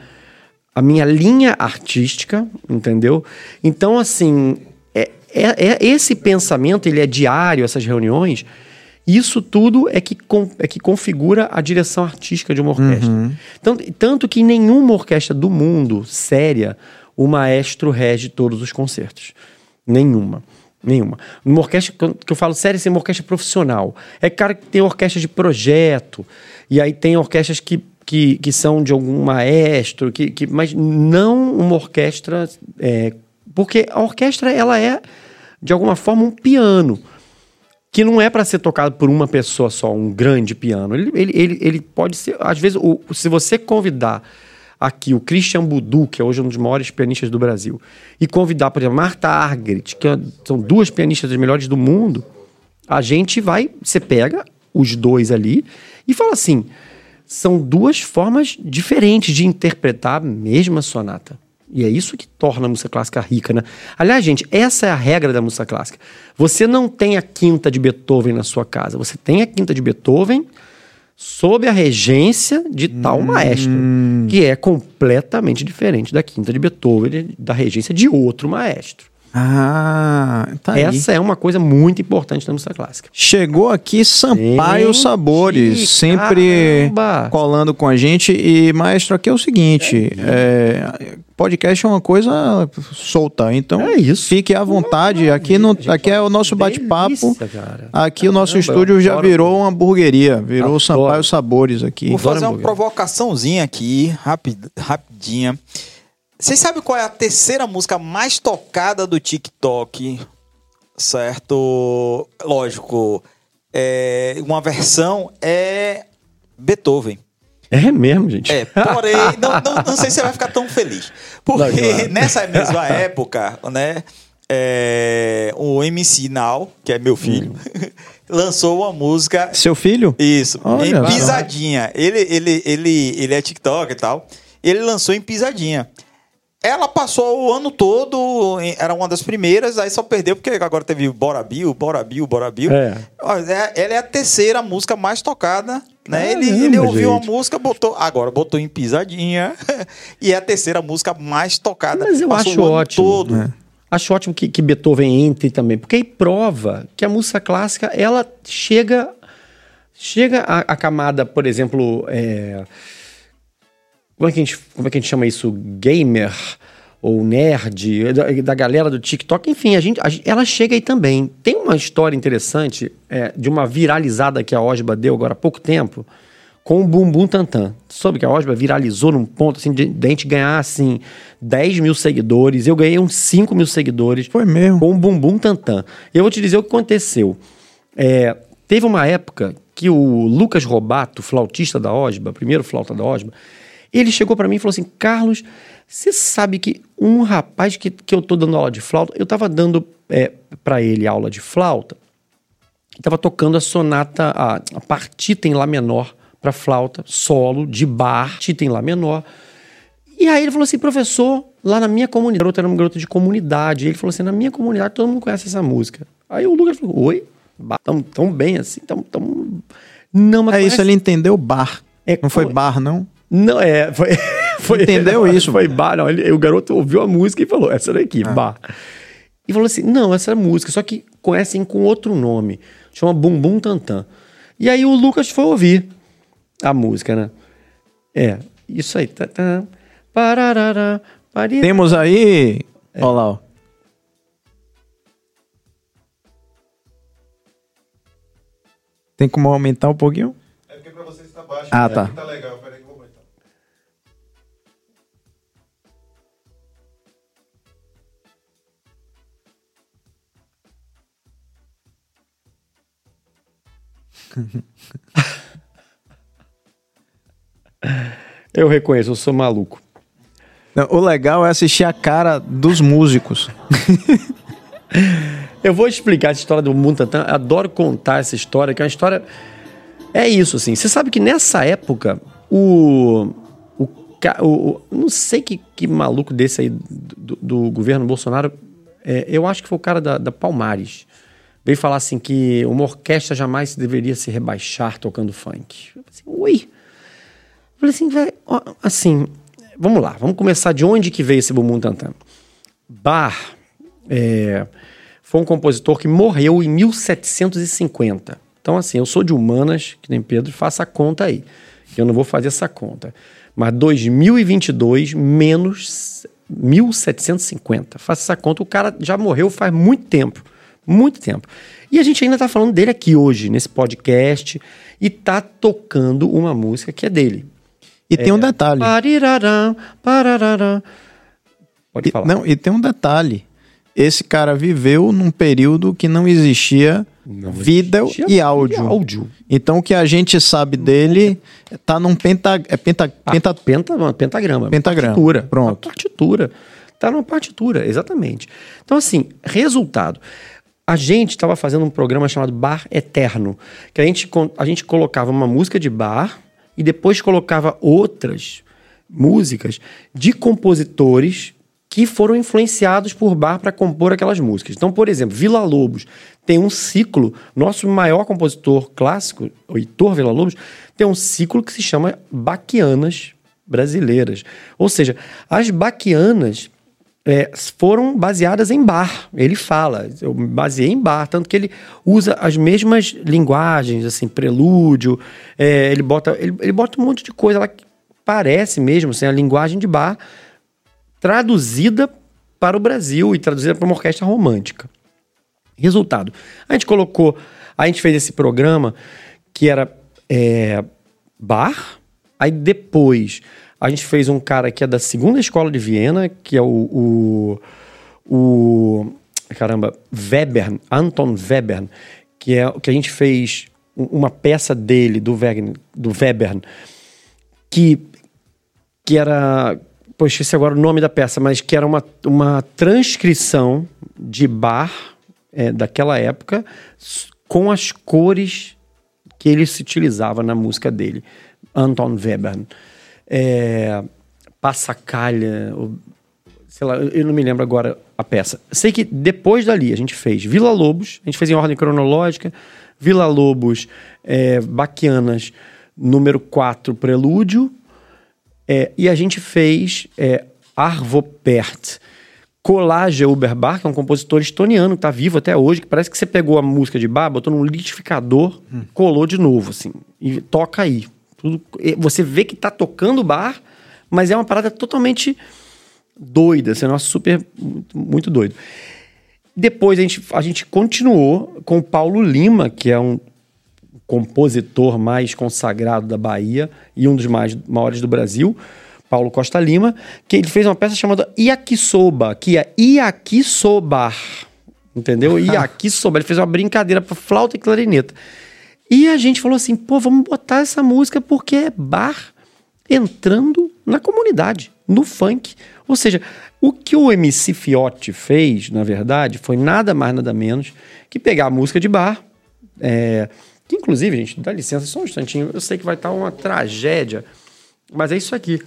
a minha linha artística, entendeu? Então, assim, é, é- é- esse pensamento, ele é diário, essas reuniões, isso tudo é que, con- é que configura a direção artística de uma orquestra. Tanto, tanto que em nenhuma orquestra do mundo, séria, o maestro rege todos os concertos. Nenhuma. Nenhuma. Uma orquestra, que eu- falo sério, assim, uma orquestra profissional. É cara que tem orquestra de projeto, e aí tem orquestras que, que, que são de algum maestro, que, que, mas não uma orquestra. é, porque a orquestra, ela é, de alguma forma, um piano que não é para ser tocado por uma pessoa só, um grande piano. Ele, ele, ele, ele pode ser, às vezes, o, se você convidar aqui o Christian Budu, que é hoje um dos maiores pianistas do Brasil, e convidar, por exemplo, Marta Argerich, que é- são duas pianistas das melhores do mundo, a gente vai, você pega os dois ali e fala assim, são duas formas diferentes de interpretar a mesma sonata. E é isso que torna a música clássica rica, né? Aliás, gente, essa é a regra da música clássica. Você não tem a quinta de Beethoven na sua casa. Você tem a quinta de Beethoven sob a regência de tal maestro, que é completamente diferente da quinta de Beethoven, da regência de outro maestro. Ah, tá aí. Essa é uma coisa muito importante da música clássica. Chegou aqui Sampaio Gente, Sabores, sempre caramba! colando com a gente. E, maestro, aqui é o seguinte: é, podcast é uma coisa solta, então É isso. fique à vontade. Aqui, no, aqui é o nosso bate-papo. Aqui o nosso estúdio já virou uma hamburgueria, virou Adoro. Sampaio Sabores aqui. Vou fazer uma provocaçãozinha aqui, rapid, rapidinha. Vocês sabem qual é a terceira música mais tocada do TikTok? Certo? Lógico. É, uma versão é Beethoven. É mesmo, gente? É, porém, não, não, não sei se você vai ficar tão feliz. Não, Porque claro. nessa mesma época, né? é, o MC Now, que é meu filho, Hum. lançou uma música Seu filho? isso, Olha em pisadinha. Ele, ele, ele, ele é TikTok e tal. Ele lançou em pisadinha. Ela passou o ano todo, era uma das primeiras, aí só perdeu porque agora teve Bora Bill, Bora Bill, Bora Bill. É. É- Ela é a terceira música mais tocada, né? Ele, Caramba, ele ouviu gente. a música, botou, agora botou em pisadinha, e é a terceira música mais tocada. Mas eu Passou acho o ano ótimo. todo. É. Acho ótimo que, que Beethoven entre também, porque aí prova que a música clássica ela chega chega a, a camada, por exemplo, é, como, é que a gente, como é que a gente chama isso? Gamer ou nerd, da, da galera do TikTok, enfim, a gente, a, ela chega aí também. Tem uma história interessante é, de uma viralizada que a Osba deu agora há pouco tempo, com o Bumbum Tantan. Soube que a Osba viralizou num ponto assim, de, de a gente ganhar assim 10 mil seguidores. Eu ganhei uns 5 mil seguidores. Foi mesmo. Com o Bumbum Tantan. E eu vou te dizer o que aconteceu. É, teve uma época que o Lucas Robato, flautista da Osba, primeiro flauta da Osba, ele chegou para mim e falou assim: Carlos, você sabe que um rapaz que, que eu tô dando aula de flauta, eu tava dando é, para ele aula de flauta, estava tocando a sonata, a, a partita em Lá menor para flauta, solo, de bar, tita em Lá menor. E aí ele falou assim, professor, lá na minha comunidade, garoto era um garoto de comunidade. Ele falou assim, na minha comunidade todo mundo conhece essa música. Aí o Lucas falou, oi? Tão, tão bem assim, tão, tão... Não, mas é isso, ele entendeu bar. É, não foi bar, não? Não, é, foi... foi Entendeu isso? Foi bar, não. Ele, o garoto ouviu a música e falou, essa daqui, ah. bar. E falou assim, não, essa é música, só que conhecem com outro nome. Chama Bumbum Tantan. E aí o Lucas foi ouvir a música, né? É, isso aí. Tá, tá, pararara, Temos aí. É. Olha lá, ó. Tem como aumentar um pouquinho? É porque pra vocês está baixo. Ah, tá. tá legal. Peraí eu reconheço, eu sou maluco. Não, o legal é assistir a cara dos músicos. eu vou explicar essa história do Muntantan. Adoro contar essa história, que é uma história. É isso, assim. Você sabe que nessa época, o. O, o, não sei que, que maluco desse aí do, do governo Bolsonaro. É, eu acho que foi o cara da, da Palmares. Veio falar assim que uma orquestra jamais deveria se rebaixar tocando funk. Eu falei assim, ui. Falei assim, velho, assim, vamos lá, vamos começar de onde que veio esse bumbum tantan. Bar é, foi um compositor que morreu em 1750. Então, assim, eu sou de humanas, que nem Pedro, faça a conta aí. Eu não vou fazer essa conta. Mas 2022 menos 1750. Faça essa conta. O cara já morreu faz muito tempo. Muito tempo. E a gente ainda está falando dele aqui hoje, nesse podcast, e tá tocando uma música que é dele. E é. tem um detalhe. Pode falar. E, não, e tem um detalhe. Esse cara viveu num período que não existia não vida e áudio. áudio. Então o que a gente sabe dele tá num penta, é penta, ah, penta, penta, pentagrama. Pentagrama. Partitura. Pronto. Uma partitura. Tá numa partitura, exatamente. Então, assim, resultado. A gente estava fazendo um programa chamado Bar Eterno, que a gente, a gente colocava uma música de bar e depois colocava outras músicas de compositores que foram influenciados por Bar para compor aquelas músicas. Então, por exemplo, Vila Lobos tem um ciclo, nosso maior compositor clássico, o Heitor Vila Lobos, tem um ciclo que se chama Baquianas Brasileiras. Ou seja, as baquianas é, foram baseadas em bar. Ele fala, eu baseei em bar, tanto que ele usa as mesmas linguagens, assim, prelúdio, é, ele, bota, ele, ele, bota um monte de coisa lá que parece mesmo assim, a linguagem de bar traduzida para o Brasil e traduzida para uma orquestra romântica. Resultado, a gente colocou, a gente fez esse programa que era é, bar, aí depois a gente fez um cara que é da segunda escola de Viena, que é o, o, o caramba, Webern, Anton Webern, que é que a gente fez uma peça dele do Webern, do Webern que que era, poxa, esse agora o nome da peça, mas que era uma, uma transcrição de bar é, daquela época com as cores que ele se utilizava na música dele, Anton Webern é, Passacalha, ou, sei lá, eu não me lembro agora a peça. Sei que depois dali a gente fez Vila Lobos, a gente fez em ordem cronológica, Vila Lobos, é, Baquianas, número 4, Prelúdio, é, e a gente fez é, Arvopert Colage Uberbar, que é um compositor estoniano que está vivo até hoje, que parece que você pegou a música de bar, botou num liquidificador, hum. colou de novo, assim, e toca aí. Tudo, você vê que está tocando bar, mas é uma parada totalmente doida, assim, nossa, super, muito, muito doido. Depois a gente, a gente continuou com o Paulo Lima, que é um compositor mais consagrado da Bahia e um dos mais maiores do Brasil. Paulo Costa Lima, que ele fez uma peça chamada Iakisoba, que é Iakisobar. Entendeu? Iakisoba. Ele fez uma brincadeira para flauta e clarineta. E a gente falou assim: pô, vamos botar essa música porque é bar entrando na comunidade, no funk. Ou seja, o que o MC Fiote fez, na verdade, foi nada mais, nada menos que pegar a música de bar. É, que inclusive, gente, dá licença só um instantinho. Eu sei que vai estar uma tragédia, mas é isso aqui.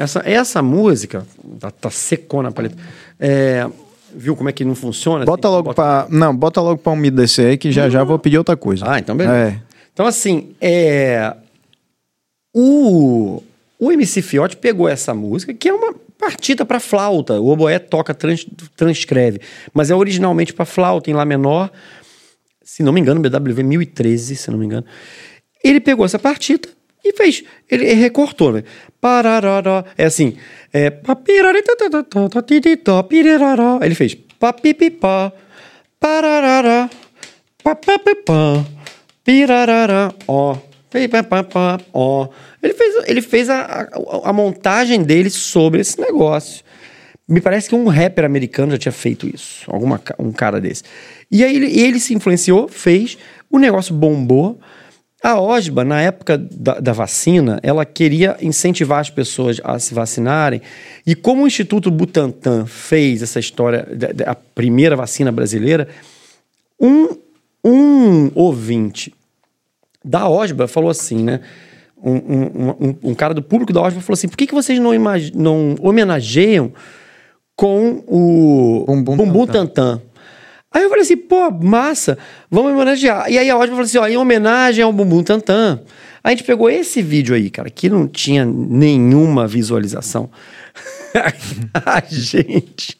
Essa, essa música, tá, tá secona a paleta. É, viu como é que não funciona? Bota assim, logo bota... para Não, bota logo para umedecer aí que já já vou pedir outra coisa. Ah, então beleza. É. Então, assim, é... o, o MC Fiote pegou essa música, que é uma partita para flauta. O oboé toca, trans, transcreve. Mas é originalmente para flauta, em Lá menor. Se não me engano, BWV 1013, se não me engano. Ele pegou essa partita e fez. Ele, ele recortou, né? Pararara. É assim. É. Ele fez. Ó. Ó. Ele fez, ele fez a, a, a, montagem dele sobre esse negócio. Me parece que um rapper americano já tinha feito isso. Alguma, um cara desse. E aí ele, ele se influenciou, fez, o negócio bombou. A OSBA, na época da, da, vacina, ela queria incentivar as pessoas a se vacinarem. E como o Instituto Butantan fez essa história, da, primeira vacina brasileira, um, um ouvinte da OSBA falou assim, né? Um, um, um, um, cara do público da OSBA falou assim: por que, que vocês não, não homenageiam com o Bumbum, Bumbum Tantan? Aí eu falei assim, pô, massa, vamos homenagear. E aí a OSBA falou assim: ó, em homenagem ao Bumbum Tantan. A gente pegou esse vídeo aí, cara, que não tinha nenhuma visualização. a gente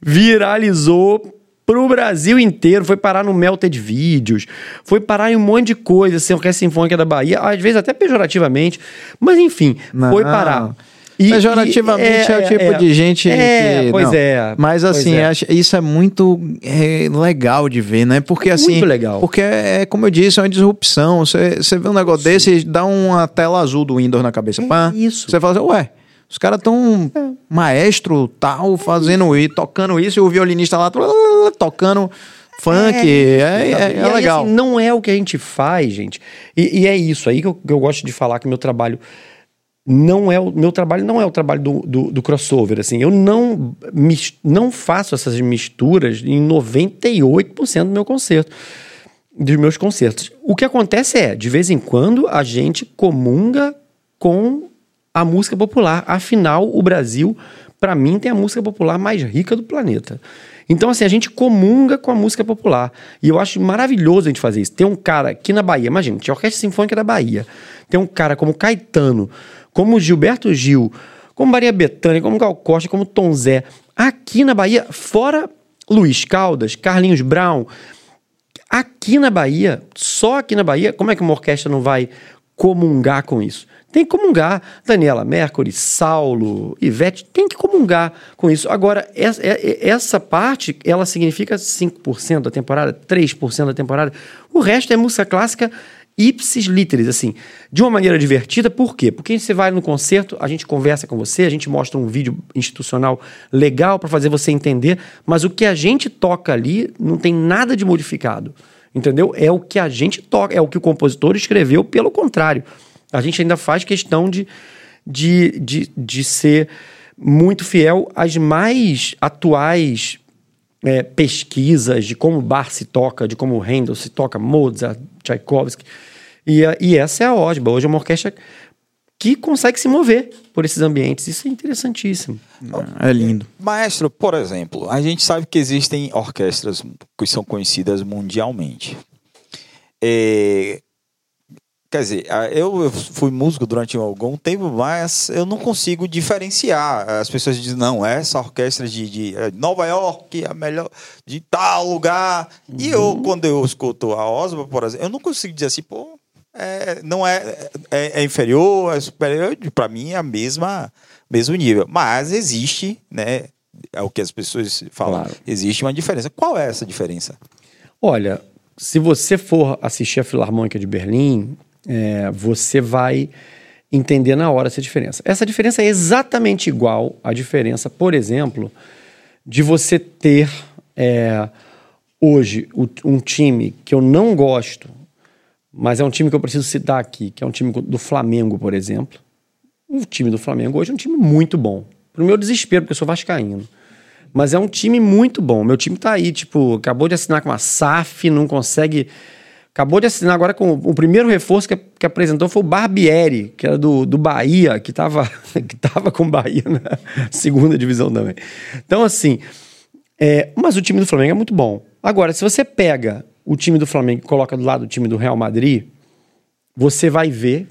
viralizou pro Brasil inteiro, foi parar no Melted Vídeos, foi parar em um monte de coisa, assim, Orquestra Sinfônica da Bahia, às vezes até pejorativamente, mas enfim, não. foi parar. E, Pejorativamente e, é, é, o tipo é, de gente é, que. Pois não. é. Mas assim, é. isso é muito é, legal de ver, né? Porque é assim. Muito legal. Porque é, como eu disse, é uma disrupção. Você, você vê um negócio Sim. desse e dá uma tela azul do Windows na cabeça. Pá, isso. Você fala assim, ué. Os caras tão é. maestro tal, fazendo isso, tocando isso, e o violinista lá tocando funk. É, é, é, é legal. Assim, não é o que a gente faz, gente. E, e é isso aí que eu, que eu, gosto de falar que meu trabalho não é o meu trabalho não é o trabalho do, do, do crossover assim eu não não faço essas misturas em 98% do meu concerto dos meus concertos o que acontece é de vez em quando a gente comunga com a música popular. Afinal, o Brasil, para mim, tem a música popular mais rica do planeta. Então, assim, a gente comunga com a música popular. E eu acho maravilhoso a gente fazer isso. Tem um cara aqui na Bahia, imagina, tinha Orquestra Sinfônica da Bahia. Tem um cara como Caetano, como Gilberto Gil, como Maria Bethânia, como Gal Costa, como Tom Zé. Aqui na Bahia, fora Luiz Caldas, Carlinhos Brown. Aqui na Bahia, só aqui na Bahia, como é que uma orquestra não vai comungar com isso? Tem que comungar. Daniela Mercury, Saulo, Ivete, tem que comungar com isso. Agora, essa parte, ela significa 5% da temporada, 3% da temporada. O resto é música clássica ipsis literis, assim, de uma maneira divertida. Por quê? Porque você vai no concerto, a gente conversa com você, a gente mostra um vídeo institucional legal para fazer você entender, mas o que a gente toca ali não tem nada de modificado. Entendeu? É o que a gente toca, é o que o compositor escreveu, pelo contrário. A gente ainda faz questão de, de, de, de ser muito fiel às mais atuais é, pesquisas de como Bar se toca, de como Handel se toca, Mozart, Tchaikovsky. E, e essa é a OSBA. Hoje é uma orquestra que consegue se mover por esses ambientes. Isso é interessantíssimo. É lindo. Maestro, por exemplo, a gente sabe que existem orquestras que são conhecidas mundialmente. É, Quer dizer, eu fui músico durante algum tempo, mas eu não consigo diferenciar. As pessoas dizem, não, essa orquestra de, de é, Nova York é a melhor de tal lugar. Uhum. E eu, uhum. quando eu escuto a Osma, por exemplo, eu não consigo dizer assim, pô, é, não é, é, é inferior, é superior. Para mim é a mesma, mesmo nível. Mas existe, né? É o que as pessoas falam. Claro. Existe uma diferença. Qual é essa diferença? Olha, se você for assistir a Filarmônica de Berlim, é, você vai entender na hora essa diferença. Essa diferença é exatamente igual à diferença, por exemplo, de você ter é, hoje um time que eu não gosto, mas é um time que eu preciso citar aqui, que é um time do Flamengo, por exemplo. O time do Flamengo hoje é um time muito bom. Pro meu desespero, porque eu sou vascaíno. Mas é um time muito bom. Meu time tá aí, tipo, acabou de assinar com a SAF, não consegue Acabou de assinar agora com o primeiro reforço que, que apresentou foi o Barbieri, que era do, do Bahia, que estava que tava com o Bahia na segunda divisão também. Então, assim, é, mas o time do Flamengo é muito bom. Agora, se você pega o time do Flamengo e coloca do lado do time do Real Madrid, você vai ver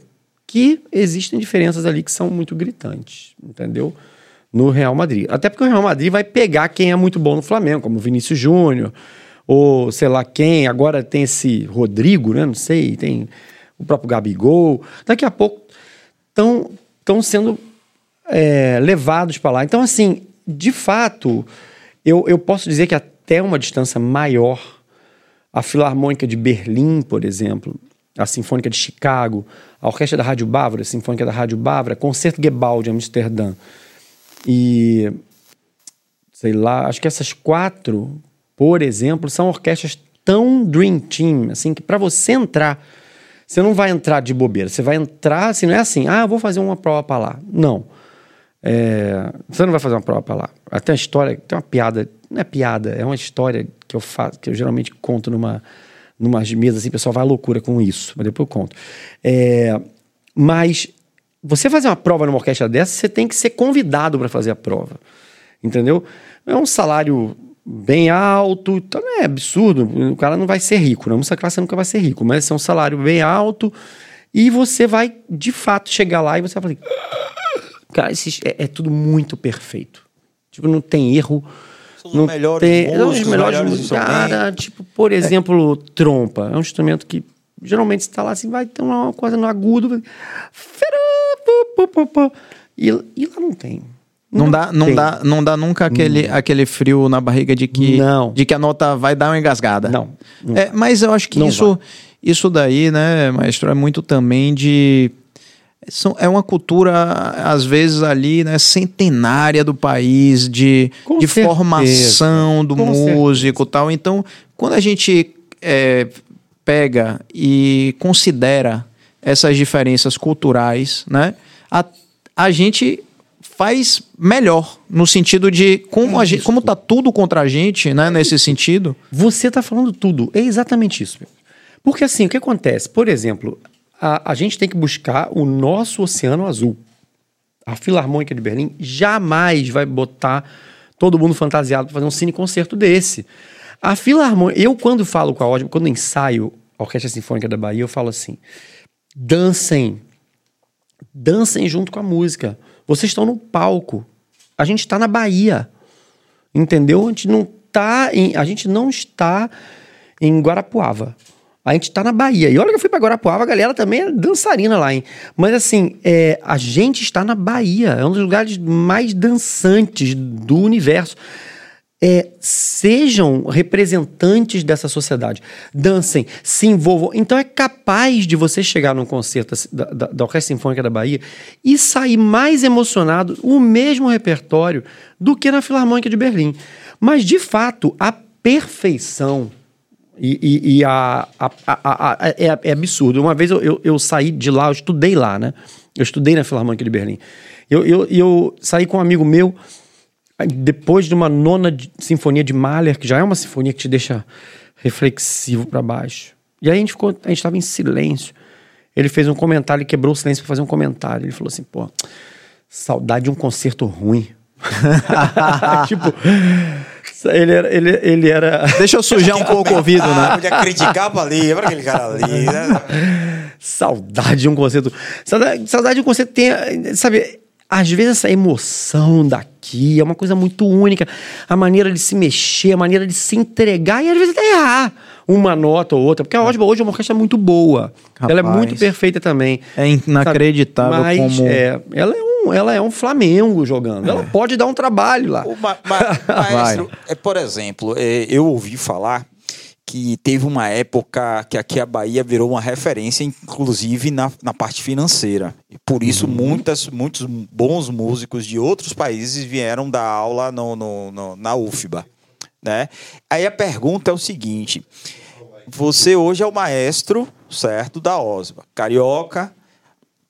que existem diferenças ali que são muito gritantes, entendeu? No Real Madrid. Até porque o Real Madrid vai pegar quem é muito bom no Flamengo, como o Vinícius Júnior, ou sei lá quem, agora tem esse Rodrigo, né? Não sei, tem o próprio Gabigol. Daqui a pouco estão sendo é, levados para lá. Então, assim, de fato, eu, eu posso dizer que até uma distância maior, a Filarmônica de Berlim, por exemplo, a Sinfônica de Chicago, a Orquestra da Rádio Bávara, a Sinfônica da Rádio Bávara, Concerto de Amsterdã. E sei lá, acho que essas quatro por exemplo, são orquestras tão dream team, assim, que para você entrar, você não vai entrar de bobeira, você vai entrar, assim, não é assim, ah, vou fazer uma prova para lá. Não. É, você não vai fazer uma prova para lá. Até uma história, tem uma piada, não é piada, é uma história que eu faço, que eu geralmente conto numa numa mesa assim, o pessoal vai à loucura com isso, mas depois eu conto. É, mas você fazer uma prova numa orquestra dessa, você tem que ser convidado para fazer a prova. Entendeu? É um salário bem alto, então é absurdo. O cara não vai ser rico, na música clássica nunca vai ser rico, mas é um salário bem alto e você vai de fato chegar lá e você vai falar, cara, é, é, tudo muito perfeito. Tipo, não tem erro. São não melhores tem, músicos, os melhores, melhores cara, tipo, por exemplo, é. trompa. É um instrumento que geralmente está lá assim, vai ter uma coisa no agudo. E, e lá não tem. Não, dá, não, dá, não dá nunca aquele, hum. aquele frio na barriga de que, não. de que a nota vai dar uma engasgada. Não. É, mas eu acho que isso, isso daí, né, maestro, é muito também de. É uma cultura, às vezes, ali, né, centenária do país, de, de formação do Com músico e tal. Então, quando a gente é, pega e considera essas diferenças culturais, né, a, a gente faz melhor no sentido de como a gente, como tá tudo contra a gente, né, nesse sentido. Você tá falando tudo, é exatamente isso. Porque assim, o que acontece? Por exemplo, a, a gente tem que buscar o nosso oceano azul. A Filarmônica de Berlim jamais vai botar todo mundo fantasiado para fazer um cine concerto desse. A Filarmônica, eu quando falo com a Ótima, quando ensaio a Orquestra Sinfônica da Bahia, eu falo assim: dancem, dancem junto com a música. Vocês estão no palco. A gente está na Bahia. Entendeu? A gente não tá em, a gente não está em Guarapuava. A gente está na Bahia. E olha que eu fui para Guarapuava, a galera também é dançarina lá, hein? Mas assim, é, a gente está na Bahia. É um dos lugares mais dançantes do universo é, sejam representantes dessa sociedade, dancem, se envolvam. Então é capaz de você chegar num concerto da, da, da, Orquestra Sinfônica da Bahia e sair mais emocionado, o mesmo repertório, do que na Filarmônica de Berlim. Mas, de fato, a perfeição. E, e, e a, a, a, é, é, absurdo. Uma vez eu, eu, eu, saí de lá, eu estudei lá, né? Eu estudei na Filarmônica de Berlim. Eu, eu, eu saí com um amigo meu depois de uma nona sinfonia de Mahler, que já é uma sinfonia que te deixa reflexivo para baixo. E aí a gente ficou, a gente estava em silêncio. Ele fez um comentário, ele quebrou o silêncio para fazer um comentário. Ele falou assim: pô, saudade de um concerto ruim. tipo, Ele era, ele, ele era. Deixa eu sujar um pouco o ouvido, Ah, né? podia criticar pra ali, pra aquele cara ali. Né? Saudade de um concerto. Saudade, saudade de um concerto tem. Sabe, às vezes essa emoção daqui é uma coisa muito única. A maneira de se mexer, a maneira de se entregar e às vezes até errar uma nota ou outra. Porque a Osba hoje é uma orquestra muito boa. Ela é Rapaz. muito perfeita também. É inacreditável Mas, como. é, ela, é um, ela é um Flamengo jogando. Ela pode dar um trabalho lá. O ma- ma- maestro, é, por exemplo, é, eu ouvi falar que teve uma época que aqui a Bahia virou uma referência, inclusive na, na parte financeira. E por isso muitas, muitos bons músicos de outros países vieram dar aula no, no- no- na UFBA. Né? Aí a pergunta é o seguinte: você hoje é o maestro, certo, da OSBA, carioca,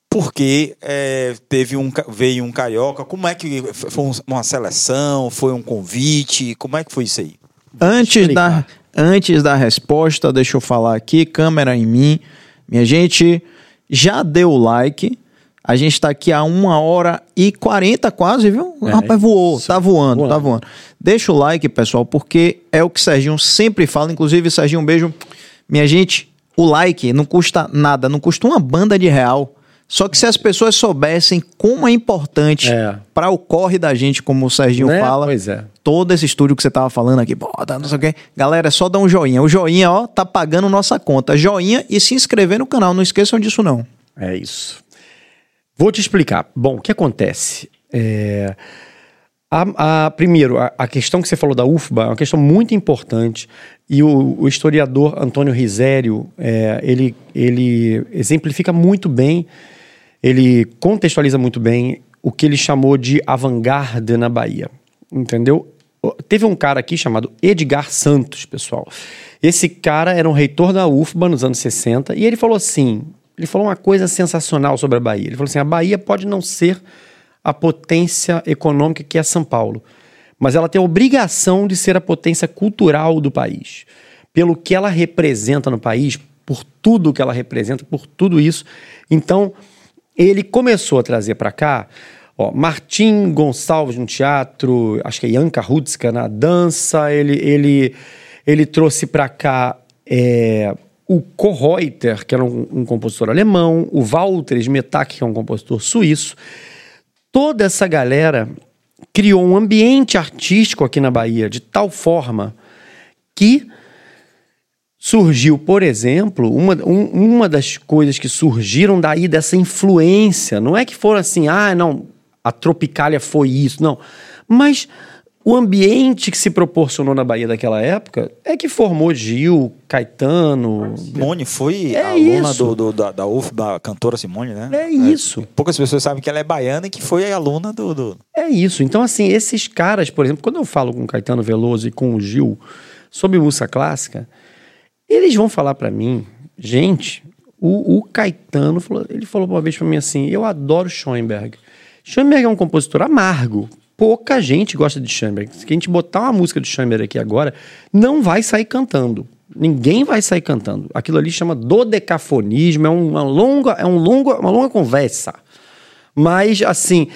porque é, teve um, veio um carioca. Como é que foi um- uma seleção? Foi um convite? Como é que foi isso aí? Antes da. Antes da resposta, deixa eu falar aqui, câmera em mim. Minha gente, já deu o like. A gente tá aqui a uma hora e 40 quase, viu? É, Rapaz, voou, isso. tá voando, tá Voando. voando. Deixa o like, pessoal, porque é o que o Serginho sempre fala. Inclusive, Serginho, um beijo. Minha gente, o like não custa nada, não custa uma banda de real. Só que se as pessoas soubessem como é importante É. para o corre da gente, como o Serginho Né? fala, é. todo esse estúdio que você tava falando aqui, bota, não sei o quê. Galera, é só dar um joinha. O joinha, ó, tá pagando nossa conta. Joinha e se inscrever no canal. Não esqueçam disso, não. É isso. Vou te explicar. Bom, o que acontece? É, a, a- primeiro, a, a questão que você falou da UFBA é uma questão muito importante e o, o historiador Antônio Risério, é, ele, ele exemplifica muito bem, ele contextualiza muito bem o que ele chamou de avant-garde na Bahia, entendeu? Teve um cara aqui chamado Edgar Santos, pessoal. Esse cara era um reitor da UFBA nos anos 60 e ele falou assim, ele falou uma coisa sensacional sobre a Bahia. Ele falou assim, a Bahia pode não ser a potência econômica que é São Paulo, mas ela tem a obrigação de ser a potência cultural do país. Pelo que ela representa no país, por tudo que ela representa, por tudo isso. Então, ele começou a trazer para cá ó, Martim Gonçalves no teatro, acho que é Jan Karutska na dança, ele, ele, ele trouxe para cá é, o Kohreuter, que era um, um compositor alemão, o Walter Smetak, que é um compositor suíço. Toda essa galera criou um ambiente artístico aqui na Bahia de tal forma que surgiu, por exemplo, uma, um- uma das coisas que surgiram daí dessa influência. Não é que foram assim, ah, não, a Tropicália foi isso, não. Mas o ambiente que se proporcionou na Bahia daquela época é que formou Gil, Caetano. Simone foi É aluna do, do- da, da UFBA, a cantora Simone, né? É isso. Poucas pessoas sabem que ela é baiana e que foi aluna do. do... É isso. Então, assim, esses caras, por exemplo, quando eu falo com Caetano Veloso e com o Gil sobre música clássica, eles vão falar pra mim, gente, o, o Caetano, falou, ele falou uma vez pra mim assim, eu adoro Schoenberg. Schoenberg é um compositor amargo. Pouca gente gosta de Schoenberg. Se a gente botar uma música de Schoenberg aqui agora, não vai sair cantando. Ninguém vai sair cantando. Aquilo ali chama dodecafonismo, é uma longa, é um longa, uma longa conversa. Mas, assim,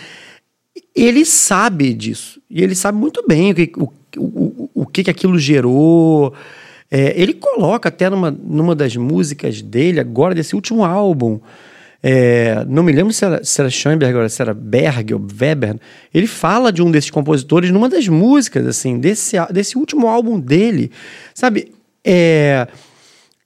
ele sabe disso. E ele sabe muito bem o que, o, o, o que, que aquilo gerou. É, ele coloca até numa, numa das músicas dele, agora, desse último álbum. é, não me lembro se era, se era Schoenberg ou se era Berg ou Weber. Ele fala de um desses compositores numa das músicas, assim, desse, desse último álbum dele. Sabe? É,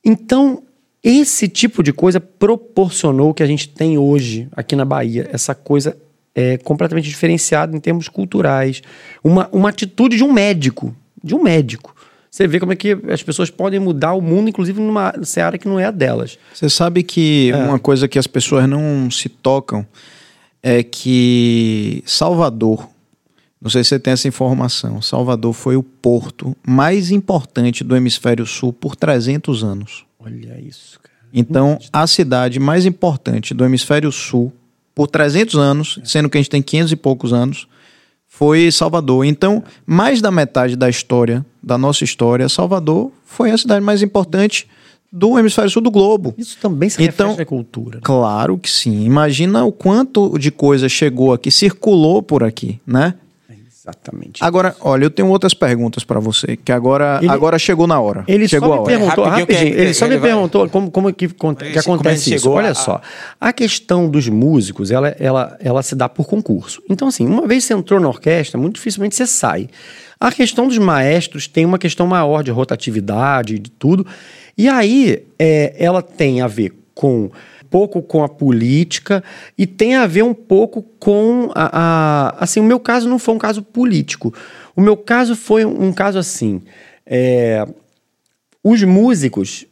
então, esse tipo de coisa proporcionou o que a gente tem hoje aqui na Bahia. Essa coisa é completamente diferenciada em termos culturais. Uma, uma atitude de um médico. De um médico. Você vê como é que as pessoas podem mudar o mundo, inclusive numa seara que não é a delas. Você sabe que uma coisa que as pessoas não se tocam é que Salvador, não sei se você tem essa informação, Salvador foi o porto mais importante do hemisfério sul por 300 anos. Olha isso, cara. Então, a cidade mais importante do hemisfério sul por 300 anos, sendo que a gente tem 500 e poucos anos, foi Salvador. Então, mais da metade da história, da nossa história, Salvador foi a cidade mais importante do hemisfério sul do globo. Isso também se Então- reflete na cultura. né? Claro que sim. Imagina o quanto de coisa chegou aqui, circulou por aqui, né? Exatamente. Agora, olha, eu tenho outras perguntas para você, que agora, Ele- agora chegou na hora. Ele chegou só a me hora. perguntou, Rapidinho, rapidinho, que- ele só que me ele vai- perguntou como, como que, con- que Como é que acontece isso. Olha a- só, a questão dos músicos, ela, ela, ela se dá por concurso. Então, assim, uma vez você entrou na orquestra, muito dificilmente você sai. A questão dos maestros tem uma questão maior de rotatividade, de tudo. E aí, é, ela tem a ver com pouco com a política e tem a ver um pouco com a, a- assim o meu caso não foi um caso político. O meu caso foi um, caso assim é, os músicos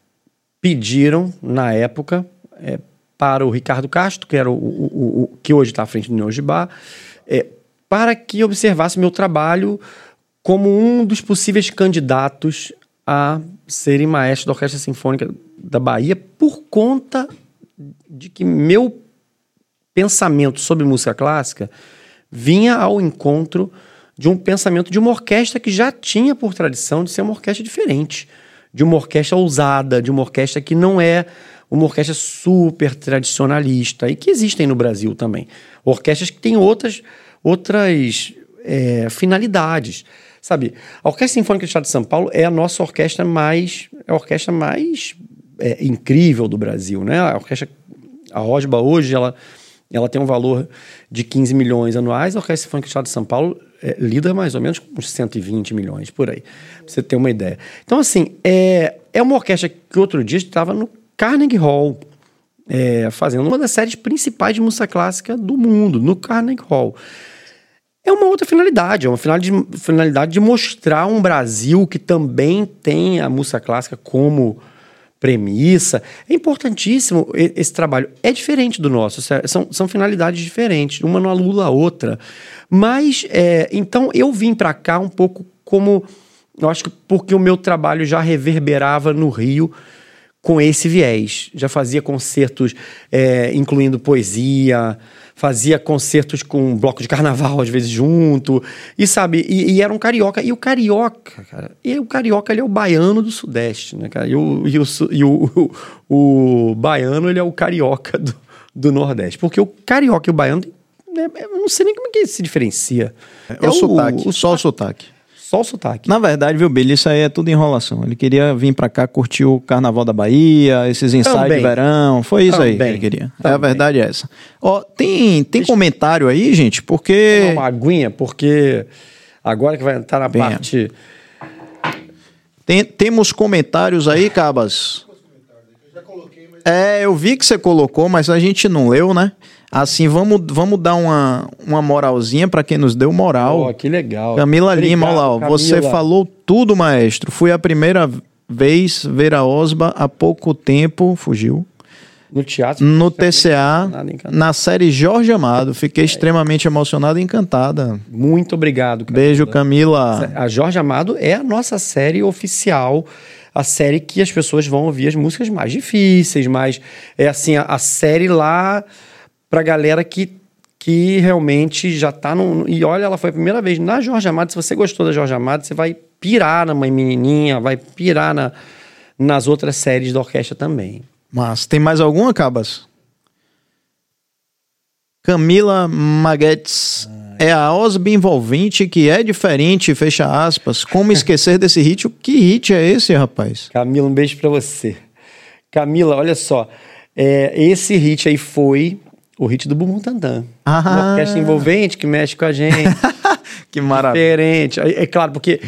pediram, na época, é, para o Ricardo Castro, que era o- o- o- que hoje está à frente do Neogibá, é, para que observasse meu trabalho como um dos possíveis candidatos a serem maestro da Orquestra Sinfônica da Bahia, por conta de que meu pensamento sobre música clássica vinha ao encontro de um pensamento de uma orquestra que já tinha por tradição de ser uma orquestra diferente, de uma orquestra ousada, de uma orquestra que não é uma orquestra super tradicionalista e que existem no Brasil também. Orquestras que têm outras, outras é, finalidades. Sabe, a Orquestra Sinfônica do Estado de São Paulo é a nossa orquestra mais, é a orquestra mais é, incrível do Brasil, né? A orquestra, a Rosba hoje, ela, ela tem um valor de 15 milhões anuais, a Orquestra Sinfônica do Estado de São Paulo é, lida mais ou menos com uns 120 milhões, por aí, pra você ter uma ideia. Então, assim, é, é uma orquestra que outro dia estava no Carnegie Hall, é, fazendo uma das séries principais de música clássica do mundo, no Carnegie Hall. É uma outra finalidade, é uma finalidade, finalidade de mostrar um Brasil que também tem a música clássica como premissa. É importantíssimo esse trabalho. É diferente do nosso, são, são finalidades diferentes, uma não anula a outra. Mas, é, então, eu vim para cá um pouco como. Eu acho que porque o meu trabalho já reverberava no Rio com esse viés. Já fazia concertos é, incluindo poesia, fazia concertos com um bloco de carnaval, às vezes, junto. E sabe, e, e era um carioca. E o carioca, cara, e o carioca ele é o baiano do Sudeste, né, cara? E o, e o, e o, o, o baiano ele é o carioca do, do Nordeste. Porque o carioca e o baiano, né, eu não sei nem como é que se diferencia. É, o, sotaque, só o sotaque. Só o sotaque. Na verdade, viu, Billy, isso aí é tudo enrolação. Ele queria vir pra cá curtir o Carnaval da Bahia, esses ensaios Também. de verão. Foi isso aí que Também. ele queria. É, a Também. verdade é essa. Ó, tem, tem comentário aí, gente? Porque. Uma aguinha, porque agora que vai entrar na Venha. parte. Tem- temos comentários aí, Cabas? É, eu vi que você colocou, mas a gente não leu, né? Assim, vamos, vamos dar uma, uma moralzinha pra quem nos deu moral. Ó, que legal. Camila Lima, olha lá, Obrigado, você falou tudo, maestro. Fui a primeira vez ver a Osba há pouco tempo, fugiu, No teatro. no TCA, na série Jorge Amado. Fiquei extremamente emocionada e encantada. Muito obrigado. Camila. Beijo, Camila. A Jorge Amado é a nossa série oficial, a série que as pessoas vão ouvir as músicas mais difíceis, mais é assim a, a série lá pra galera que que realmente já tá no e olha, ela foi a primeira vez na Jorge Amado. Se você gostou da Jorge Amado, você vai pirar na Mãe Menininha, vai pirar na, nas outras séries da orquestra também. Mas tem mais alguma, Cabas? Camila Maguetes. É a Osby envolvente que é diferente, fecha aspas. Como esquecer desse hit? Que hit é esse, rapaz? Camila, um beijo pra você. Camila, olha só. é, esse hit aí foi o hit do Bumbum Tantan. Ah. Uma orquestra envolvente que mexe com a gente. Que maravilha. diferente. É, é claro, porque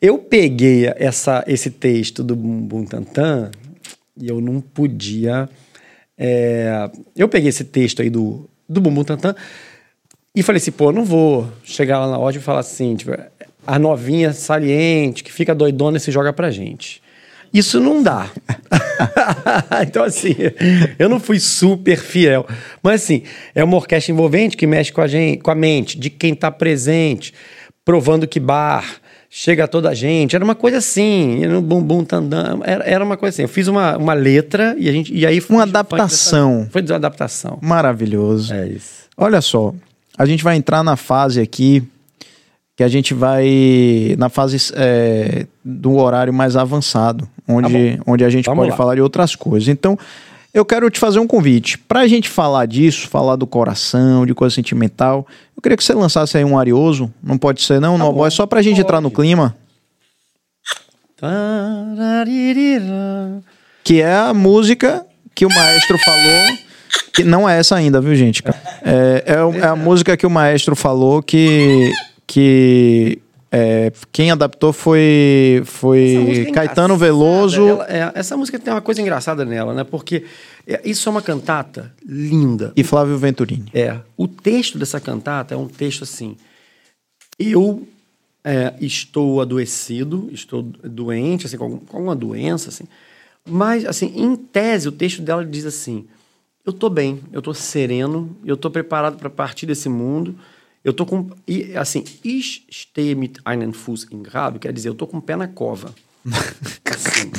eu peguei essa, esse texto do Bumbum Tantan e eu não podia. é, eu peguei esse texto aí do, do Bumbum Tantan e falei assim, pô, eu não vou chegar lá na loja e falar assim, tipo, a novinha saliente que fica doidona e se joga pra gente. Isso não dá. então, assim, eu não fui super fiel. Mas, assim, é uma orquestra envolvente que mexe com a, gente, com a mente de quem tá presente, provando que bar chega a toda a gente. Era uma coisa assim, era um bum bum tandam. Era, era uma coisa assim. Eu fiz uma, uma letra e, a gente, e aí... Uma funk dessa- adaptação. Foi de adaptação. Maravilhoso. É isso. Olha só, a gente vai entrar na fase aqui que a gente vai na fase é, do horário mais avançado, onde, onde a gente Vamos pode lá. falar de outras coisas. Então, eu quero te fazer um convite. Pra gente falar disso, falar do coração, de coisa sentimental, eu queria que você lançasse aí um arioso. Não pode ser, não? Tá não, bom. é só pra gente entrar no clima. Que é a música que o maestro falou. Que não é essa ainda, viu, gente? É, é, é a música que o maestro falou que. Que é, quem adaptou foi, foi é Caetano engraçada, Veloso. ela- é, essa música tem uma coisa engraçada nela, né? Porque é, isso é uma cantata linda. E Flávio Venturini. É. O texto dessa cantata é um texto assim. Eu é, estou adoecido, estou doente, assim, com, algum- com alguma doença, assim. Mas, assim, em tese, o texto dela diz assim: eu tô bem, eu tô sereno, eu tô preparado para partir desse mundo. Eu tô com. E, assim, ich stehe mit einem Fuß im Grab, quer dizer, eu tô com o pé na cova. Assim.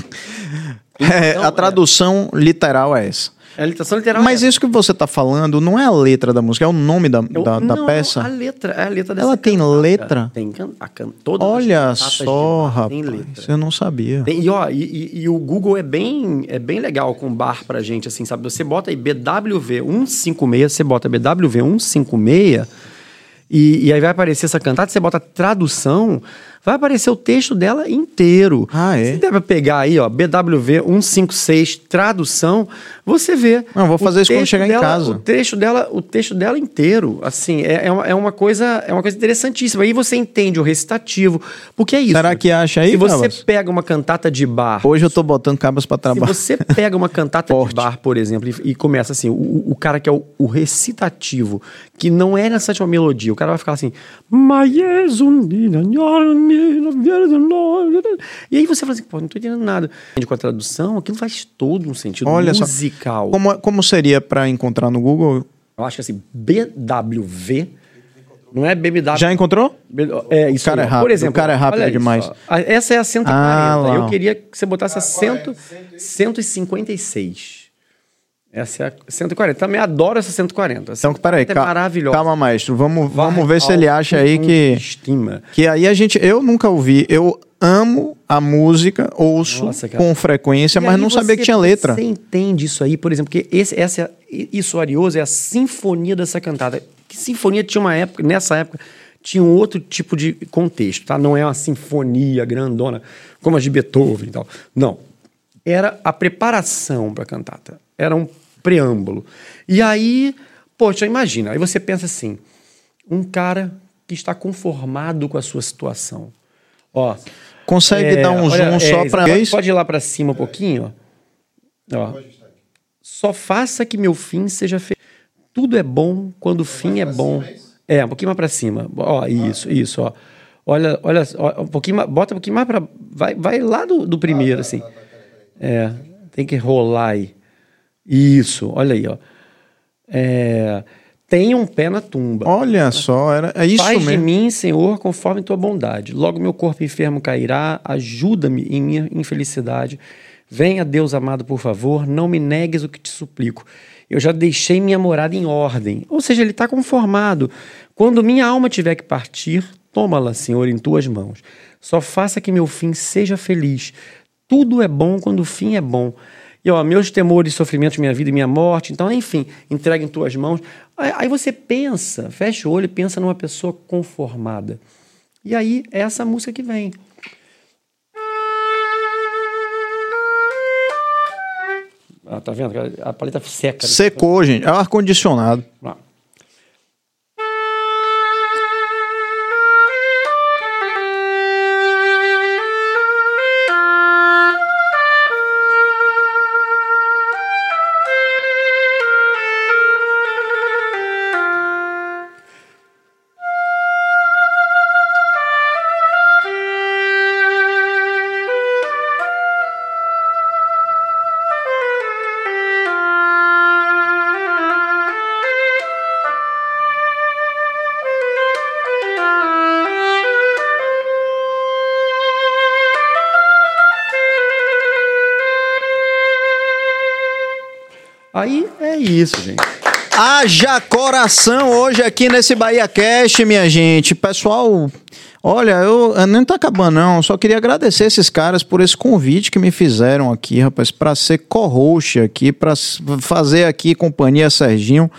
É, Então, a tradução literal é essa. É a literação literal. Mas é isso que você tá falando não é a letra da música, é o nome da, Eu- da, da não, peça. A letra, é a letra dessa Ela tem cantata. letra? Tem can, a can, todas Olha só, tem rapaz. letra. Eu não sabia. Tem- e, ó, e, e- e o Google é bem, é bem legal com bar pra gente, assim, sabe? Você bota aí BWV 156, você bota BWV 156 e, e aí vai aparecer essa cantata, você bota tradução, vai aparecer o texto dela inteiro. Ah, é? Você deve pegar aí, ó, BWV 156, tradução, você vê. Não, vou fazer isso quando chegar em dela- casa. O texto dela, o texto dela inteiro, assim, é, é, uma, é uma coisa, é uma coisa interessantíssima. Aí você entende o recitativo, porque é isso. Será que acha aí, Se você Cabas? pega uma cantata de bar, Hoje eu tô botando cabas pra se trabalhar. você pega uma cantata de bar, por exemplo, e, e começa assim, o, o cara que é o, o recitativo, que não é necessariamente uma melodia, o cara vai ficar assim. E aí você fala assim, pô, não tô entendendo nada. Com a tradução, aquilo faz todo um sentido Olha só. musical. Como, como seria pra encontrar no Google? Eu acho que assim, BWV, não é BBW. Já encontrou? É, isso O cara aí, é rápido, Por exemplo, o cara é rápido isso, demais. ó. A- Essa é a 140. Ah, eu queria que você botasse a 100, 156. Essa é a 140. Também adoro essa 140. Então, peraí, é maravilhosa. calma, maestro. Vamos, Vai vamos ver se ele acha aí que. Estima. Que aí a gente. Eu nunca ouvi. Eu amo a música, ouço Nossa, com frequência, E mas não sabia que tinha letra. Você entende isso aí, por exemplo, que esse, essa, é- isso Arioso é a sinfonia dessa cantada. Que sinfonia tinha uma época, nessa época, tinha um outro tipo de contexto, tá? Não é uma sinfonia grandona, como a de Beethoven e tal. Não. Era a preparação para a cantata. Era um preâmbulo. E aí, poxa, imagina, aí você pensa assim, um cara que está conformado com a sua situação. Ó, Consegue é, dar um olha, zoom é, só pra pode, ir lá pra cima um pouquinho, ó. Ó. Só faça que meu fim seja feliz. Tudo é bom quando o fim é bom. É, um pouquinho mais pra cima. Ó, isso, isso, ó. Olha, olha, ó, um pouquinho mais, bota um pouquinho mais pra. Vai, vai lá do, do primeiro, assim. É, tem que rolar aí. Isso, olha aí, ó. É, tenha um pé na tumba. Olha só, era, é isso Faz de mesmo. mim, Senhor, conforme tua bondade. Logo meu corpo enfermo cairá, ajuda-me em minha infelicidade. Venha, Deus amado, por favor, não me negues o que te suplico. Eu já deixei minha morada em ordem. Ou seja, ele está conformado. Quando minha alma tiver que partir, toma-la, Senhor, em tuas mãos. Só faça que meu fim seja feliz. Tudo é bom quando o fim é bom. E ó, meus temores, sofrimentos, minha vida e minha morte. Então, enfim, entrega em tuas mãos. Aí, você pensa, fecha o olho e pensa numa pessoa conformada. E aí é essa música que vem. Ah, tá vendo? A paleta seca. né? Secou, gente. É o ar-condicionado. Vamos isso, gente. Haja coração hoje aqui nesse Bahia Cast, minha gente. Pessoal, Olha, eu, eu nem tá acabando, não. Só queria agradecer esses caras por esse convite que me fizeram aqui, rapaz, para ser co-host aqui, para fazer aqui companhia Serginho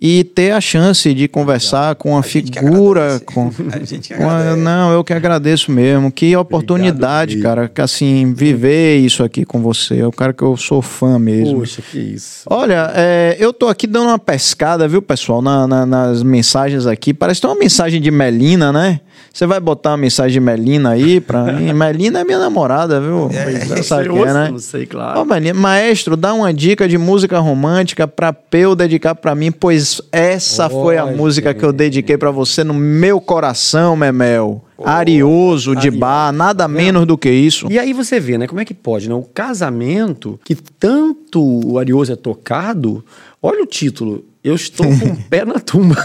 e ter a chance de conversar com uma figura. Com, com não, eu que agradeço mesmo. Que oportunidade, Obrigado, cara. Que assim, viver isso aqui com você. É o cara que eu sou fã mesmo. Poxa, que isso. Olha, é, eu tô aqui dando uma pescada, viu, pessoal, na, na, nas mensagens aqui. Parece que tem uma mensagem de Melina, né? Você vai botar uma mensagem de Melina aí pra mim? Melina é minha namorada, viu? É, sabe que é, né? Não sei, claro. Ô, Melina, maestro, dá uma dica de música romântica pra Peu dedicar pra mim, pois essa foi a música que eu dediquei pra você no meu coração, Memel. Oh, Arioso, de bar, nada menos do que isso. E aí você vê, né? Como é que pode, né? O casamento, que tanto o Arioso é tocado, olha o título, eu estou com o pé na tumba.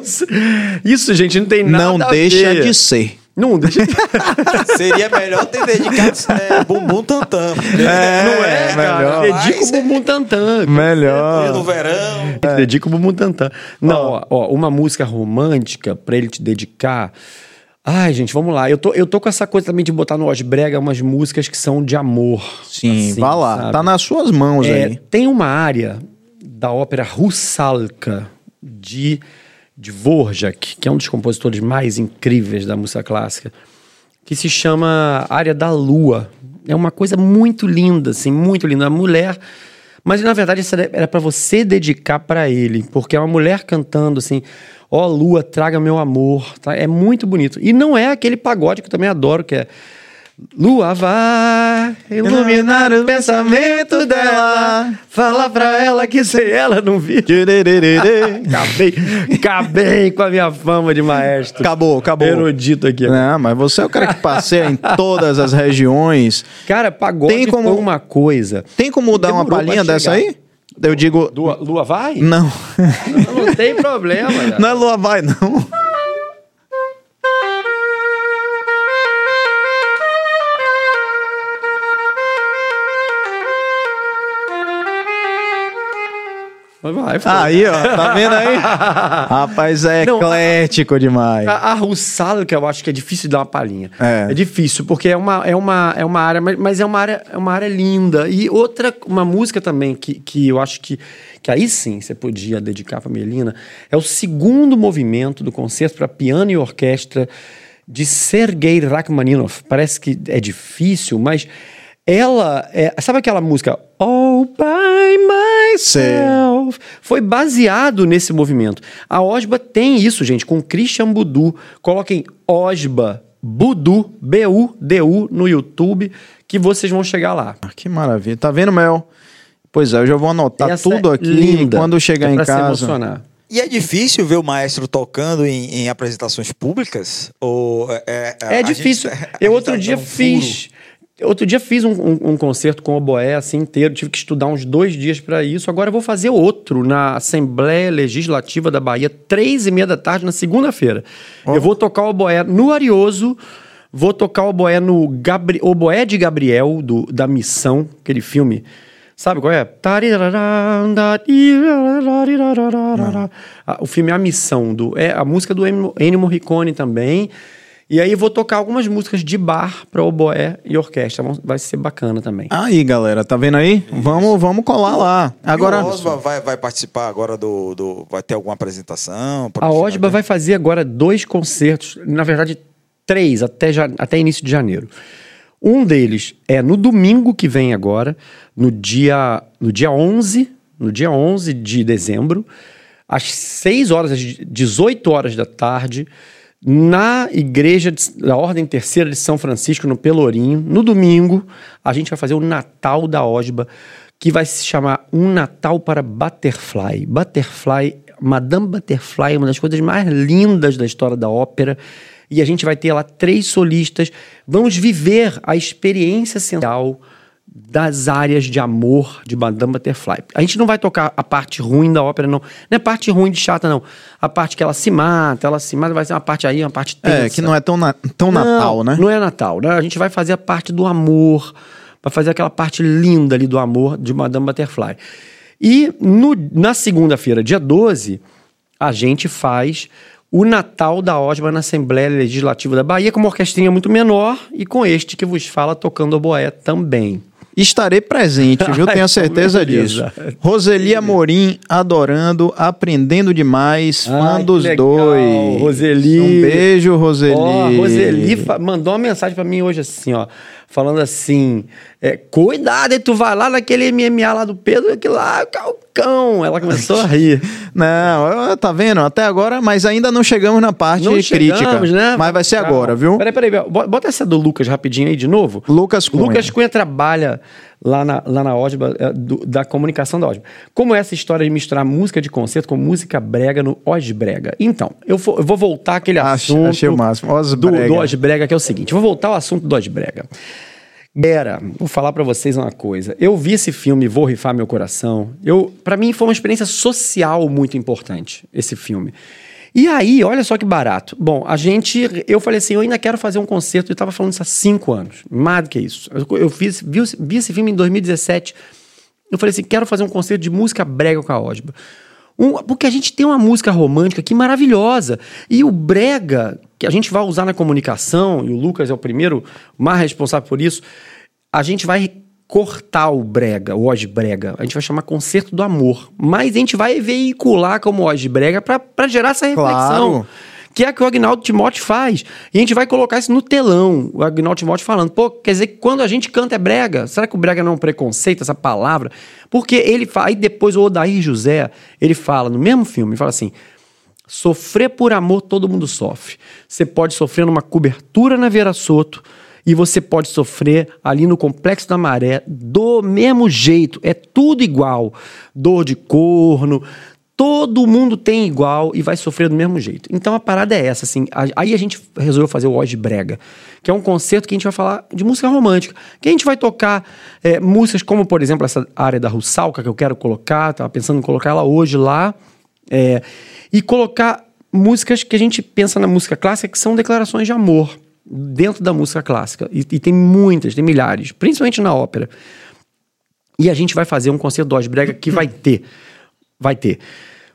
Isso, gente, não tem nada Não deixa de ser. Não deixa de... Seria melhor ter dedicado é, bumbum tantã. É, não é, melhor. Dedica o bumbum tantã. Melhor. No verão. É. Dedica o bumbum tantã. Não, ó, ó, uma música romântica para ele te dedicar. Ai, gente, vamos lá. Eu tô, eu tô com essa coisa também de botar no Osbrega umas músicas que são de amor. Sim, assim, vá lá. Sabe? Tá nas suas mãos é, aí. Tem uma área da ópera Russalka de, de Dvorak, que é um dos compositores mais incríveis da música clássica, que se chama Área da Lua. É uma coisa muito linda, assim, muito linda. A mulher, mas na verdade isso era para você dedicar para ele, porque é uma mulher cantando assim, ó oh, lua, traga meu amor, tá? É muito bonito. E não é aquele pagode que eu também adoro, que é Lua vai iluminar o pensamento dela. Fala pra ela que sem ela não vi. acabei, acabei com a minha fama de maestro. Acabou, acabou. Erudito aqui. Não, mas você é o cara que passeia em todas as regiões. Cara, pagode tem como uma coisa. Tem como dar uma palhinha dessa aí? Eu digo. Lua, lua vai? Não. Não, não tem problema. Não é lua vai, não. Vai, foi. Aí, ó, tá vendo aí? Rapaz, é Não, eclético demais. A, a que eu acho que é difícil de dar uma palhinha. É. é difícil, porque é uma, é uma, é uma área, mas é uma área, é uma área linda. E outra, uma música também que, que eu acho que, que aí sim você podia dedicar pra Melina, é o segundo movimento do concerto para piano e orquestra de Sergei Rachmaninoff. Parece que é difícil, mas ela é, sabe aquela música All by myself? Foi baseado nesse movimento. A Osba tem isso, gente, com Christian Budu. Coloquem Osba Budu, B-U-D-U no YouTube que vocês vão chegar lá. Ah, que maravilha. Tá vendo, Mel? Pois é, eu já vou anotar Essa tudo aqui linda, quando chegar é em casa. Se emocionar. E é difícil ver o maestro tocando em, em apresentações públicas? Ou é, é, é difícil. Gente, eu outro tá dia fiz. Outro dia fiz um, um, um, concerto com o oboé assim inteiro, tive que estudar uns dois dias para isso. Agora eu vou fazer outro na Assembleia Legislativa da Bahia, três e meia da tarde, na segunda-feira. Oh. Eu vou tocar o oboé no Arioso, vou tocar o oboé no Gabri Oboé de Gabriel, do, da Missão, aquele filme. Sabe qual é? O filme é A Missão, do, é a música do Ennio Morricone também. E aí vou tocar algumas músicas de bar para oboé e orquestra. Vai ser bacana também. Aí, galera, tá vendo aí? Vamos, vamos colar lá. Agora. E o Osba vai, vai participar agora do, do. Vai ter alguma apresentação? A Osba vai fazer agora dois concertos, na verdade, três, até, já, até início de janeiro. Um deles é no domingo que vem agora, no dia, no dia 11, no dia 11 de dezembro, às 6 horas, às 18 horas da tarde na igreja da Ordem Terceira de São Francisco, no Pelourinho. No domingo, a gente vai fazer o Natal da Osba, que vai se chamar Um Natal para Butterfly. Butterfly, Madame Butterfly é uma das coisas mais lindas da história da ópera. E a gente vai ter lá três solistas. Vamos viver a experiência central das áreas de amor de Madame Butterfly. A gente não vai tocar a parte ruim da ópera, não. Não é parte ruim de chata, não. A parte que ela se mata, ela se mata, vai ser uma parte aí, uma parte tensa. É, que não é tão, na, tão não, Natal, né? Não é Natal, né? A gente vai fazer a parte do amor, vai fazer aquela parte linda ali do amor de Madame Butterfly. E no, na segunda-feira, dia 12, a gente faz o Natal da Osma na Assembleia Legislativa da Bahia, com uma orquestrinha muito menor e com este que vos fala tocando oboé também. Estarei presente, viu? Tenho certeza disso. Roseli Amorim, adorando, aprendendo demais, fã Ai, dos legal, dois. Roseli. Um beijo, Roseli. Ó, a Roseli mandou uma mensagem pra mim hoje assim, ó. Falando assim: é, cuidado, aí tu vai lá naquele MMA lá do Pedro, que lá é o calcão. Ela começou a rir. Não, tá vendo? Até agora, mas ainda não chegamos na parte Não crítica. chegamos, né? Mas vai ser Calma. agora, viu? Peraí, peraí, bo- bota essa do Lucas rapidinho aí de novo. Lucas Cunha. Lucas Cunha trabalha lá na, lá na OSBA, é, do- da comunicação da OSBA. Como é essa história de misturar música de concerto com música brega no Osbrega? Então, eu vou, eu vou voltar àquele assunto achei o máximo. do, Osbrega. do Osbrega, que é o seguinte. Vou voltar ao assunto do Osbrega. Galera, vou falar pra vocês uma coisa. Eu vi esse filme Vou Rifar Meu Coração. Eu, para mim foi uma experiência social muito importante, esse filme. E aí, olha só que barato. Bom, a gente. Eu falei assim: eu ainda quero fazer um concerto. Eu estava falando isso há cinco anos. Mais do que isso. Eu, eu fiz, vi, vi esse filme em 2017. Eu falei assim: quero fazer um concerto de música brega com a Osba. Um- porque a gente tem uma música romântica aqui maravilhosa. E o brega, que a gente vai usar na comunicação, e o Lucas é o primeiro mais responsável por isso, a gente vai cortar o brega, o brega. A gente vai chamar concerto do amor. Mas a gente vai veicular como brega para gerar essa reflexão. Claro. Que é o que o Agnaldo Timóteo faz. E a gente vai colocar isso no telão. O Agnaldo Timóteo falando, pô, quer dizer que quando a gente canta é brega. Será que o brega não é um preconceito, essa palavra? Porque ele fala. Aí depois o Odair José, ele fala no mesmo filme, ele fala assim. Sofrer por amor todo mundo sofre. Você pode sofrer numa cobertura na Vera Soto e você pode sofrer ali no Complexo da Maré do mesmo jeito. É tudo igual. Dor de corno, todo mundo tem igual e vai sofrer do mesmo jeito. Então a parada é essa, assim. Aí a gente resolveu fazer o Oz Brega, que é um concerto que a gente vai falar de música romântica. Que a gente vai tocar é, músicas como, por exemplo, essa área da Russalka que eu quero colocar, tava pensando em colocar ela hoje lá. É, e colocar músicas que a gente pensa na música clássica que são declarações de amor dentro da música clássica. E, e tem muitas, tem milhares, principalmente na ópera. E a gente vai fazer um concerto do Osbrega que vai ter. Vai ter.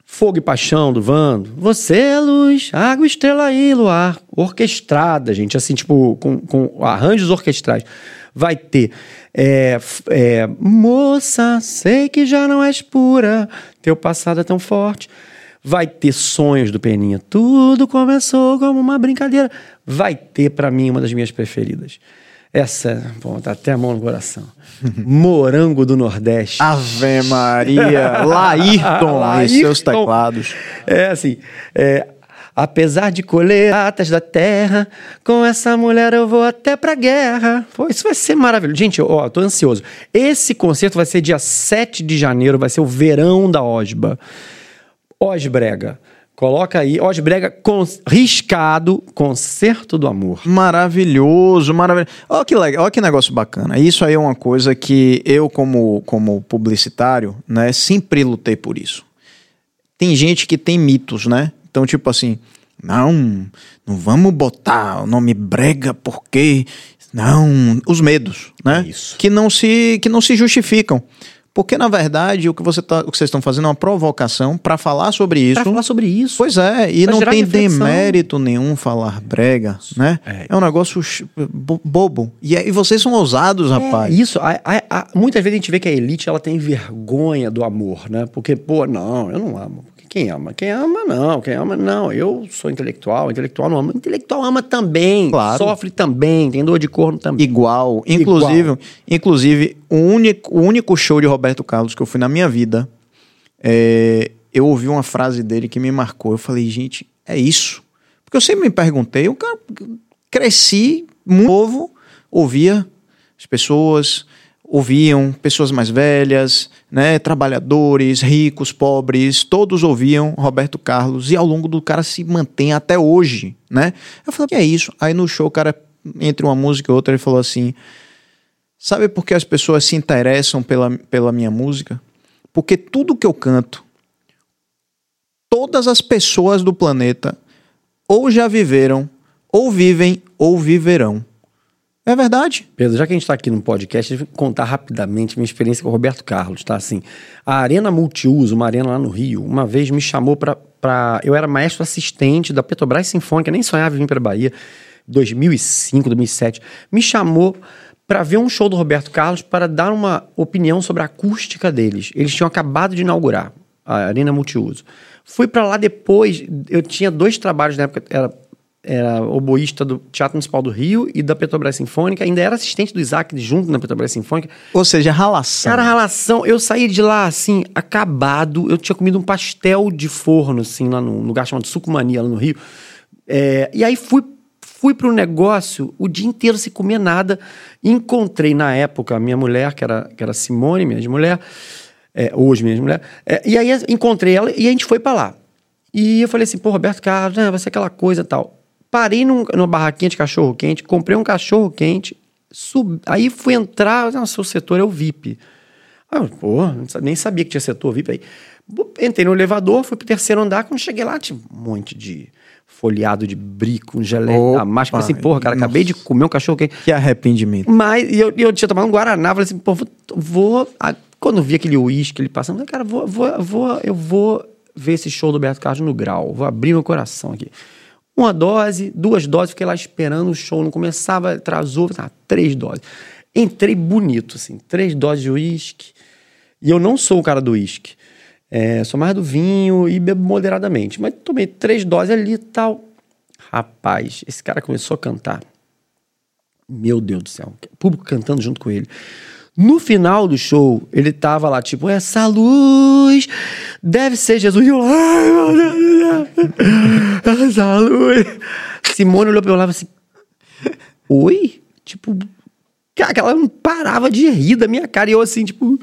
Fogo e Paixão do Vando. Você é luz, água, estrela e luar. Orquestrada, gente. Assim, tipo, com, com arranjos orquestrais. Vai ter. é, é, Moça, sei que já não és pura. Teu passado é tão forte. Vai ter sonhos do Peninha. Tudo começou como uma brincadeira. Vai ter, pra mim, uma das minhas preferidas. Essa, bom, tá até a mão no coração. Morango do Nordeste. Ave Maria. Laírton, e seus teclados. É assim, é, apesar de colher atas da terra, com essa mulher eu vou até pra guerra. Pô, isso vai ser maravilhoso. Gente, ó, tô ansioso. Esse concerto vai ser dia 7 de janeiro, vai ser o verão da Osba. Osbrega. Coloca aí, Osbrega con riscado, concerto do amor. Maravilhoso, maravilhoso. Olha que legal, olha que negócio bacana. Isso aí é uma coisa que eu, como, como publicitário, né, sempre lutei por isso. Tem gente que tem mitos, né? Então, tipo assim, não, não vamos botar o nome brega porque não, os medos, né? Isso. Que não se que não se justificam. Porque na verdade o que você tá, o que vocês estão fazendo é uma provocação para falar sobre isso. Pra falar sobre isso. Pois é, e Pra não tem reflexão. demérito nenhum falar brega, né? É, um negócio bobo. E, aí vocês são ousados, rapaz. É isso. A- a- a- muitas vezes a gente vê que a elite ela tem vergonha do amor, né? Porque, pô, não, eu não amo. Quem ama? Quem ama, não. Quem ama, não. Eu sou intelectual, intelectual não ama. Intelectual ama também. Claro. Sofre também, tem dor de corno também. Igual. Inclusive, inclusive o, único, o único show de Roberto Carlos que eu fui na minha vida, é, eu ouvi uma frase dele que me marcou. Eu falei, gente, é isso. Porque eu sempre me perguntei, eu cara, cresci muito novo, ouvia as pessoas, ouviam pessoas mais velhas, né, trabalhadores, ricos, pobres, todos ouviam Roberto Carlos e ao longo do cara se mantém até hoje, né? Eu falei, que é isso? Aí no show o cara entre uma música e outra ele falou assim: "Sabe por que as pessoas se interessam pela, pela minha música? Porque tudo que eu canto, todas as pessoas do planeta ou já viveram, ou vivem, ou viverão. É verdade. Pedro, já que a gente está aqui no podcast, eu vou contar rapidamente minha experiência com o Roberto Carlos, tá? Assim, a Arena Multiuso, uma arena lá no Rio, uma vez me chamou para. Pra... Eu era maestro assistente da Petrobras Sinfônica, nem sonhava em vir para Bahia, 2005, 2007. Me chamou para ver um show do Roberto Carlos para dar uma opinião sobre a acústica deles. Eles tinham acabado de inaugurar a Arena Multiuso. Fui para lá depois, eu tinha dois trabalhos na época, era, era oboísta do Teatro Municipal do Rio e da Petrobras Sinfônica, ainda era assistente do Isaac junto na Petrobras Sinfônica. Ou seja, ralação. Cara, ralação, eu saí de lá, assim, acabado, eu tinha comido um pastel de forno, assim, lá num lugar chamado Sucumania, lá no Rio. É, e aí fui fui para o negócio o dia inteiro sem comer nada. Encontrei na época a minha mulher, que era, que era Simone, minha mulher, é, hoje minha mulher. É, e aí encontrei ela e a gente foi para lá. E eu falei assim, pô, Roberto Carlos, né, vai ser aquela coisa tal. Parei num, numa barraquinha de cachorro quente, comprei um cachorro quente, sub... aí fui entrar, o seu setor é o VIP. Ah, pô, nem sabia que tinha setor VIP aí. Entrei no elevador, fui pro terceiro andar, quando cheguei lá tinha um monte de folheado de brico, um geleia da máscara. Falei assim, porra, cara, acabei de comer um cachorro quente. Que arrependimento. Mas e eu, eu tinha tomado um Guaraná, falei assim, pô, vou. vou a, quando vi aquele uísque ele passando, falei, cara, vou, vou, vou, eu vou ver esse show do Beto Carlos no grau. Vou abrir meu coração aqui. Uma dose, duas doses, fiquei lá esperando o show, não começava, atrasou, ah, três doses. Entrei bonito, assim, três doses de uísque. E eu não sou o cara do uísque. É, sou mais do vinho e bebo moderadamente. Mas tomei três doses ali e tal. Rapaz, esse cara começou a cantar. Meu Deus do céu. O público cantando junto com ele. No final do show, ele tava lá, tipo, essa luz deve ser Jesus. E eu, ai, meu Deus, essa luz. Simone olhou pra eu lá e assim, oi? Tipo, cara, ela não parava de rir da minha cara. E eu assim, tipo,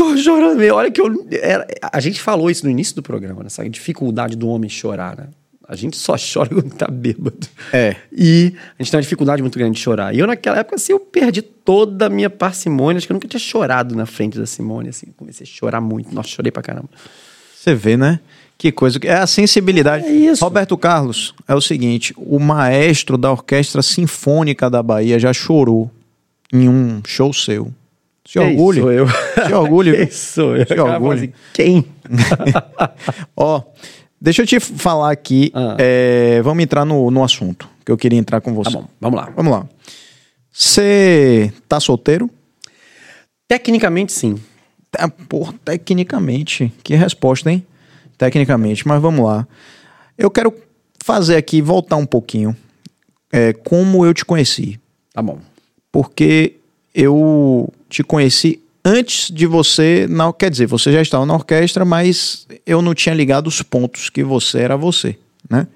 Tô chorando. Olha que eu. Era, a gente falou isso no início do programa, né? Essa dificuldade do homem chorar, né? A gente só chora quando tá bêbado. É. E a gente tem uma dificuldade muito grande de chorar. E eu, naquela época, assim, eu perdi toda a minha parcimônia. Acho que eu nunca tinha chorado na frente da Simone, assim. Comecei a chorar muito. Nossa, chorei pra caramba. Você vê, né? Que coisa. É a sensibilidade. É isso. Roberto Carlos, é o seguinte: o maestro da Orquestra Sinfônica da Bahia já chorou em um show seu. Se orgulhe. Sou eu. Se orgulhe. sou eu. Se orgulhe. Assim, Quem? Ó, deixa eu te falar aqui. Ah. é, vamos entrar no, no assunto que eu queria entrar com você. Tá bom, vamos lá. Vamos lá. Você tá solteiro? Tecnicamente, sim. Tá, Por tecnicamente. Que resposta, hein? Tecnicamente, mas vamos lá. Eu quero fazer aqui, voltar um pouquinho. É, como eu te conheci. Tá bom. Porque eu te conheci antes de você. Não, quer dizer, você já estava na orquestra, mas eu não tinha ligado os pontos que você era você, né?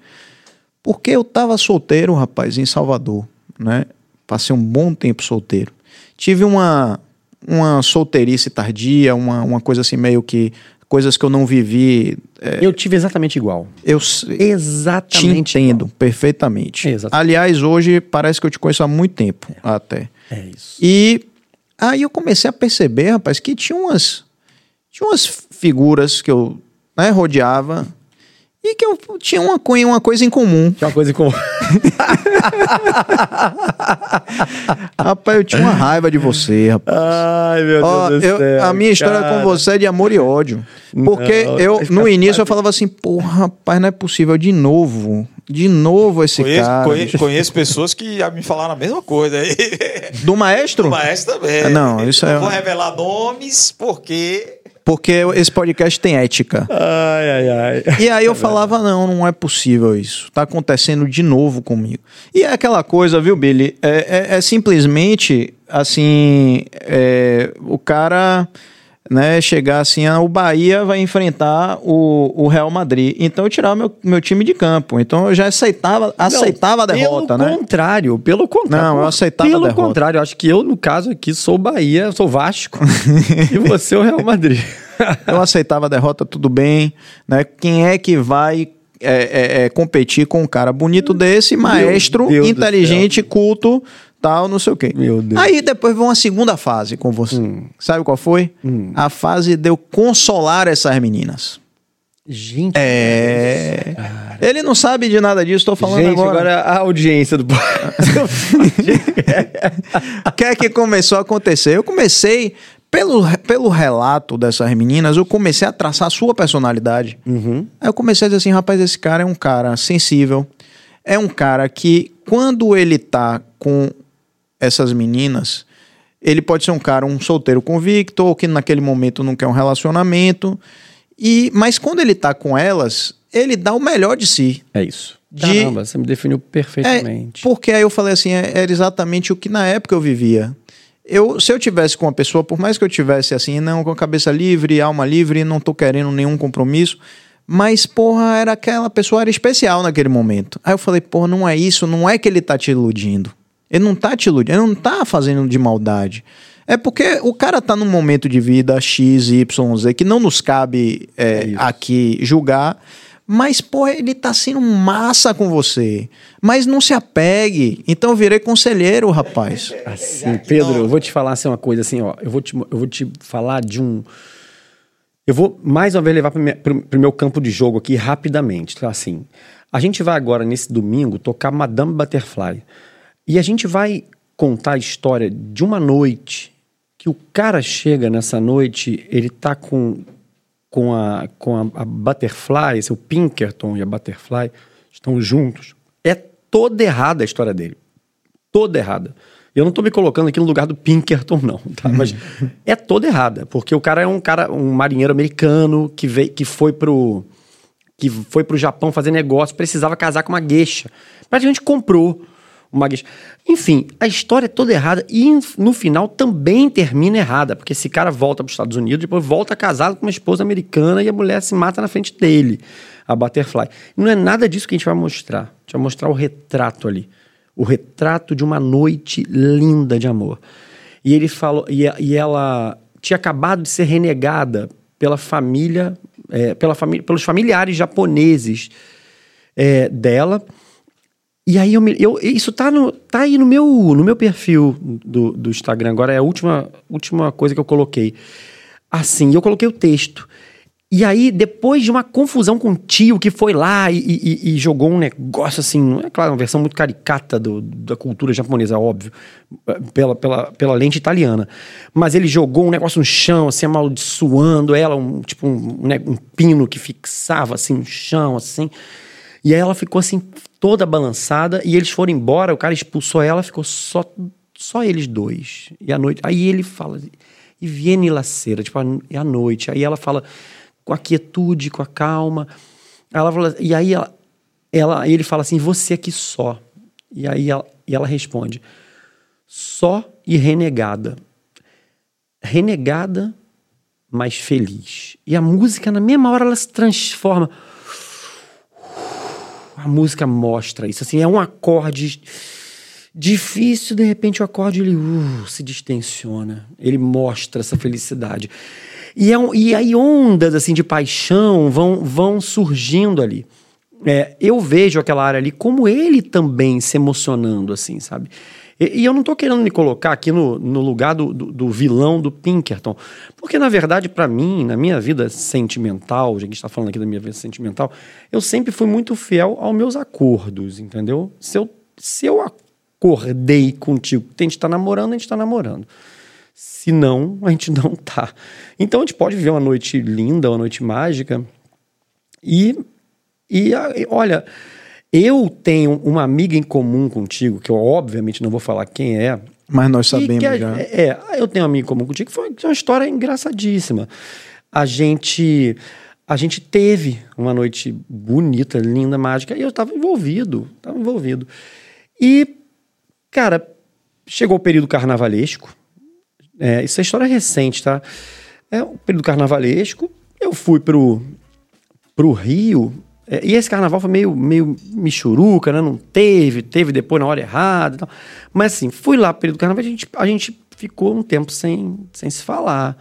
Porque eu estava solteiro, rapaz, em Salvador, né? Passei um bom tempo solteiro. Tive uma, uma solteirice tardia, uma, uma coisa assim, meio que. Coisas que eu não vivi. é, Eu tive exatamente igual. eu s- te Exatamente entendo perfeitamente. Exatamente. Aliás, hoje parece que eu te conheço há muito tempo, até. É isso. E aí eu comecei a perceber, rapaz, que tinha umas, tinha umas figuras que eu né, rodeava e que eu tinha uma, uma coisa em comum. Tinha uma coisa com. Rapaz, eu tinha uma raiva de você, rapaz. Ai, meu Ó, eu- a minha história com você é de amor e ódio. Porque Não, eu, no ficar início, eu falava assim, porra, rapaz, não é possível, de novo. De novo esse Conheço, cara. conhe- conheço pessoas que já me falaram a mesma coisa aí. Do maestro? O maestro também. Não, isso é- Não vou revelar nomes, porque. Porque esse podcast tem ética. Ai, ai, ai. E aí eu falava, não, não é possível isso. Tá acontecendo de novo comigo. E é aquela coisa, viu, Billy? É, é- é simplesmente, assim, é, o cara né, chegar assim, ah, o Bahia vai enfrentar o, o Real Madrid. Então eu tirava meu, meu time de campo. Então eu já aceitava, aceitava a derrota, pelo né? contrário, pelo contrário. Não, eu aceitava Pelo contrário, acho que eu, no caso aqui, sou o Bahia, sou Vasco. e você é o Real Madrid. Eu aceitava a derrota, tudo bem. Né? Quem é que vai é, é, é, competir com um cara bonito desse, maestro, Deus inteligente, culto, tal, não sei o quê. Meu Deus. Aí depois veio uma segunda fase com você. Sabe qual foi? A fase de eu consolar essas meninas. Gente, É. Ele não sabe de nada disso, tô falando gente, agora. agora a audiência do O que é que começou a acontecer? Eu comecei, pelo, pelo relato dessas meninas, eu comecei a traçar a sua personalidade. Aí eu comecei a dizer assim, rapaz, esse cara é um cara sensível, é um cara que, quando ele tá com essas meninas, ele pode ser um cara, um solteiro convicto, ou que naquele momento não quer um relacionamento, e mas quando ele tá com elas, ele dá o melhor de si. É isso. De- Caramba, você me definiu perfeitamente. É, porque aí eu falei assim, é- era exatamente o que na época eu vivia. Eu, se eu tivesse com uma pessoa, por mais que eu tivesse assim, não, com a cabeça livre, alma livre, não tô querendo nenhum compromisso, mas, porra, era aquela pessoa era especial naquele momento. Aí eu falei, porra, não é isso, não é que ele tá te iludindo. Ele não tá te iludindo, ele não tá fazendo de maldade. É porque o cara tá num momento de vida X, Y, Z, que não nos cabe é, aqui julgar, mas, porra, ele tá sendo massa com você. Mas não se apegue. Então eu virei conselheiro, rapaz. Assim, Pedro, eu vou te falar assim, uma coisa assim, ó. Eu vou te, eu vou te falar de um. Eu vou mais uma vez levar para o meu campo de jogo aqui rapidamente. Então, assim, a gente vai agora, nesse domingo, tocar Madame Butterfly. E a gente vai contar a história de uma noite que o cara chega nessa noite, ele tá com, com, a, com a, a Butterfly, seu Pinkerton e a Butterfly estão juntos. É toda errada a história dele toda errada. Eu não tô me colocando aqui no lugar do Pinkerton, não, tá? Mas é toda errada, porque o cara é um cara, um marinheiro americano que veio, que foi pro que foi pro Japão fazer negócio, precisava casar com uma gueixa. Praticamente comprou gueixa. Enfim, a história é toda errada e no final também termina errada, porque esse cara volta para os Estados Unidos, depois volta casado com uma esposa americana e a mulher se mata na frente dele, a Butterfly. Não é nada disso que a gente vai mostrar. A gente vai mostrar o retrato ali o retrato de uma noite linda de amor. E ele falou, e, e ela tinha acabado de ser renegada pela família, é, pela família, pelos familiares japoneses é, dela. E aí eu, me, eu isso tá, no, tá aí no meu, no meu perfil do, do Instagram. Agora é a última, última coisa que eu coloquei. Assim, eu coloquei o texto. E aí, depois de uma confusão com o tio que foi lá e, e- e jogou um negócio assim, é claro, uma versão muito caricata do- da cultura japonesa, óbvio, pela, pela, pela lente italiana. Mas ele jogou um negócio no chão, assim, amaldiçoando ela, um, tipo um, né, um pino que fixava assim no chão, assim. E aí ela ficou assim, toda balançada, e eles foram embora, o cara expulsou ela, ficou só, só eles dois. E à noite. Aí ele fala, e viene la cera, tipo, é a noite. Aí ela fala com a quietude, com a calma. Ela fala, e aí ela, ela, ele fala assim, você aqui só. E aí ela, e ela responde, só e renegada. Renegada, mas feliz. E a música, na mesma hora, ela se transforma. A música mostra isso. Assim, é um acorde difícil, de repente o acorde ele uh, se distensiona. Ele mostra essa felicidade. E, é um- e aí ondas assim de paixão vão, vão surgindo ali. É, eu vejo aquela área ali como ele também se emocionando, assim, sabe? E, e eu não tô querendo me colocar aqui no, no lugar do, do, do vilão do Pinkerton. Porque, na verdade, para mim, na minha vida sentimental, que a gente tá falando aqui da minha vida sentimental, eu sempre fui muito fiel aos meus acordos, entendeu? Se eu, se eu acordei contigo, que a gente tá namorando, a gente tá namorando. Se não, a gente não tá. Então a gente pode viver uma noite linda, uma noite mágica. E, e, olha, eu tenho uma amiga em comum contigo, que eu obviamente não vou falar quem é. Mas nós sabemos que a- já. É, eu tenho um amigo em comum contigo, que foi é uma história engraçadíssima. A gente. A gente teve uma noite bonita, linda, mágica, e eu estava envolvido, estava envolvido. E, cara, chegou o período carnavalesco, é, isso é história recente, tá? É o período carnavalesco. Eu fui pro, pro Rio. É, e esse carnaval foi meio, meio michuruca, né? Não teve, teve depois na hora errada e tal. Mas assim, fui lá período do carnaval, a gente, a gente ficou um tempo sem, sem se falar.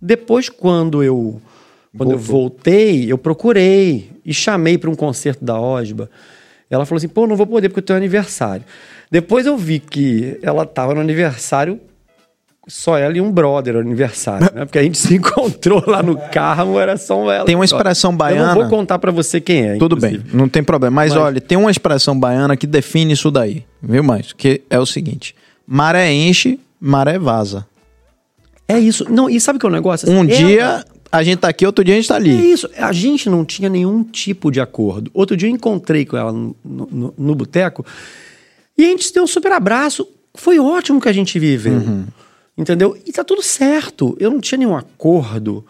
Depois, quando eu, quando eu voltei, eu procurei e chamei para um concerto da Osba. Ela falou assim: pô, não vou poder porque eu tenho aniversário. Depois eu vi que ela tava no aniversário só ela e um brother aniversário, né? Porque a gente se encontrou lá no carro, era só ela. Tem uma expressão baiana. Eu não vou contar para você quem é. Tudo inclusive. bem, não tem problema. Mas, Mas, olha, tem uma expressão baiana que define isso daí, viu, mais? Que é o seguinte: maré enche, maré vaza. É isso. Não, e sabe o que é o negócio? Um ela... dia a gente tá aqui, outro dia a gente tá ali. É isso. A gente não tinha nenhum tipo de acordo. Outro dia eu encontrei com ela no, no, no boteco e a gente deu um super abraço. Foi ótimo que a gente viveu. Uhum. Entendeu? E tá tudo certo. Eu não tinha nenhum acordo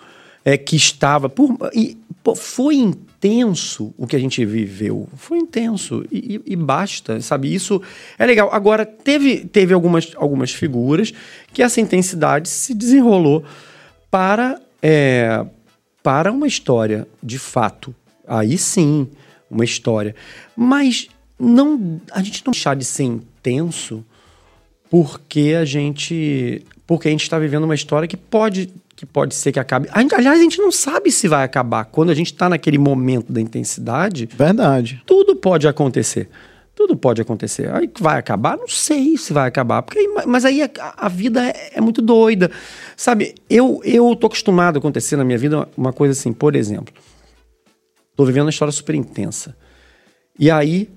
é, que estava. Por, e, pô, foi intenso o que a gente viveu. Foi intenso. E, e, e, basta, sabe? Isso é legal. Agora, teve, teve algumas, algumas figuras que essa intensidade se desenrolou para, é, para uma história de fato. Aí sim, uma história. Mas não, a gente não deixar de ser intenso porque a gente porque a gente está vivendo uma história que pode que pode ser que acabe. Aliás, a gente não sabe se vai acabar. Quando a gente está naquele momento da intensidade, verdade, tudo pode acontecer. Tudo pode acontecer. Aí vai acabar? Não sei se vai acabar. Porque, mas aí a, a vida é, é, muito doida. Sabe, eu, eu tô acostumado a acontecer na minha vida uma coisa assim, por exemplo. Tô vivendo uma história super intensa. E aí,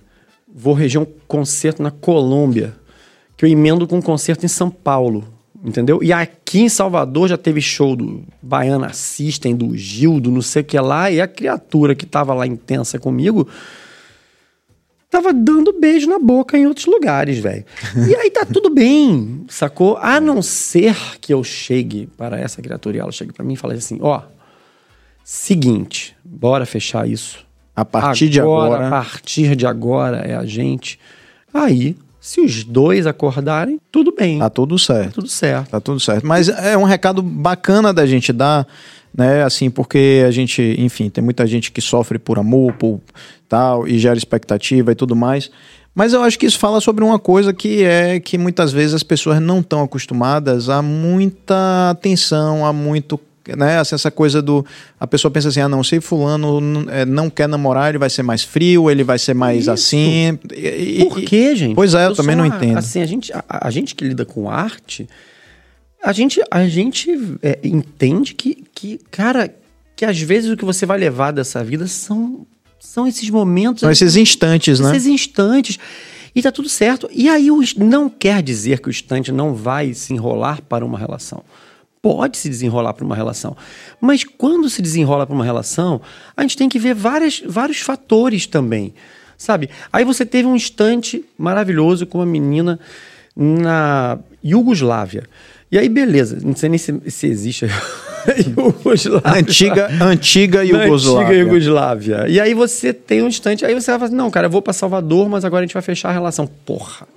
vou reger um concerto na Colômbia que eu emendo com um concerto em São Paulo, entendeu? E aqui em Salvador já teve show do Baiana System, do Gildo, não sei o que lá, e a criatura que tava lá intensa comigo tava dando beijo na boca em outros lugares, velho. E aí tá tudo bem, sacou? A não ser que eu chegue para essa criatura e ela chegue para mim e fale assim: ó, seguinte, bora fechar isso. A partir agora, de agora. A partir de agora é a gente. Aí se os dois acordarem, tudo bem. Tá tudo certo. Tá tudo certo. Tá tudo certo. Mas é um recado bacana da gente dar, né? Assim, porque a gente, enfim, tem muita gente que sofre por amor, por tal, e gera expectativa e tudo mais. Mas eu acho que isso fala sobre uma coisa que é que muitas vezes as pessoas não estão acostumadas a muita atenção, a muito né? Assim, essa coisa do. A pessoa pensa assim: ah, não, se Fulano é, não quer namorar, ele vai ser mais frio, ele vai ser mais Isso. assim. E, Por quê, gente? Pois é, eu, eu também não entendo. Assim, a gente, a, a, gente que lida com arte, a gente, a gente é, entende que, que, cara, que às vezes o que você vai levar dessa vida são, são esses momentos. São esses instantes, esses né? Esses instantes. E tá tudo certo. E aí não quer dizer que o instante não vai se enrolar para uma relação pode se desenrolar para uma relação. Mas quando se desenrola para uma relação, a gente tem que ver várias, vários fatores também. Sabe? Aí você teve um instante maravilhoso com uma menina na Iugoslávia. E aí, beleza, não sei nem se, se existe Iugoslávia. Antiga, antiga Iugoslávia. Antiga Iugoslávia. E aí você tem um instante, aí você vai falar assim, não, cara, eu vou para Salvador, mas agora a gente vai fechar a relação. Porra.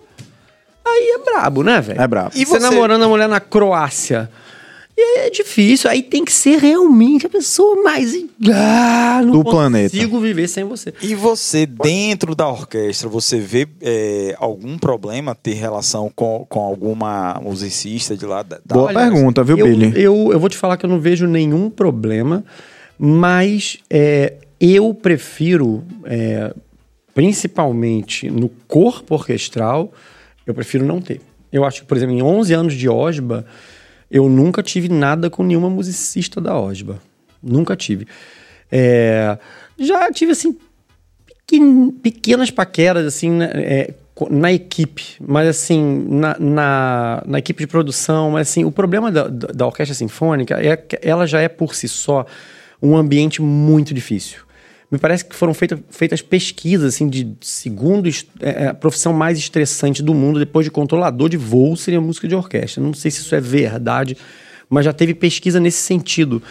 Aí é brabo, né, velho? É brabo. E você, você namorando a mulher na Croácia. E é difícil, aí tem que ser realmente a pessoa mais. Ah, não do planeta. consigo viver sem você. E você, dentro da orquestra, você vê é, algum problema ter relação com, com alguma musicista de lá? Da... Boa Olha, pergunta, viu, eu, Billy? Eu, eu vou te falar que eu não vejo nenhum problema, mas é, eu prefiro, é, principalmente no corpo orquestral, eu prefiro não ter. Eu acho que, por exemplo, em 11 anos de Osba eu nunca tive nada com nenhuma musicista da Osba. Nunca tive. É, já tive, assim, pequenas paqueras, assim, né, é, na equipe, mas assim, na, na, na, equipe de produção, mas assim, o problema da, da orquestra sinfônica é que ela já é por si só um ambiente muito difícil me parece que foram feita, feitas pesquisas assim de segundo é, é, a profissão mais estressante do mundo depois de controlador de voo seria música de orquestra. Não sei se isso é verdade, mas já teve pesquisa nesse sentido,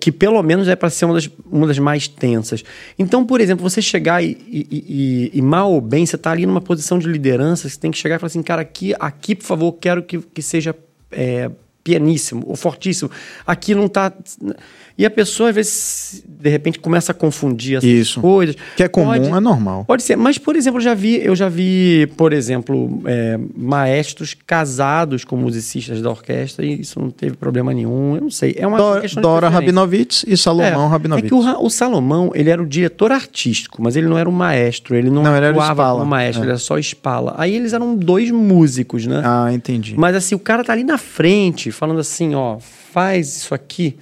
que pelo menos é para ser uma das, uma das mais tensas. Então, por exemplo, você chegar e, e, e, e mal ou bem, você está ali numa posição de liderança, você tem que chegar e falar assim, cara, aqui, aqui por favor, quero que, que seja é, pianíssimo ou fortíssimo. Aqui não tá. E a pessoa, às vezes, de repente, começa a confundir essas Isso. coisas. Que é comum, Pode- é normal. Pode ser, mas por exemplo, eu já vi, eu já vi, por exemplo, é, maestros casados com musicistas da orquestra e isso não teve problema nenhum. Eu não sei. É uma Dora, questão Dora. Rabinovitz e Salomão é, Rabinovitz. É que o, o Salomão, ele era o diretor artístico, mas ele não era o maestro. Ele não, Não, ele era o atuava Spala, como maestro, é. ele era só espala. Aí eles eram dois músicos, né? Ah, entendi. Mas assim, o cara tá ali na frente, falando assim, ó, faz isso aqui,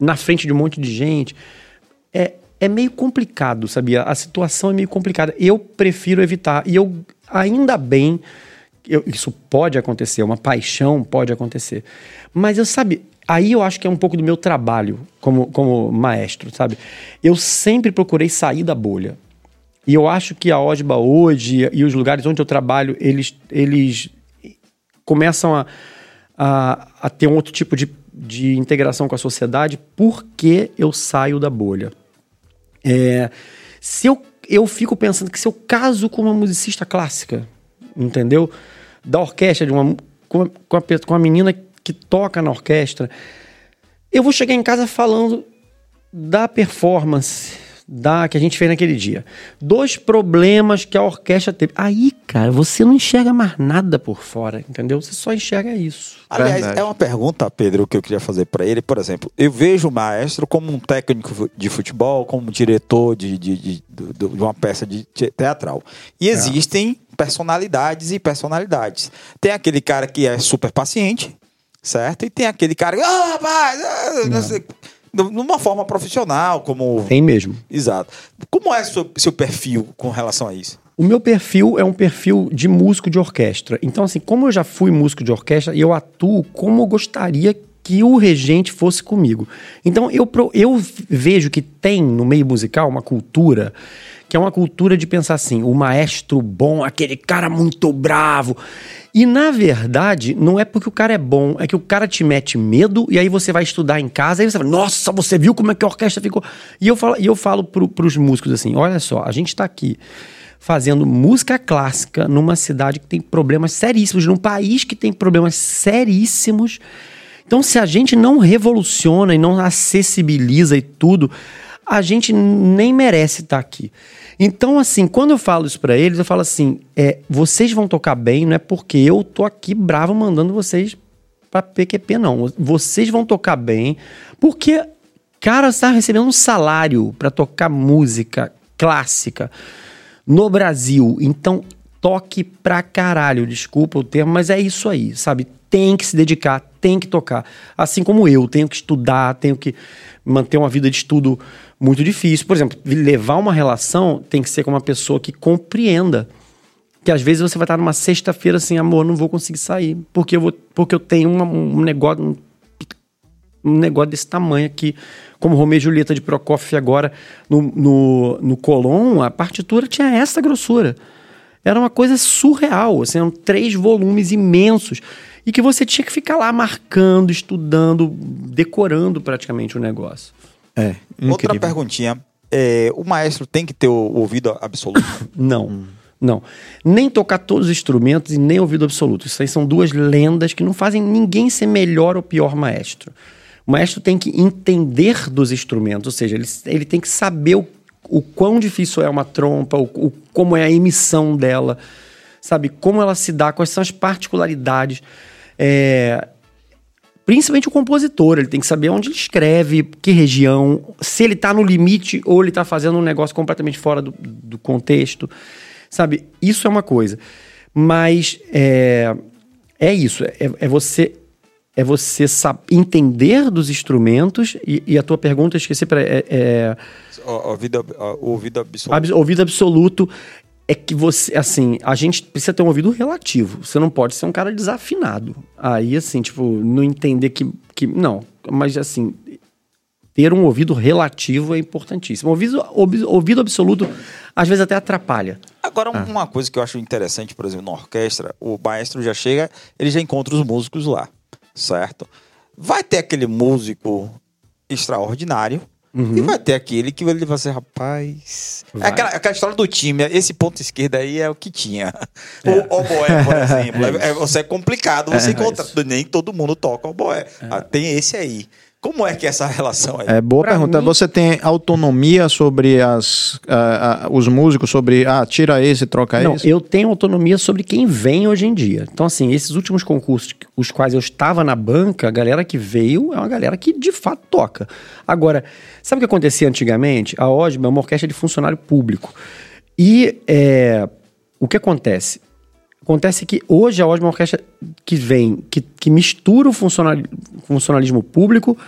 na frente de um monte de gente. É, é meio complicado, sabia? A situação é meio complicada. Eu prefiro evitar. E eu, ainda bem, eu- isso pode acontecer, uma paixão pode acontecer. Mas eu, sabe, aí eu acho que é um pouco do meu trabalho como, como maestro, sabe? Eu sempre procurei sair da bolha. E eu acho que a OSBA hoje e os lugares onde eu trabalho, eles, eles começam a, a, a ter um outro tipo de, de integração com a sociedade porque eu saio da bolha. É, se eu, eu fico pensando que se eu caso com uma musicista clássica, entendeu? Da orquestra, de uma, com, com, a, com a menina que toca na orquestra, eu vou chegar em casa falando da performance da que a gente fez naquele dia. Dois problemas que a orquestra teve. Aí, cara, você não enxerga mais nada por fora, entendeu? Você só enxerga isso. Aliás, Verdade. é uma pergunta, Pedro, que eu queria fazer para ele. Por exemplo, eu vejo o maestro como um técnico de futebol, como um diretor de, de, de, do- de uma peça de te- teatral. E existem personalidades e personalidades. Tem aquele cara que é super paciente, certo? E tem aquele cara que, ah, rapaz, ah, não sei", de uma forma profissional, como. Tem mesmo. Exato. Como é seu, seu perfil com relação a isso? O meu perfil é um perfil de músico de orquestra. Então, assim, como eu já fui músico de orquestra, eu atuo como eu gostaria que o regente fosse comigo. Então, eu, pro- eu vejo que tem no meio musical uma cultura que é uma cultura de pensar assim, o maestro bom, aquele cara muito bravo. E, na verdade, não é porque o cara é bom, é que o cara te mete medo e aí você vai estudar em casa e você fala, nossa, você viu como é que a orquestra ficou? E eu falo, e eu falo pro, pros músicos assim, olha só, a gente tá aqui fazendo música clássica numa cidade que tem problemas seríssimos, num país que tem problemas seríssimos. Então, se a gente não revoluciona e não acessibiliza e tudo, a gente nem merece estar aqui. Então, assim, quando eu falo isso pra eles, eu falo assim: é, vocês vão tocar bem, não é porque eu tô aqui bravo mandando vocês pra PQP, não. Vocês vão tocar bem, porque, cara, você tá recebendo um salário pra tocar música clássica no Brasil. Então, toque pra caralho. Desculpa o termo, mas é isso aí, sabe? Tem que se dedicar, tem que tocar. Assim como eu, tenho que estudar, tenho que manter uma vida de estudo muito difícil. Por exemplo, levar uma relação tem que ser com uma pessoa que compreenda. Que às vezes você vai estar numa sexta-feira assim, amor, não vou conseguir sair. Porque eu, vou, porque eu tenho uma- um negócio. um um negócio desse tamanho aqui, como Romeu e Julieta de Prokofiev agora no, no, no Colón, a partitura tinha essa grossura. Era uma coisa surreal, assim, eram três volumes imensos e que você tinha que ficar lá marcando, estudando, decorando praticamente o negócio. É, Outra perguntinha. É, o maestro tem que ter o ouvido absoluto? Não. Não. Nem tocar todos os instrumentos e nem ouvido absoluto. Isso aí são duas lendas que não fazem ninguém ser melhor ou pior maestro. O maestro tem que entender dos instrumentos, ou seja, ele, ele tem que saber o, o quão difícil é uma trompa, o, o- como é a emissão dela, sabe? Como ela se dá, quais são as particularidades. É, Principalmente o compositor, ele tem que saber onde ele escreve, que região, se ele tá no limite ou ele tá fazendo um negócio completamente fora do, do contexto. Sabe? Isso é uma coisa. Mas é, é isso, é, é você é você sab- entender dos instrumentos e, e a tua pergunta, eu esqueci, peraí, é, é, O- ouvido, ouvido absoluto. Abs- ouvido absoluto é que você, assim, a gente precisa ter um ouvido relativo. Você não pode ser um cara desafinado. Aí, assim, tipo, não entender que. que não, mas assim, ter um ouvido relativo é importantíssimo. Ouvido, ouvi- ouvido absoluto, às vezes, até atrapalha. Agora, uma coisa que eu acho interessante, por exemplo, na orquestra, o maestro já chega, ele já encontra os músicos lá, certo? Vai ter aquele músico extraordinário Uhum. E vai ter aquele que ele vai ser, rapaz. É aquela, aquela, história do time, esse ponto esquerdo aí é o que tinha. É. O oboé, por exemplo. é, é, você é complicado, você é, encontra. Nem todo mundo toca oboé. É. Ah, tem esse aí. Como é que é essa relação aí? É boa pra pergunta. Mim... Você tem autonomia sobre as, uh, uh, os músicos, sobre, ah, tira esse, troca Não, esse? eu tenho autonomia sobre quem vem hoje em dia. Então, assim, esses últimos concursos, os quais eu estava na banca, a galera que veio é uma galera que de fato toca. Agora, sabe o que acontecia antigamente? A OSBA é uma orquestra de funcionário público. E é, o que acontece? Acontece que hoje a OSMA é uma orquestra que vem, que, que mistura o funcionalismo público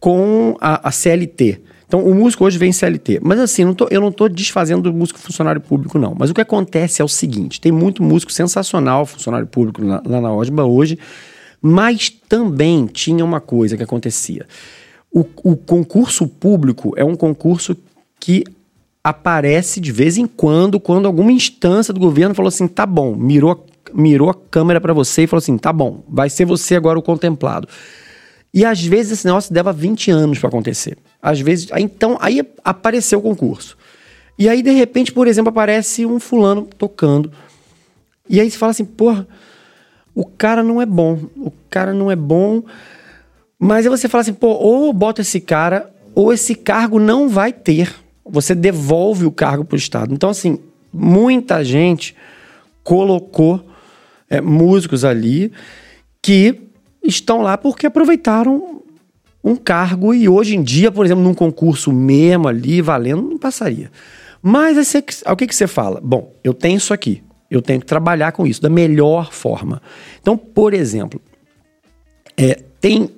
com a, a, CLT. Então, o músico hoje vem em CLT. Mas assim, não tô, eu não estou desfazendo do músico funcionário público, não. Mas o que acontece é o seguinte: tem muito músico sensacional, funcionário público lá, lá na OSBA hoje, mas também tinha uma coisa que acontecia. O, o concurso público é um concurso que aparece de vez em quando, quando alguma instância do governo falou assim: tá bom, mirou, mirou a câmera para você e falou assim: tá bom, vai ser você agora o contemplado. E às vezes esse negócio leva 20 anos para acontecer. Às vezes, então aí apareceu o concurso. E aí de repente, por exemplo, aparece um fulano tocando. E aí você fala assim: porra, o cara não é bom, o cara não é bom. Mas aí você fala assim: pô, ou bota esse cara, ou esse cargo não vai ter você devolve o cargo para o Estado. Então, assim, muita gente colocou é, músicos ali que estão lá porque aproveitaram um cargo e hoje em dia, por exemplo, num concurso mesmo ali, valendo, não passaria. Mas aí o que, que você fala? Bom, eu tenho isso aqui, eu tenho que trabalhar com isso da melhor forma. Então, por exemplo, é, tem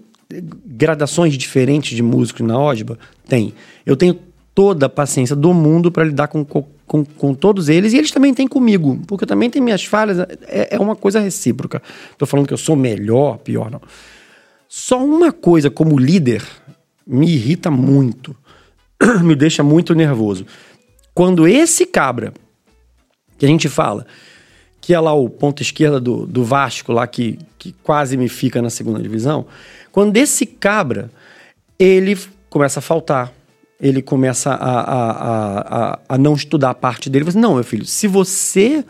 gradações diferentes de músicos na OSBA? Tem. Eu tenho toda a paciência do mundo para lidar com, com, com, todos eles e eles também têm comigo, porque eu também tenho minhas falhas, é, é uma coisa recíproca. Estou falando que eu sou melhor, pior, não. Só uma coisa como líder me irrita muito, me deixa muito nervoso. Quando esse cabra, que a gente fala, que é lá o ponto esquerda do, do Vasco, lá que, que quase me fica na segunda divisão, quando esse cabra, ele começa a faltar, ele começa a, a, a, a, não estudar a parte dele. Você, não, meu filho, se você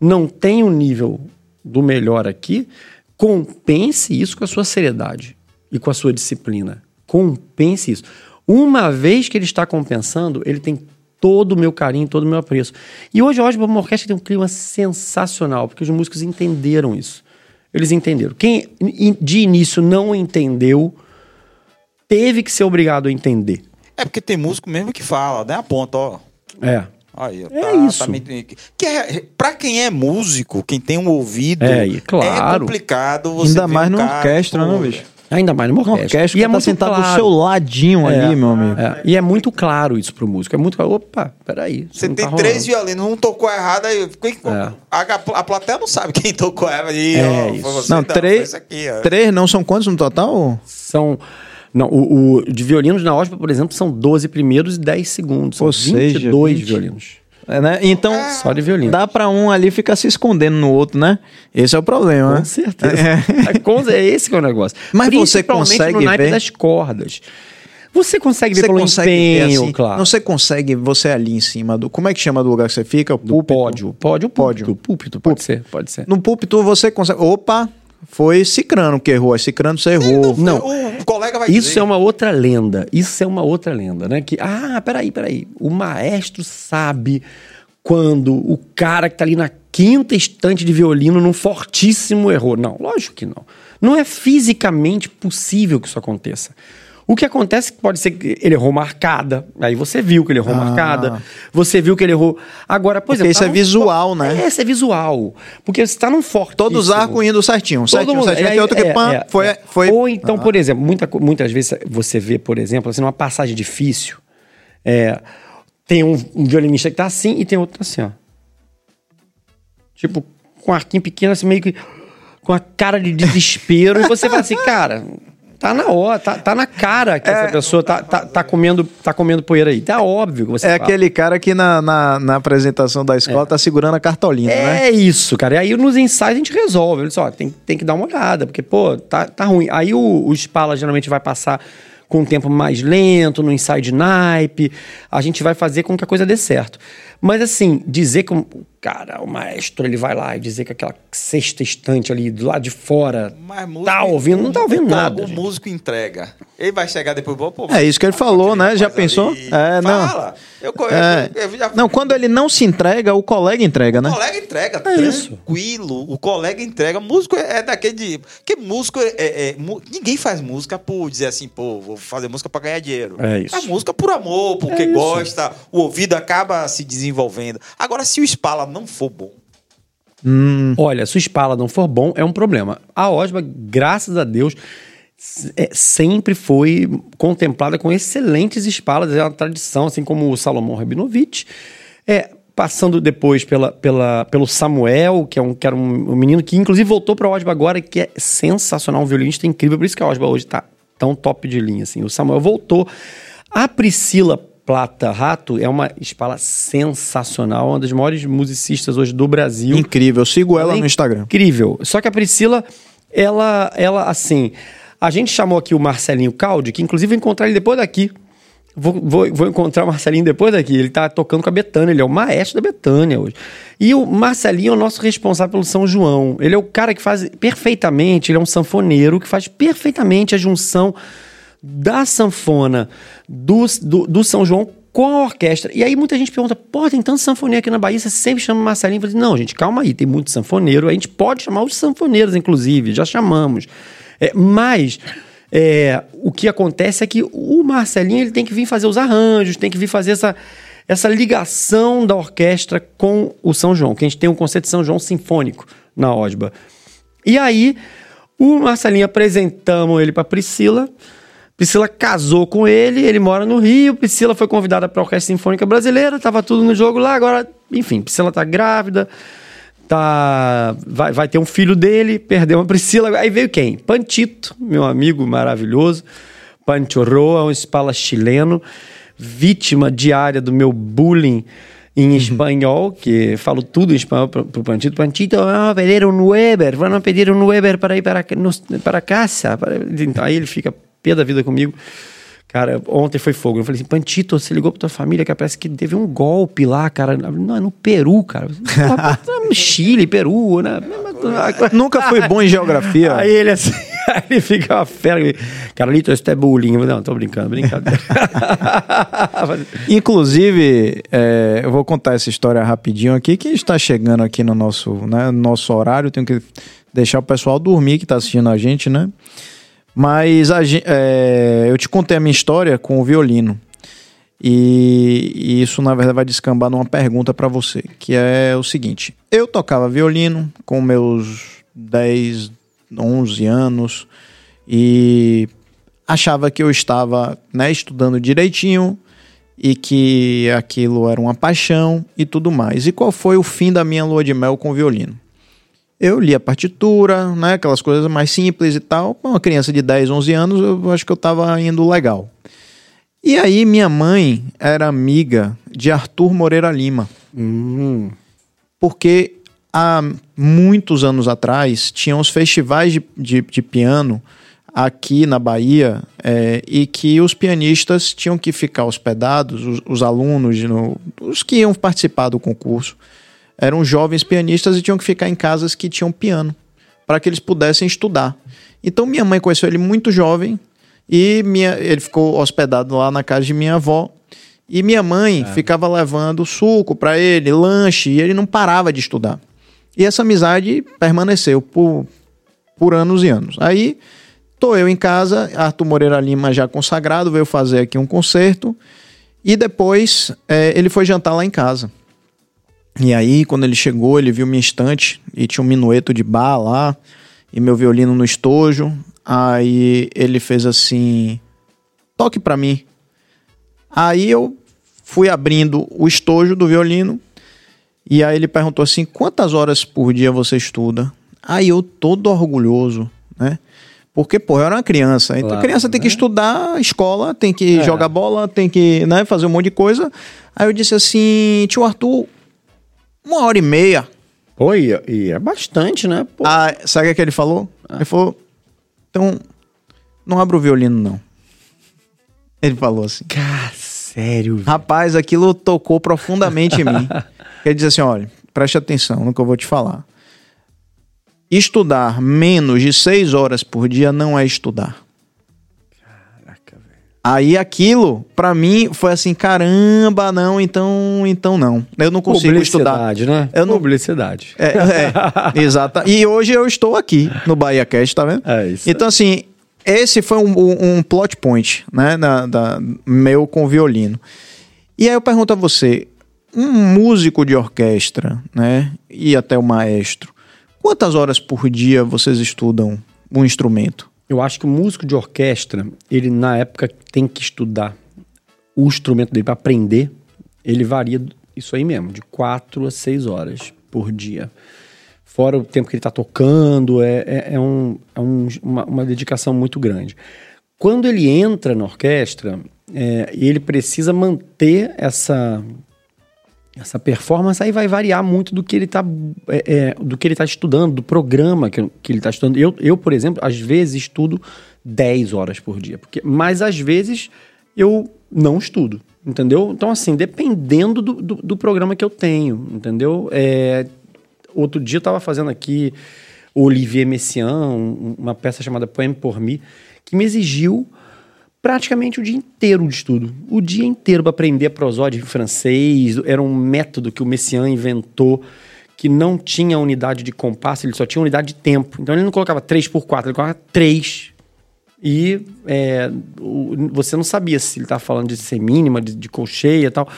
não tem o um nível do melhor aqui, compense isso com a sua seriedade e com a sua disciplina. Compense isso. Uma vez que ele está compensando, ele tem todo o meu carinho, todo o meu apreço. E hoje a Osborne Orquestra tem um clima sensacional, porque os músicos entenderam isso. Eles entenderam. Quem de início não entendeu, teve que ser obrigado a entender. É porque tem músico mesmo que fala, né? Aponta, ó. É. Aí, é tá, isso. Tá meio... que é, pra quem é músico, quem tem um ouvido, é, claro. é complicado você Ainda mais um numa orquestra, não, bicho? Ainda mais numa orquestra. orquestra e é tá muito sentado claro. do seu ladinho é, ali, meu amigo. É. E é muito claro isso pro músico. É muito claro. Opa, peraí. Você, você tem tá três violinos, um tocou errado, aí é. a, a, plateia não sabe quem tocou errado. Aí, é ó, isso. Você, não, três, aqui, três não são quantos no total? São não, o, o de violinos na ópera, por exemplo, são 12 primeiros e 10 segundos. Ou são seja, 22 20... violinos. É, né? Então, é. só de violino. Dá para um ali ficar se escondendo no outro, né? Esse é o problema, Com né? certeza. É. é esse que é o negócio. Mas você consegue no ver das cordas. Você consegue ver você pelo consegue empenho, assim, claro. Você consegue, você ali em cima do... Como é que chama do lugar que você fica? O púlpito? Pódio. Pódio, pódio. Púlpito, pode ser, pode ser. No púlpito você consegue... Opa, foi Cicrano que errou. Cicrano você errou. Não, o colega vai Isso dizer. é uma outra lenda. Isso é uma outra lenda, né? Que, ah, peraí, peraí. O maestro sabe quando o cara que tá ali na quinta estante de violino num fortíssimo errou. Não, lógico que não. Não é fisicamente possível que isso aconteça. O que acontece é que pode ser que ele errou marcada. Aí você viu que ele errou ah. marcada. Você viu que ele errou. Agora, por Porque exemplo. Isso é visual, né? É, isso é visual. Porque você está num forte. Todos os arcos indo certinho. certinho, mundo, certinho. É, tem outro que é, pã, é, foi, foi. Ou então, ah. por exemplo, muita, muitas vezes você vê, por exemplo, assim, numa passagem difícil, é, tem um, um violinista que está assim e tem outro assim, ó. Tipo, com um arquinho pequeno, assim, meio que. Com a cara de desespero. e você fala assim, cara Tá na hora, tá, tá na cara que é, essa pessoa tá, tá, tá, comendo, tá comendo poeira aí. Tá óbvio que você É fala. aquele cara que na, na, na, apresentação da escola é. tá segurando a cartolina, é né? É isso, cara. E aí nos ensaios a gente resolve. Olha só, tem, tem que dar uma olhada, porque, pô, tá, tá ruim. Aí o, o Spala geralmente vai passar com um tempo mais lento, no inside naipe. A gente vai fazer com que a coisa dê certo. Mas assim, dizer que, cara, o maestro ele vai lá e dizer que aquela sexta estante ali do lado de fora Mas músico- tá ouvindo, não tá ouvindo o- nada. O gente. músico entrega. Ele vai chegar depois. Pô, É isso que ele falou, né? Já pensou? ali. É, não. Fala. Eu, eu, É. eu, eu já Não, quando ele não se entrega, o colega entrega, né? O colega entrega, É isso. tranquilo. O colega entrega. Músico é é daquele de. Porque músico é, é- é- mu- Ninguém faz música por dizer assim, pô, vou fazer música pra ganhar dinheiro. É isso. Faz música por amor, porque É isso. gosta, o ouvido acaba se desenvolvendo. Agora, se o Spala não for bom, Olha, se o Spala não for bom, é um problema. A Osba, graças a Deus, é, sempre foi contemplada com excelentes Spalas. É uma tradição, assim como o Salomão Rabinovich. É, passando depois pela, pela, pelo Samuel, que, é um, que era um, um menino que inclusive voltou para Osba agora, que é sensacional, um violinista incrível. Por isso que a Osba hoje está tão top de linha. Assim. O Samuel voltou. A Priscila Plata Rato é uma espala sensacional, uma das maiores musicistas hoje do Brasil. Incrível. Eu sigo ela Ela é no Instagram. Incrível. Só que a Priscila, ela, ela assim. A gente chamou aqui o Marcelinho Caldi, que inclusive vou encontrar ele depois daqui. Vou, vou, vou encontrar o Marcelinho depois daqui. Ele tá tocando com a Betânia, ele é o maestro da Betânia hoje. E o Marcelinho é o nosso responsável pelo São João. Ele é o cara que faz perfeitamente, ele é um sanfoneiro que faz perfeitamente a junção da sanfona do, do, do São João com a orquestra. E aí muita gente pergunta, pô, tem tanto sanfoneiro aqui na Bahia, você sempre chama o Marcelinho? Falei, não, gente, calma aí, tem muito sanfoneiro, a gente pode chamar os sanfoneiros, inclusive, já chamamos. É, mas é, o que acontece é que o Marcelinho ele tem que vir fazer os arranjos, tem que vir fazer essa, essa ligação da orquestra com o São João, que a gente tem um conceito de São João sinfônico na Osba. E aí, o Marcelinho apresentamos ele para Priscila. Priscila casou com ele, ele mora no Rio. Priscila foi convidada para a Orquestra Sinfônica Brasileira, tava tudo no jogo lá. Agora, enfim, Priscila tá grávida, tá vai, vai ter um filho dele, perdeu a Priscila. Aí veio quem? Pantito, meu amigo maravilhoso. Pancho Roa, um espala chileno, vítima diária do meu bullying em espanhol, que falo tudo em espanhol pro, pro Pantito. Pantito, vamos pedir um Weber, vamos pedir um Weber para ir para, para casa. Para- Então, aí ele fica pé da vida comigo. Cara, ontem foi fogo. Eu falei assim, Pantito, você ligou pra tua família que parece que teve um golpe lá, cara. Não, é no Peru, cara. Porra, no Chile, Peru, né? Nunca fui bom em geografia. Aí ele assim, aí ele fica uma fera. Carlito, isso é bullying. Falei, Não, tô brincando, brincadeira. Inclusive, é, eu vou contar essa história rapidinho aqui, que está chegando aqui no nosso, né, no nosso horário. Tenho que deixar o pessoal dormir que está assistindo a gente, né? Mas a é, eu te contei a minha história com o violino. E, e isso, na verdade, vai descambar numa pergunta para você, que é o seguinte. Eu tocava violino com meus 10, 11 anos e achava que eu estava né, estudando direitinho e que aquilo era uma paixão e tudo mais. E qual foi o fim da minha lua de mel com o violino? Eu li a partitura, né, aquelas coisas mais simples e tal. Uma criança de 10, 11 anos, eu acho que eu estava indo legal. E aí minha mãe era amiga de Arthur Moreira Lima. Porque há muitos anos atrás tinham os festivais de, de, de piano aqui na Bahia é, e que os pianistas tinham que ficar hospedados, os, os alunos, no- os que iam participar do concurso, eram jovens pianistas e tinham que ficar em casas que tinham piano para que eles pudessem estudar. Então minha mãe conheceu ele muito jovem e minha, ele ficou hospedado lá na casa de minha avó. E minha mãe ficava levando suco para ele, lanche, e ele não parava de estudar. E essa amizade permaneceu por, por anos e anos. Aí tô eu em casa, Arthur Moreira Lima já consagrado, veio fazer aqui um concerto. E depois eh, ele foi jantar lá em casa. E aí, quando ele chegou, ele viu minha estante e tinha um minueto de bar lá e meu violino no estojo. Aí ele fez assim: toque pra mim. Aí eu fui abrindo o estojo do violino e aí ele perguntou assim: quantas horas por dia você estuda? Aí eu, todo orgulhoso, né? Porque, pô, eu era uma criança. Então, a Claro, criança tem que né? estudar escola, tem que É. jogar bola, tem que né, fazer um monte de coisa. Aí eu disse assim: tio Arthur, uma hora e meia. Pô, e, e é bastante, né? Pô. Ah, sabe o que ele falou? Ele falou: então, não abra o violino, não. Ele falou assim. Cara, sério. Véio. Rapaz, aquilo tocou profundamente em mim. Ele disse assim: olha, preste atenção no que eu vou te falar. Estudar menos de seis horas por dia não é estudar. Aí aquilo, para mim, foi assim, caramba, não, então, então não. Eu não consigo estudar. né? Eu não... Publicidade. É, é exata. E hoje eu estou aqui no Bahia Cast, tá vendo? É isso. Então, assim, esse foi um, um, um plot point, né, da, da, meu com violino. E aí eu pergunto a você, um músico de orquestra, né, e até o maestro, Quantas horas por dia vocês estudam um instrumento? Eu acho que o músico de orquestra, ele na época tem que estudar o instrumento dele para aprender, ele varia isso aí mesmo, de quatro a seis horas por dia. Fora o tempo que ele está tocando, é, é, é, um, é um, uma, uma, dedicação muito grande. Quando ele entra na orquestra, é, ele precisa manter essa essa performance aí vai variar muito do que ele está é, é, do que ele tá estudando, do programa que, que ele está estudando. Eu, eu, por exemplo, às vezes estudo 10 horas por dia, porque, mas às vezes eu não estudo, entendeu? Então, assim, dependendo do, do, do programa que eu tenho, entendeu? É, outro dia eu estava fazendo aqui Olivier Messiaen, uma peça chamada Poème pour Me, que me exigiu praticamente o dia inteiro de estudo. O dia inteiro para aprender prosódia em francês. Era um método que o Messiaen inventou que não tinha unidade de compasso, ele só tinha unidade de tempo. Então ele não colocava 3 por 4, ele colocava 3. E é, o, você não sabia se ele estava falando de semínima, de, de colcheia e tal.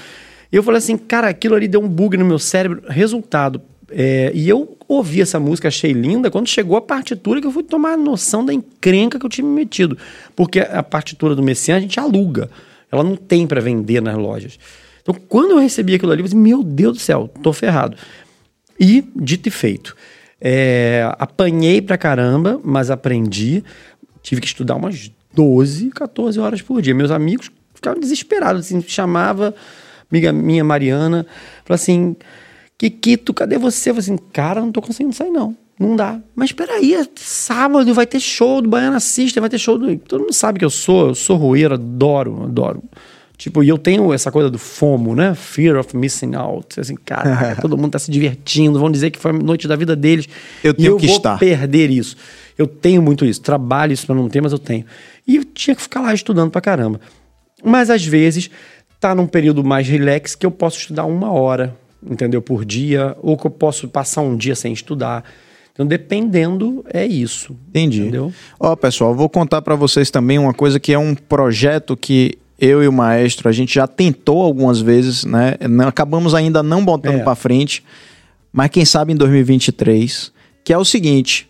E eu falei assim, cara, aquilo ali deu um bug no meu cérebro. Resultado, é, e eu ouvi essa música, achei linda. Quando chegou a partitura, que eu fui tomar noção da encrenca que eu tinha me metido. Porque a partitura do Messias a gente aluga. Ela não tem para vender nas lojas. Então, quando eu recebi aquilo ali, eu falei, meu Deus do céu, tô ferrado. E, dito e feito, é, apanhei pra caramba, mas aprendi. Tive que estudar umas 12, 14 horas por dia. Meus amigos ficavam desesperados, assim, chamava amiga minha Mariana, falou assim Kikito, cadê você? Eu falei assim, cara, não tô conseguindo sair, não. Não dá. Mas peraí, é sábado vai ter show do Baiana System, vai ter show do. Todo mundo sabe que eu sou, eu sou roeiro, adoro, adoro. Tipo, e eu tenho essa coisa do FOMO, né? Fear of missing out. Assim, cara, todo mundo tá se divertindo, vão dizer que foi a noite da vida deles. Eu tenho eu que vou estar. perder isso. Eu tenho muito isso. Trabalho isso pra não ter, mas eu tenho. E eu tinha que ficar lá estudando pra caramba. Mas às vezes tá num período mais relax que eu posso estudar uma hora, entendeu? Por dia, ou que eu posso passar um dia sem estudar. Então, dependendo, é isso. Entendi. Entendeu? Ó, pessoal, vou contar para vocês também uma coisa que é um projeto que eu e o maestro a gente já tentou algumas vezes, né? Acabamos ainda não botando é. para frente, mas quem sabe em 2023, que é o seguinte: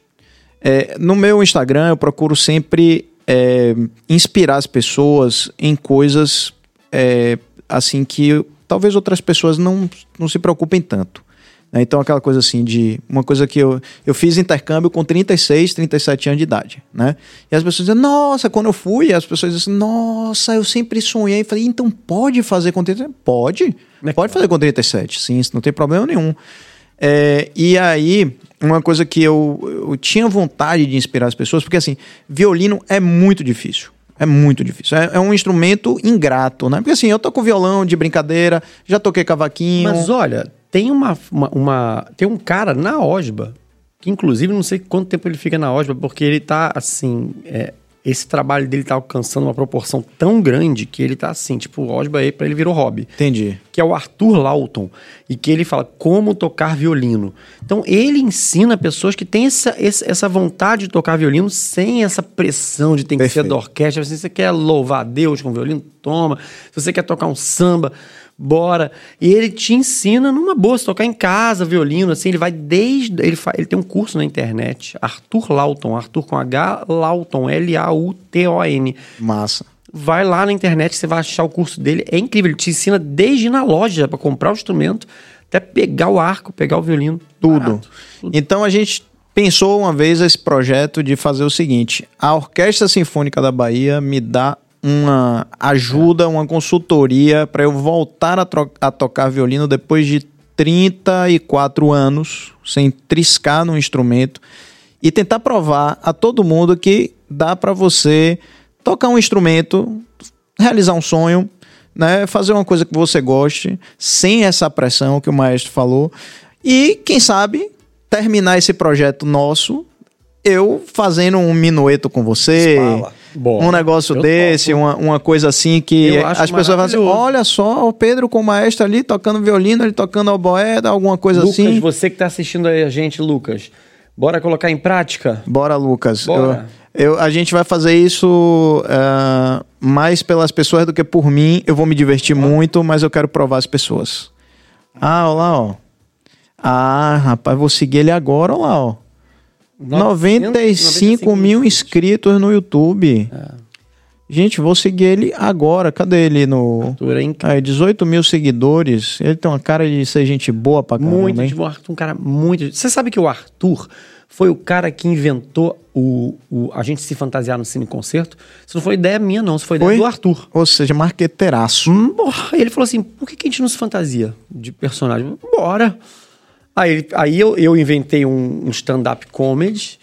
é, no meu Instagram eu procuro sempre é, inspirar as pessoas em coisas é, assim que talvez outras pessoas não, não se preocupem tanto. Né? Então, aquela coisa assim de. Uma coisa que eu, eu fiz intercâmbio com 36, 37 anos de idade. Né? E as pessoas dizem, nossa, quando eu fui, as pessoas dizem, nossa, eu sempre sonhei. E falei, então pode fazer com 37? Pode. É pode fazer com 37, sim, não tem problema nenhum. É, e aí, uma coisa que eu, eu tinha vontade de inspirar as pessoas, porque assim, violino é muito difícil. É muito difícil. É, é, um instrumento ingrato, né? Porque assim, eu toco violão de brincadeira, já toquei cavaquinho. Mas olha, tem uma, uma, uma, tem um cara na Osba, que inclusive não sei quanto tempo ele fica na Osba, porque ele tá assim, é, esse trabalho dele tá alcançando uma proporção tão grande que ele tá assim, tipo, o Osba aí para ele virou hobby. Entendi. Que é o Arthur Lawton e que ele fala como tocar violino. Então ele ensina pessoas que têm essa, essa vontade de tocar violino sem essa pressão de ter que Perfeito. ser da orquestra. Se você quer louvar a Deus com violino, toma. Se você quer tocar um samba, bora. E ele te ensina numa boa, se tocar em casa, violino, assim, ele vai desde. Ele, fa, ele tem um curso na internet, Arthur Lauton, Arthur com H, Lauton, L-A-U-T-O-N. Massa. Vai lá na internet, você vai achar o curso dele. É incrível, ele te ensina desde na loja para comprar o instrumento, até pegar o arco, pegar o violino. Tudo. tudo. Então a gente pensou uma vez esse projeto de fazer o seguinte: a Orquestra Sinfônica da Bahia me dá uma ajuda, uma consultoria para eu voltar a, a, tocar violino depois de 34 anos, sem triscar no instrumento, e tentar provar a todo mundo que dá para você tocar um instrumento realizar um sonho, né? Fazer uma coisa que você goste, sem essa pressão que o maestro falou. E, quem sabe, terminar esse projeto nosso, eu fazendo um minueto com você. Um negócio desse, uma, uma coisa assim que as pessoas vão dizer: maravilhoso. olha só, o Pedro com o maestro ali tocando violino, ele tocando oboé, alguma coisa Lucas, assim. você que tá assistindo aí a gente, Lucas, bora colocar em prática? Bora, Lucas. Bora. Eu, eu- a gente vai fazer isso ah, mais pelas pessoas do que por mim. Eu vou me divertir muito, mas eu quero provar as pessoas. Ah, olha lá, ó. Ah, rapaz, vou seguir ele agora, olha lá, ó. 95 mil inscritos no YouTube. Gente, vou seguir ele agora. Cadê ele no. Arthur é incrível. Aí, 18 mil seguidores. Ele tem uma cara de ser gente boa pra caramba. Muito hein? bom. Arthur, um cara muito. Você sabe que o Arthur foi o cara que inventou o, o- a gente se fantasiar no cine concerto? Isso não foi ideia minha, não. Isso foi ideia Foi? do Arthur. Ou seja, marqueteiraço. Hum. Ele falou assim: por que, que a gente não se fantasia de personagem? Bora. Aí, aí eu, eu inventei um, um stand-up comedy.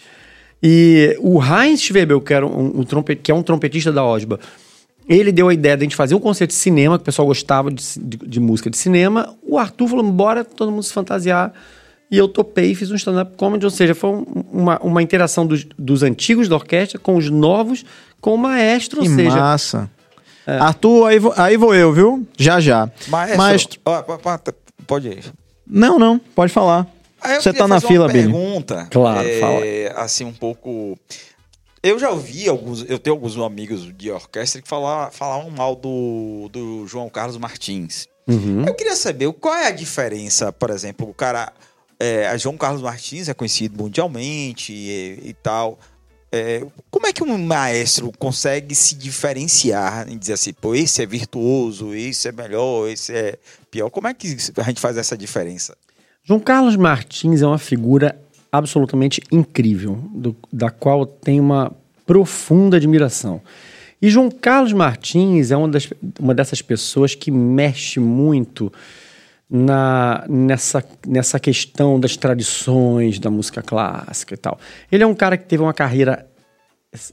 E o Heinz Schwebel, que, era um, um trompe- que é um trompetista da Osba, ele deu a ideia de a gente fazer um concerto de cinema, que o pessoal gostava de, de- de música de cinema. O Arthur falou: bora todo mundo se fantasiar. E eu topei e fiz um stand-up comedy, ou seja, foi um- uma, uma interação dos, dos antigos da orquestra com os novos, com o maestro, Que ou seja, massa. Arthur, aí vou, aí vou eu, viu? Já, já. Maestro, ó, pa- pa- pode ir. Não, não, pode falar. Eu Você tá na fazer fila, Billy. pergunta. Claro, é, Assim, um pouco. Eu já ouvi alguns. Eu tenho alguns amigos de orquestra que fala- falavam mal do, do João Carlos Martins. Uhum. Eu queria saber qual é a diferença, por exemplo, o cara. É, João Carlos Martins é conhecido mundialmente e, e tal. É, como é que um maestro consegue se diferenciar e dizer assim, pô, esse é virtuoso, esse é melhor, esse é pior? Como é que a gente faz essa diferença? João Carlos Martins é uma figura absolutamente incrível, do- da qual eu tenho uma profunda admiração. E João Carlos Martins é uma, das, uma dessas pessoas que mexe muito na, nessa, nessa questão das tradições da música clássica e tal. Ele é um cara que teve uma carreira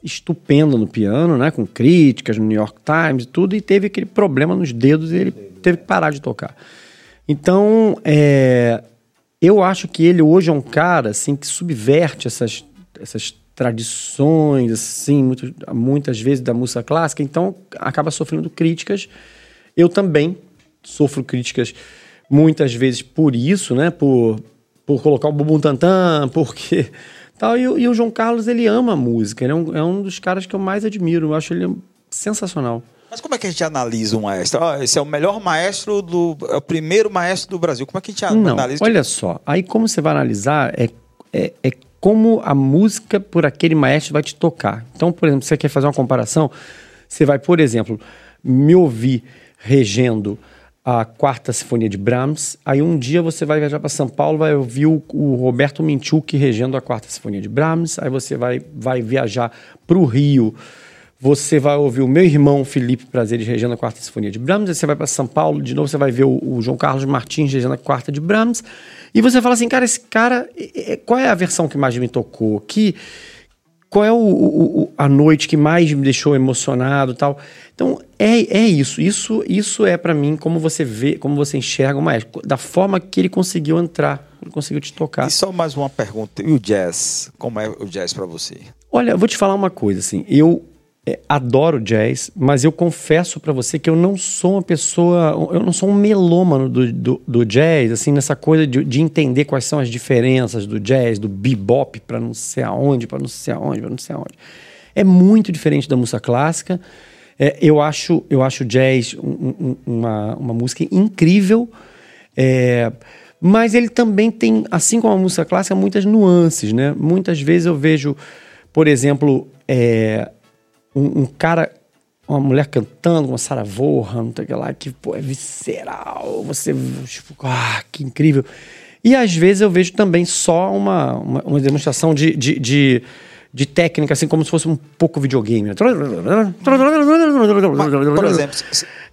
estupenda no piano, né, com críticas no New York Times e tudo, e teve aquele problema nos dedos e ele teve que parar de tocar. Então, é, eu acho que ele hoje é um cara assim que subverte essas, essas tradições, assim, muito, muitas vezes da música clássica, então acaba sofrendo críticas. Eu também sofro críticas muitas vezes por isso, né? Por, por colocar o bumbum tantã, porque tal. E, o- e o João Carlos ele ama a música, ele é um, é um dos caras que eu mais admiro. Eu acho ele sensacional. Mas como é que a gente analisa um maestro? Ó, esse é o melhor maestro do. É o primeiro maestro do Brasil. Como é que a gente Não, analisa? olha só. Aí como você vai analisar é, é, é como a música por aquele maestro vai te tocar. Então, por exemplo, você quer fazer uma comparação, você vai, por exemplo, me ouvir regendo a quarta sinfonia de Brahms, aí um dia você vai viajar para São Paulo, vai ouvir o, o Roberto Minchuk regendo a quarta sinfonia de Brahms, aí você vai, vai viajar para o Rio, você vai ouvir o meu irmão Felipe Prazeres regendo a quarta sinfonia de Brahms, aí você vai para São Paulo, de novo você vai ver o, o João Carlos Martins regendo a quarta de Brahms, e você fala assim, cara, esse cara, qual é a versão que mais me tocou? Que, qual é o, o- a noite que mais me deixou emocionado tal? Então, é, é isso. Isso isso é para mim como você vê, como você enxerga o maestro, da forma que ele conseguiu entrar, ele conseguiu te tocar. E só mais uma pergunta. E o jazz? Como é o jazz pra você? Olha, eu vou te falar uma coisa, assim, eu é, adoro jazz, mas eu confesso pra você que eu não sou uma pessoa, eu não sou um melômano do, do, do jazz, assim, nessa coisa de, de entender quais são as diferenças do jazz, do bebop pra não sei aonde, pra não sei aonde, pra não sei aonde. É muito diferente da música clássica. É, eu acho eu acho jazz um- um- uma, uma música incrível, é, mas ele também tem, assim como a música clássica, muitas nuances, né? Muitas vezes eu vejo, por exemplo, é, um, um cara, uma mulher cantando, uma Sarah não sei o que lá, que pô, é visceral, você, tipo, ah, que incrível. E às vezes eu vejo também só uma, uma, uma demonstração de, de, de, de técnica, assim, como se fosse um pouco videogame. Por exemplo,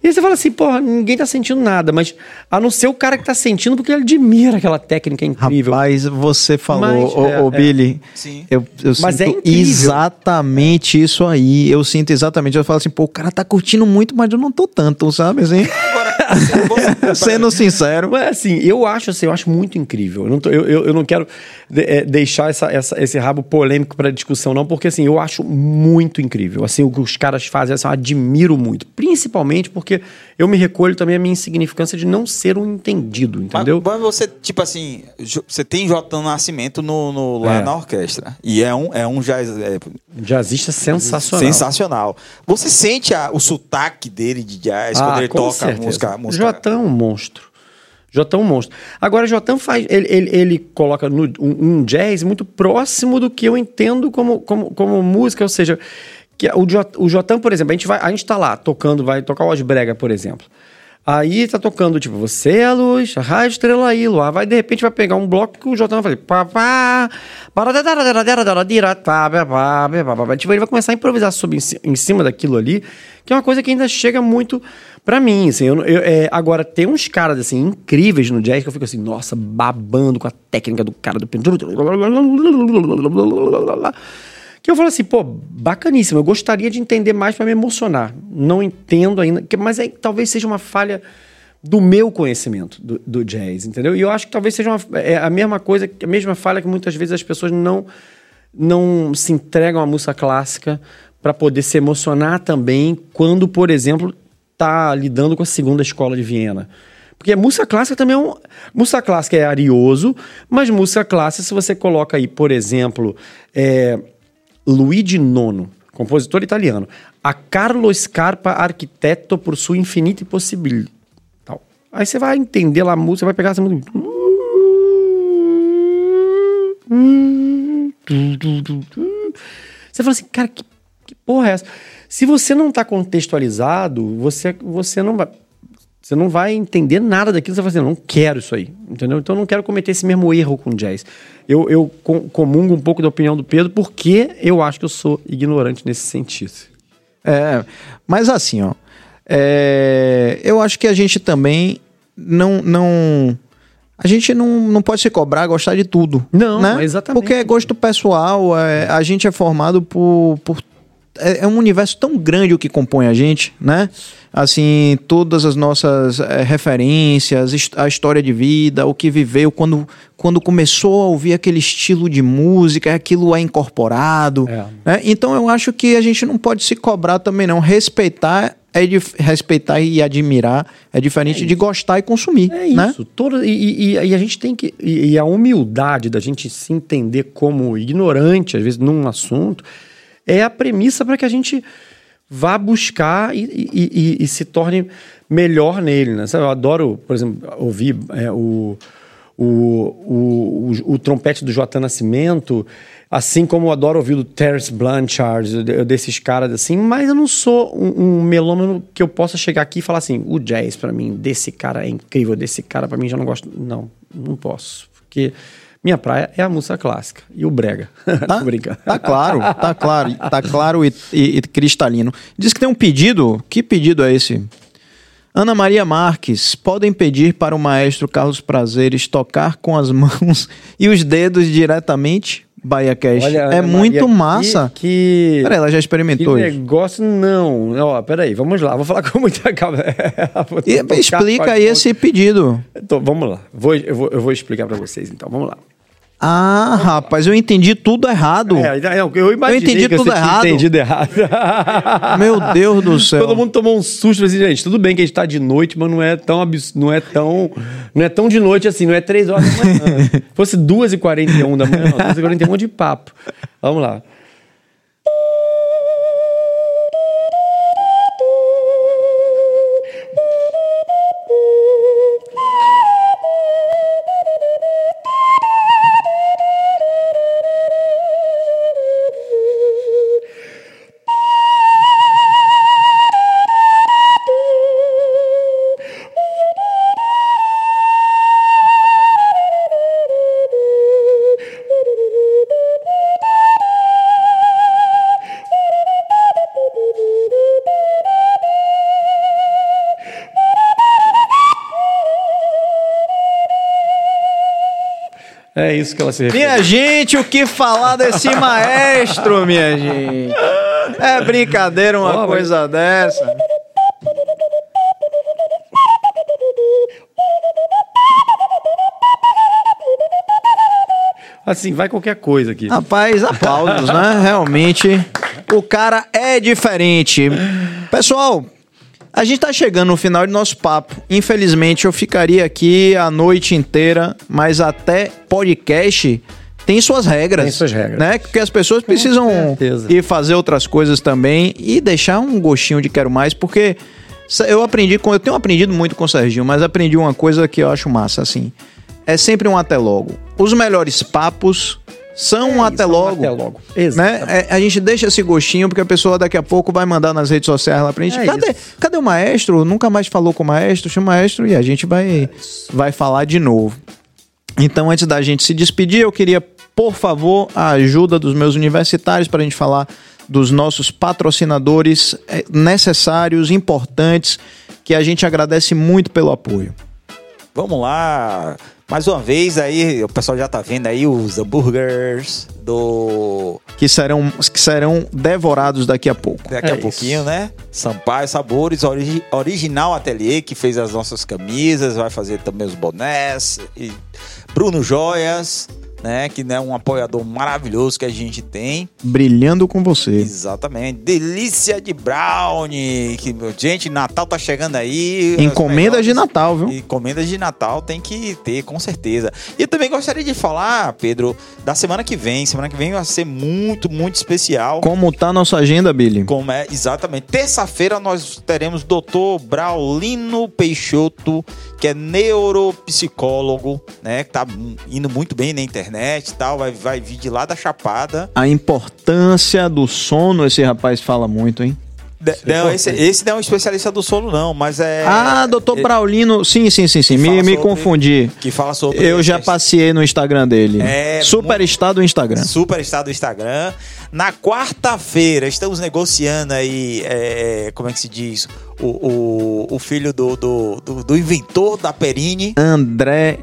e aí você fala assim, porra, ninguém tá sentindo nada, mas a não ser o cara que tá sentindo porque ele admira aquela técnica incrível. Rapaz, você falou, Mas, ô, é, ô, é. Billy. Sim. Eu, eu Mas é sinto incrível. exatamente isso aí. Eu sinto exatamente. Eu falo assim, pô, o cara tá curtindo muito, mas eu não tô tanto, sabe? Assim, sendo sincero. Mas assim, eu acho assim, eu acho muito incrível. Eu não, tô- eu, eu, eu não quero de- é, deixar essa, essa- esse rabo polêmico para discussão, não, porque assim, eu acho muito incrível. Assim, o que os caras fazem, assim, eu admiro muito. Principalmente porque eu me recolho também a minha insignificância de não ser um entendido, entendeu? Mas, mas você, tipo assim, você tem J. Nascimento no, no- lá É. na orquestra. E é um, é um jazz é, Jazzista sensacional. sensacional. Você sente a- o sotaque dele de jazz quando ele Ah, toca certeza. música, música. Jotão é um monstro. Jotão é monstro. Agora, Jotão faz. Ele, ele, ele coloca no, um, um, jazz muito próximo do que eu entendo como, como, como música, ou seja, que o, o Jotão, por exemplo, a gente, vai, a gente tá lá tocando, vai tocar o Brega, por exemplo. Aí tá tocando, tipo, você é a luz, a raio estrela aí, luar. Vai, de repente, vai pegar um bloco que o Jotão vai fazer. Tipo, ele vai começar a improvisar sobre, em cima daquilo ali, que é uma coisa que ainda chega muito pra mim, assim. Eu, eu- é, agora, tem uns caras, assim, incríveis no jazz que eu fico assim, nossa, babando com a técnica do cara do que eu falo assim, pô, bacaníssimo, eu gostaria de entender mais pra me emocionar. Não entendo ainda, que- mas aí talvez seja uma falha do meu conhecimento do, do jazz, entendeu? E eu acho que talvez seja uma, é a mesma coisa, a mesma falha que muitas vezes as pessoas não não se entregam à música clássica para poder se emocionar também quando, por exemplo, tá lidando com a segunda escola de Viena. Porque a música clássica também é um. Música clássica é arioso, mas música clássica, se você coloca aí, por exemplo, é, Luigi Nono, compositor italiano, a Carlo Scarpa arquiteto por sua infinita possibilidade. Aí você vai entender lá a música, vai pegar essa música. Você fala assim, cara, que, que porra é essa? Se você não tá contextualizado, você, você não vai. Você não vai entender nada daquilo, você vai dizer, não quero isso aí, entendeu? Então eu não quero cometer esse mesmo erro com jazz. Eu, eu com- comungo um pouco da opinião do Pedro, porque eu acho que eu sou ignorante nesse sentido. É, mas assim, ó. é, eu acho que a gente também não. não a gente não, não pode se cobrar gostar de tudo. Não, né? exatamente. Porque é gosto pessoal, é, a gente é formado por. por é, é um universo tão grande o que compõe a gente, né? Assim, todas as nossas é, referências, a história de vida, o que viveu, quando, quando começou a ouvir aquele estilo de música, aquilo é incorporado. É. né? Então eu acho que a gente não pode se cobrar também, não. Respeitar é dif- respeitar e admirar é diferente de gostar e consumir. É né? isso. Todo, e, e- e a gente tem que. E, e a humildade da gente se entender como ignorante, às vezes, num assunto, é a premissa para que a gente vá buscar e, e- e- e se torne melhor nele. Né? Sabe, eu adoro, por exemplo, ouvir é, o, o, o, o, o trompete do J. Nascimento. Assim como eu adoro ouvir o Terence Blanchard, desses caras assim, mas eu não sou um, um melômano que eu possa chegar aqui e falar assim: o jazz pra mim, desse cara é incrível, desse cara pra mim já não gosto. Não, não posso. Porque minha praia é a música clássica e o brega. Tá, Tô brincando. tá claro, tá claro, tá claro e, e- e cristalino. Diz que tem um pedido. Que pedido é esse? Ana Maria Marques, podem pedir para o maestro Carlos Prazeres tocar com as mãos e os dedos diretamente? Bahia Cash. Olha, é Ana muito Maria, massa. Que, que, Peraí, ela já que experimentou isso. negócio, não. Ó, peraí, vamos lá. Vou falar com muita calma. Explica aí esse pedido. Então, vamos lá. Vou, eu, vou, eu vou explicar pra vocês, então. Vamos lá. Ah, rapaz, eu entendi tudo errado. É, eu, eu imaginei entendi que tudo você tinha errado. entendido errado. Meu Deus do céu. Todo mundo tomou um susto assim, gente. Tudo bem que a gente tá de noite, mas não é tão abs... não é tão não é tão de noite assim, não é três horas da manhã. Se fosse 2h41 da manhã, não, 2h41 de papo. Vamos lá. É isso que ela se refere. Minha gente, o que falar desse maestro, minha gente? É brincadeira uma oh, coisa mas... dessa. Assim, vai qualquer coisa aqui. Rapaz, aplausos, né? Realmente, o cara é diferente. Pessoal, a gente tá chegando no final do nosso papo. Infelizmente, eu ficaria aqui a noite inteira, mas até podcast tem suas regras. Tem suas regras. Né? Porque as pessoas precisam ir fazer outras coisas também e deixar um gostinho de quero mais, porque eu aprendi com. Eu tenho aprendido muito com o Serginho, mas aprendi uma coisa que eu acho massa, assim. É sempre um até logo. Os melhores papos são é um até logo. Até logo. Né? É, a gente deixa esse gostinho, porque a pessoa daqui a pouco vai mandar nas redes sociais lá pra gente. É cadê, cadê o maestro? Nunca mais falou com o maestro, chama o maestro e a gente vai, vai falar de novo. Então, antes da gente se despedir, eu queria, por favor, a ajuda dos meus universitários para a gente falar dos nossos patrocinadores é, necessários, importantes, que a gente agradece muito pelo apoio. Vamos lá. Mais uma vez aí, o pessoal já tá vendo aí os hambúrgueres do. Que serão, que serão devorados daqui a pouco. Daqui é a pouquinho, né? Sampaio Sabores, Origi Original Ateliê, que fez as nossas camisas, vai fazer também os bonés. E Bruno Joias, né? Que é um apoiador maravilhoso que a gente tem. Brilhando com você. Exatamente. Delícia de brownie. Que, gente, Natal tá chegando aí. Encomendas de Natal, viu? Encomendas de Natal tem que ter, com certeza. E eu também gostaria de falar, Pedro, da semana que vem. Semana que vem vai ser muito, muito especial. Como tá a nossa agenda, Billy? Como é, exatamente. Terça-feira nós teremos Dr. Braulino Peixoto, que é neuropsicólogo, né? Que tá indo muito bem na internet e tal, vai, vai vir de lá da Chapada. A importância do sono, esse rapaz fala muito, hein? De, não, esse, esse, não é um especialista do sono, não, mas é. Ah, doutor é, Braulino. Sim, sim, sim, sim. Me, sobre, me confundi. Que fala sobre. Eu já passei no Instagram dele. É. Superstar do Instagram. Superstar do Instagram. Na quarta-feira, estamos negociando aí. É, como é que se diz? O, o, o filho do, do, do, do inventor da Perini. André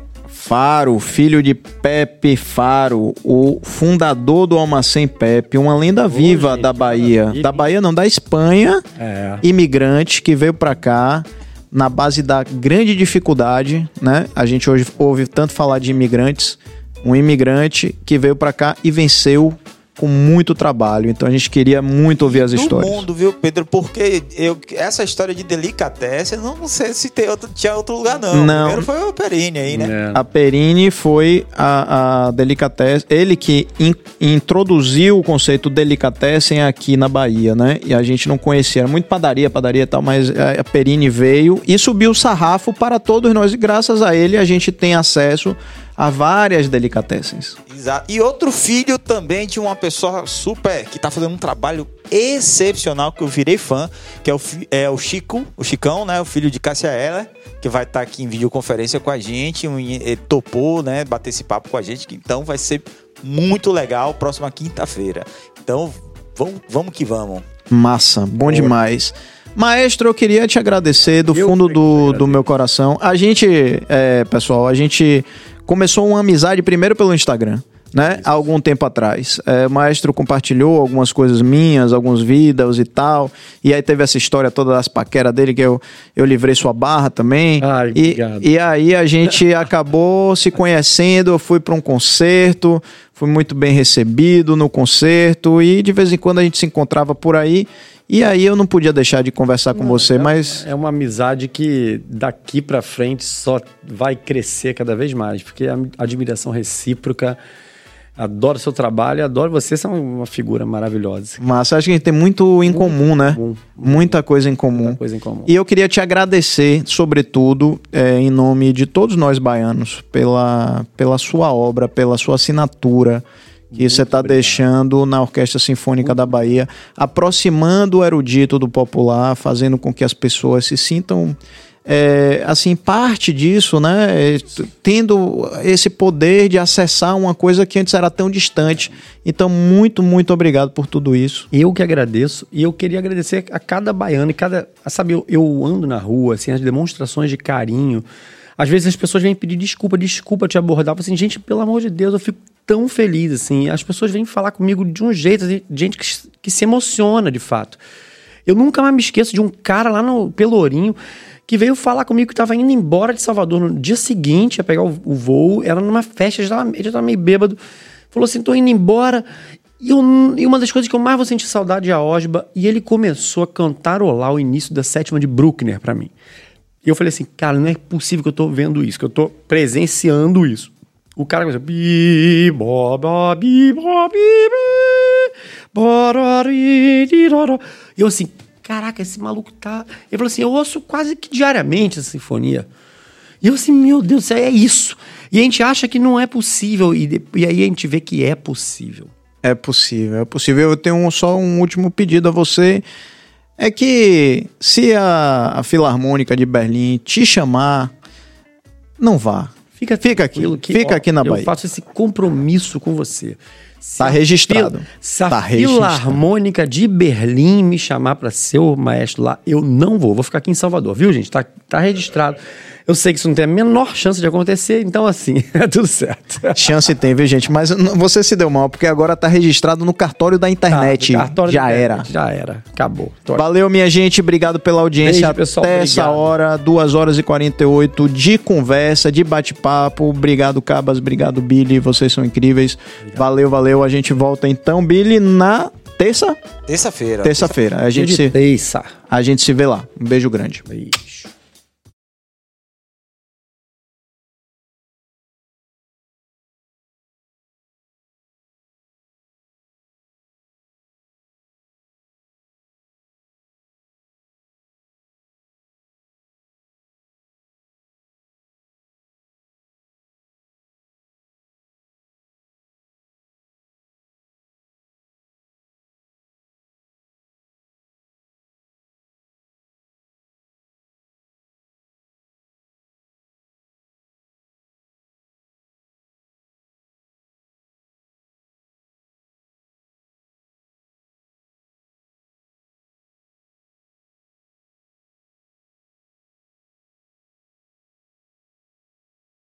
Faro, filho de Pepe Faro, o fundador do Almacém Pepe, uma lenda viva gente, da Bahia. Da Bahia não, da Espanha, é. imigrante que veio para cá na base da grande dificuldade, né? A gente hoje ouve tanto falar de imigrantes, um imigrante que veio para cá e venceu com muito trabalho. Então a gente queria muito ouvir as histórias. Do mundo, viu, Pedro? Porque eu, essa história de delicatesse, não sei se tem outro, tinha outro lugar, não. Não. Primeiro foi o Perini aí, né? É. A Perini foi a, a ele que in, introduziu o conceito delicatessen aqui na Bahia, né? E a gente não conhecia, era muito padaria, padaria e tal, mas a, a Perini veio e subiu o sarrafo para todos nós e graças a ele a gente tem acesso a várias delicatessens. Exato. E outro filho também de uma pessoa super que tá fazendo um trabalho excepcional que eu virei fã, que é o, é o Chico, o Chicão, né, o filho de Cássia Heller, que vai estar tá aqui em videoconferência com a gente, um, ele topou, né, bater esse papo com a gente, que então vai ser muito legal próxima quinta-feira. Então, vamos, vamos que vamos. Massa, bom demais. Maestro, eu queria te agradecer do eu fundo do, do meu coração. A gente, é, pessoal, a gente começou uma amizade primeiro pelo Instagram. Né? Há algum tempo atrás. É, o maestro compartilhou algumas coisas minhas, alguns vídeos e tal. E aí teve essa história toda das paqueras dele, que eu, eu livrei sua barra também. Ai, e, obrigado. e aí a gente acabou se conhecendo. Eu fui para um concerto, fui muito bem recebido no concerto. E de vez em quando a gente se encontrava por aí. E aí eu não podia deixar de conversar com não, você, é, mas é uma amizade que daqui para frente só vai crescer cada vez mais, porque a admiração recíproca Adoro seu trabalho, adoro você, você é uma figura maravilhosa. Mas acho que a gente tem muito em muito comum, né? Comum. Muita coisa em comum. Muita coisa em comum. E eu queria te agradecer, sobretudo, é, em nome de todos nós baianos, pela, pela sua obra, pela sua assinatura, que você está deixando na Orquestra Sinfônica Muito da Bahia, aproximando o erudito do popular, fazendo com que as pessoas se sintam é, assim, parte disso, né? Tendo esse poder de acessar uma coisa que antes era tão distante. Então, muito, muito obrigado por tudo isso. Eu que agradeço. E eu queria agradecer a cada baiano e cada. Sabe, eu, eu ando na rua, assim, as demonstrações de carinho Às vezes as pessoas vêm pedir desculpa, desculpa te abordar. Assim, gente, pelo amor de Deus, eu fico tão feliz, assim. As pessoas vêm falar comigo de um jeito, assim, gente que, que se emociona, de fato. Eu nunca mais me esqueço de um cara lá no Pelourinho que veio falar comigo que estava indo embora de Salvador no dia seguinte a pegar o, o voo. Era numa festa, ele já estava meio bêbado. Falou assim: tô indo embora. E, eu, e, uma das coisas que eu mais vou sentir saudade é a Osba. E ele começou a cantarolar o início da sétima de Bruckner para mim. E eu falei assim, cara, não é possível que eu tô vendo isso, que eu tô presenciando isso. O cara começou. Bi, bo, bo, bi, bo, bi, bi, E eu assim, caraca, esse maluco tá. Ele falou assim: eu ouço quase que diariamente essa sinfonia. E eu assim, meu Deus, é isso. E a gente acha que não é possível, e, e aí a gente vê que é possível. É possível, é possível. Eu tenho só um último pedido a você. É que se a, a Filarmônica de Berlim te chamar, não vá. Fica, fica aqui, que, fica ó, aqui na Bahia. Eu faço esse compromisso com você. Tá registrado. Se a tá Filarmônica de Berlim me chamar para ser o maestro lá, eu não vou. Vou ficar aqui em Salvador, viu, gente? Tá, tá registrado. Eu sei que isso não tem a menor chance de acontecer, então assim, é tudo certo. Chance tem, viu, gente? Mas você se deu mal, porque agora tá registrado no cartório da internet. Tá, cartório já da era. Internet, já era. Acabou. Tô Valeu, minha gente. Obrigado pela audiência. Beijo, pessoal, Até obrigado. essa hora, 2 horas e 48 de conversa, de bate-papo. Obrigado, Cabas. Obrigado, Billy. Vocês são incríveis. Obrigado. Valeu, valeu. A gente volta então, Billy, na terça? Terça-feira. Terça-feira. A gente se... terça. A gente se vê lá. Um beijo grande. Beijo.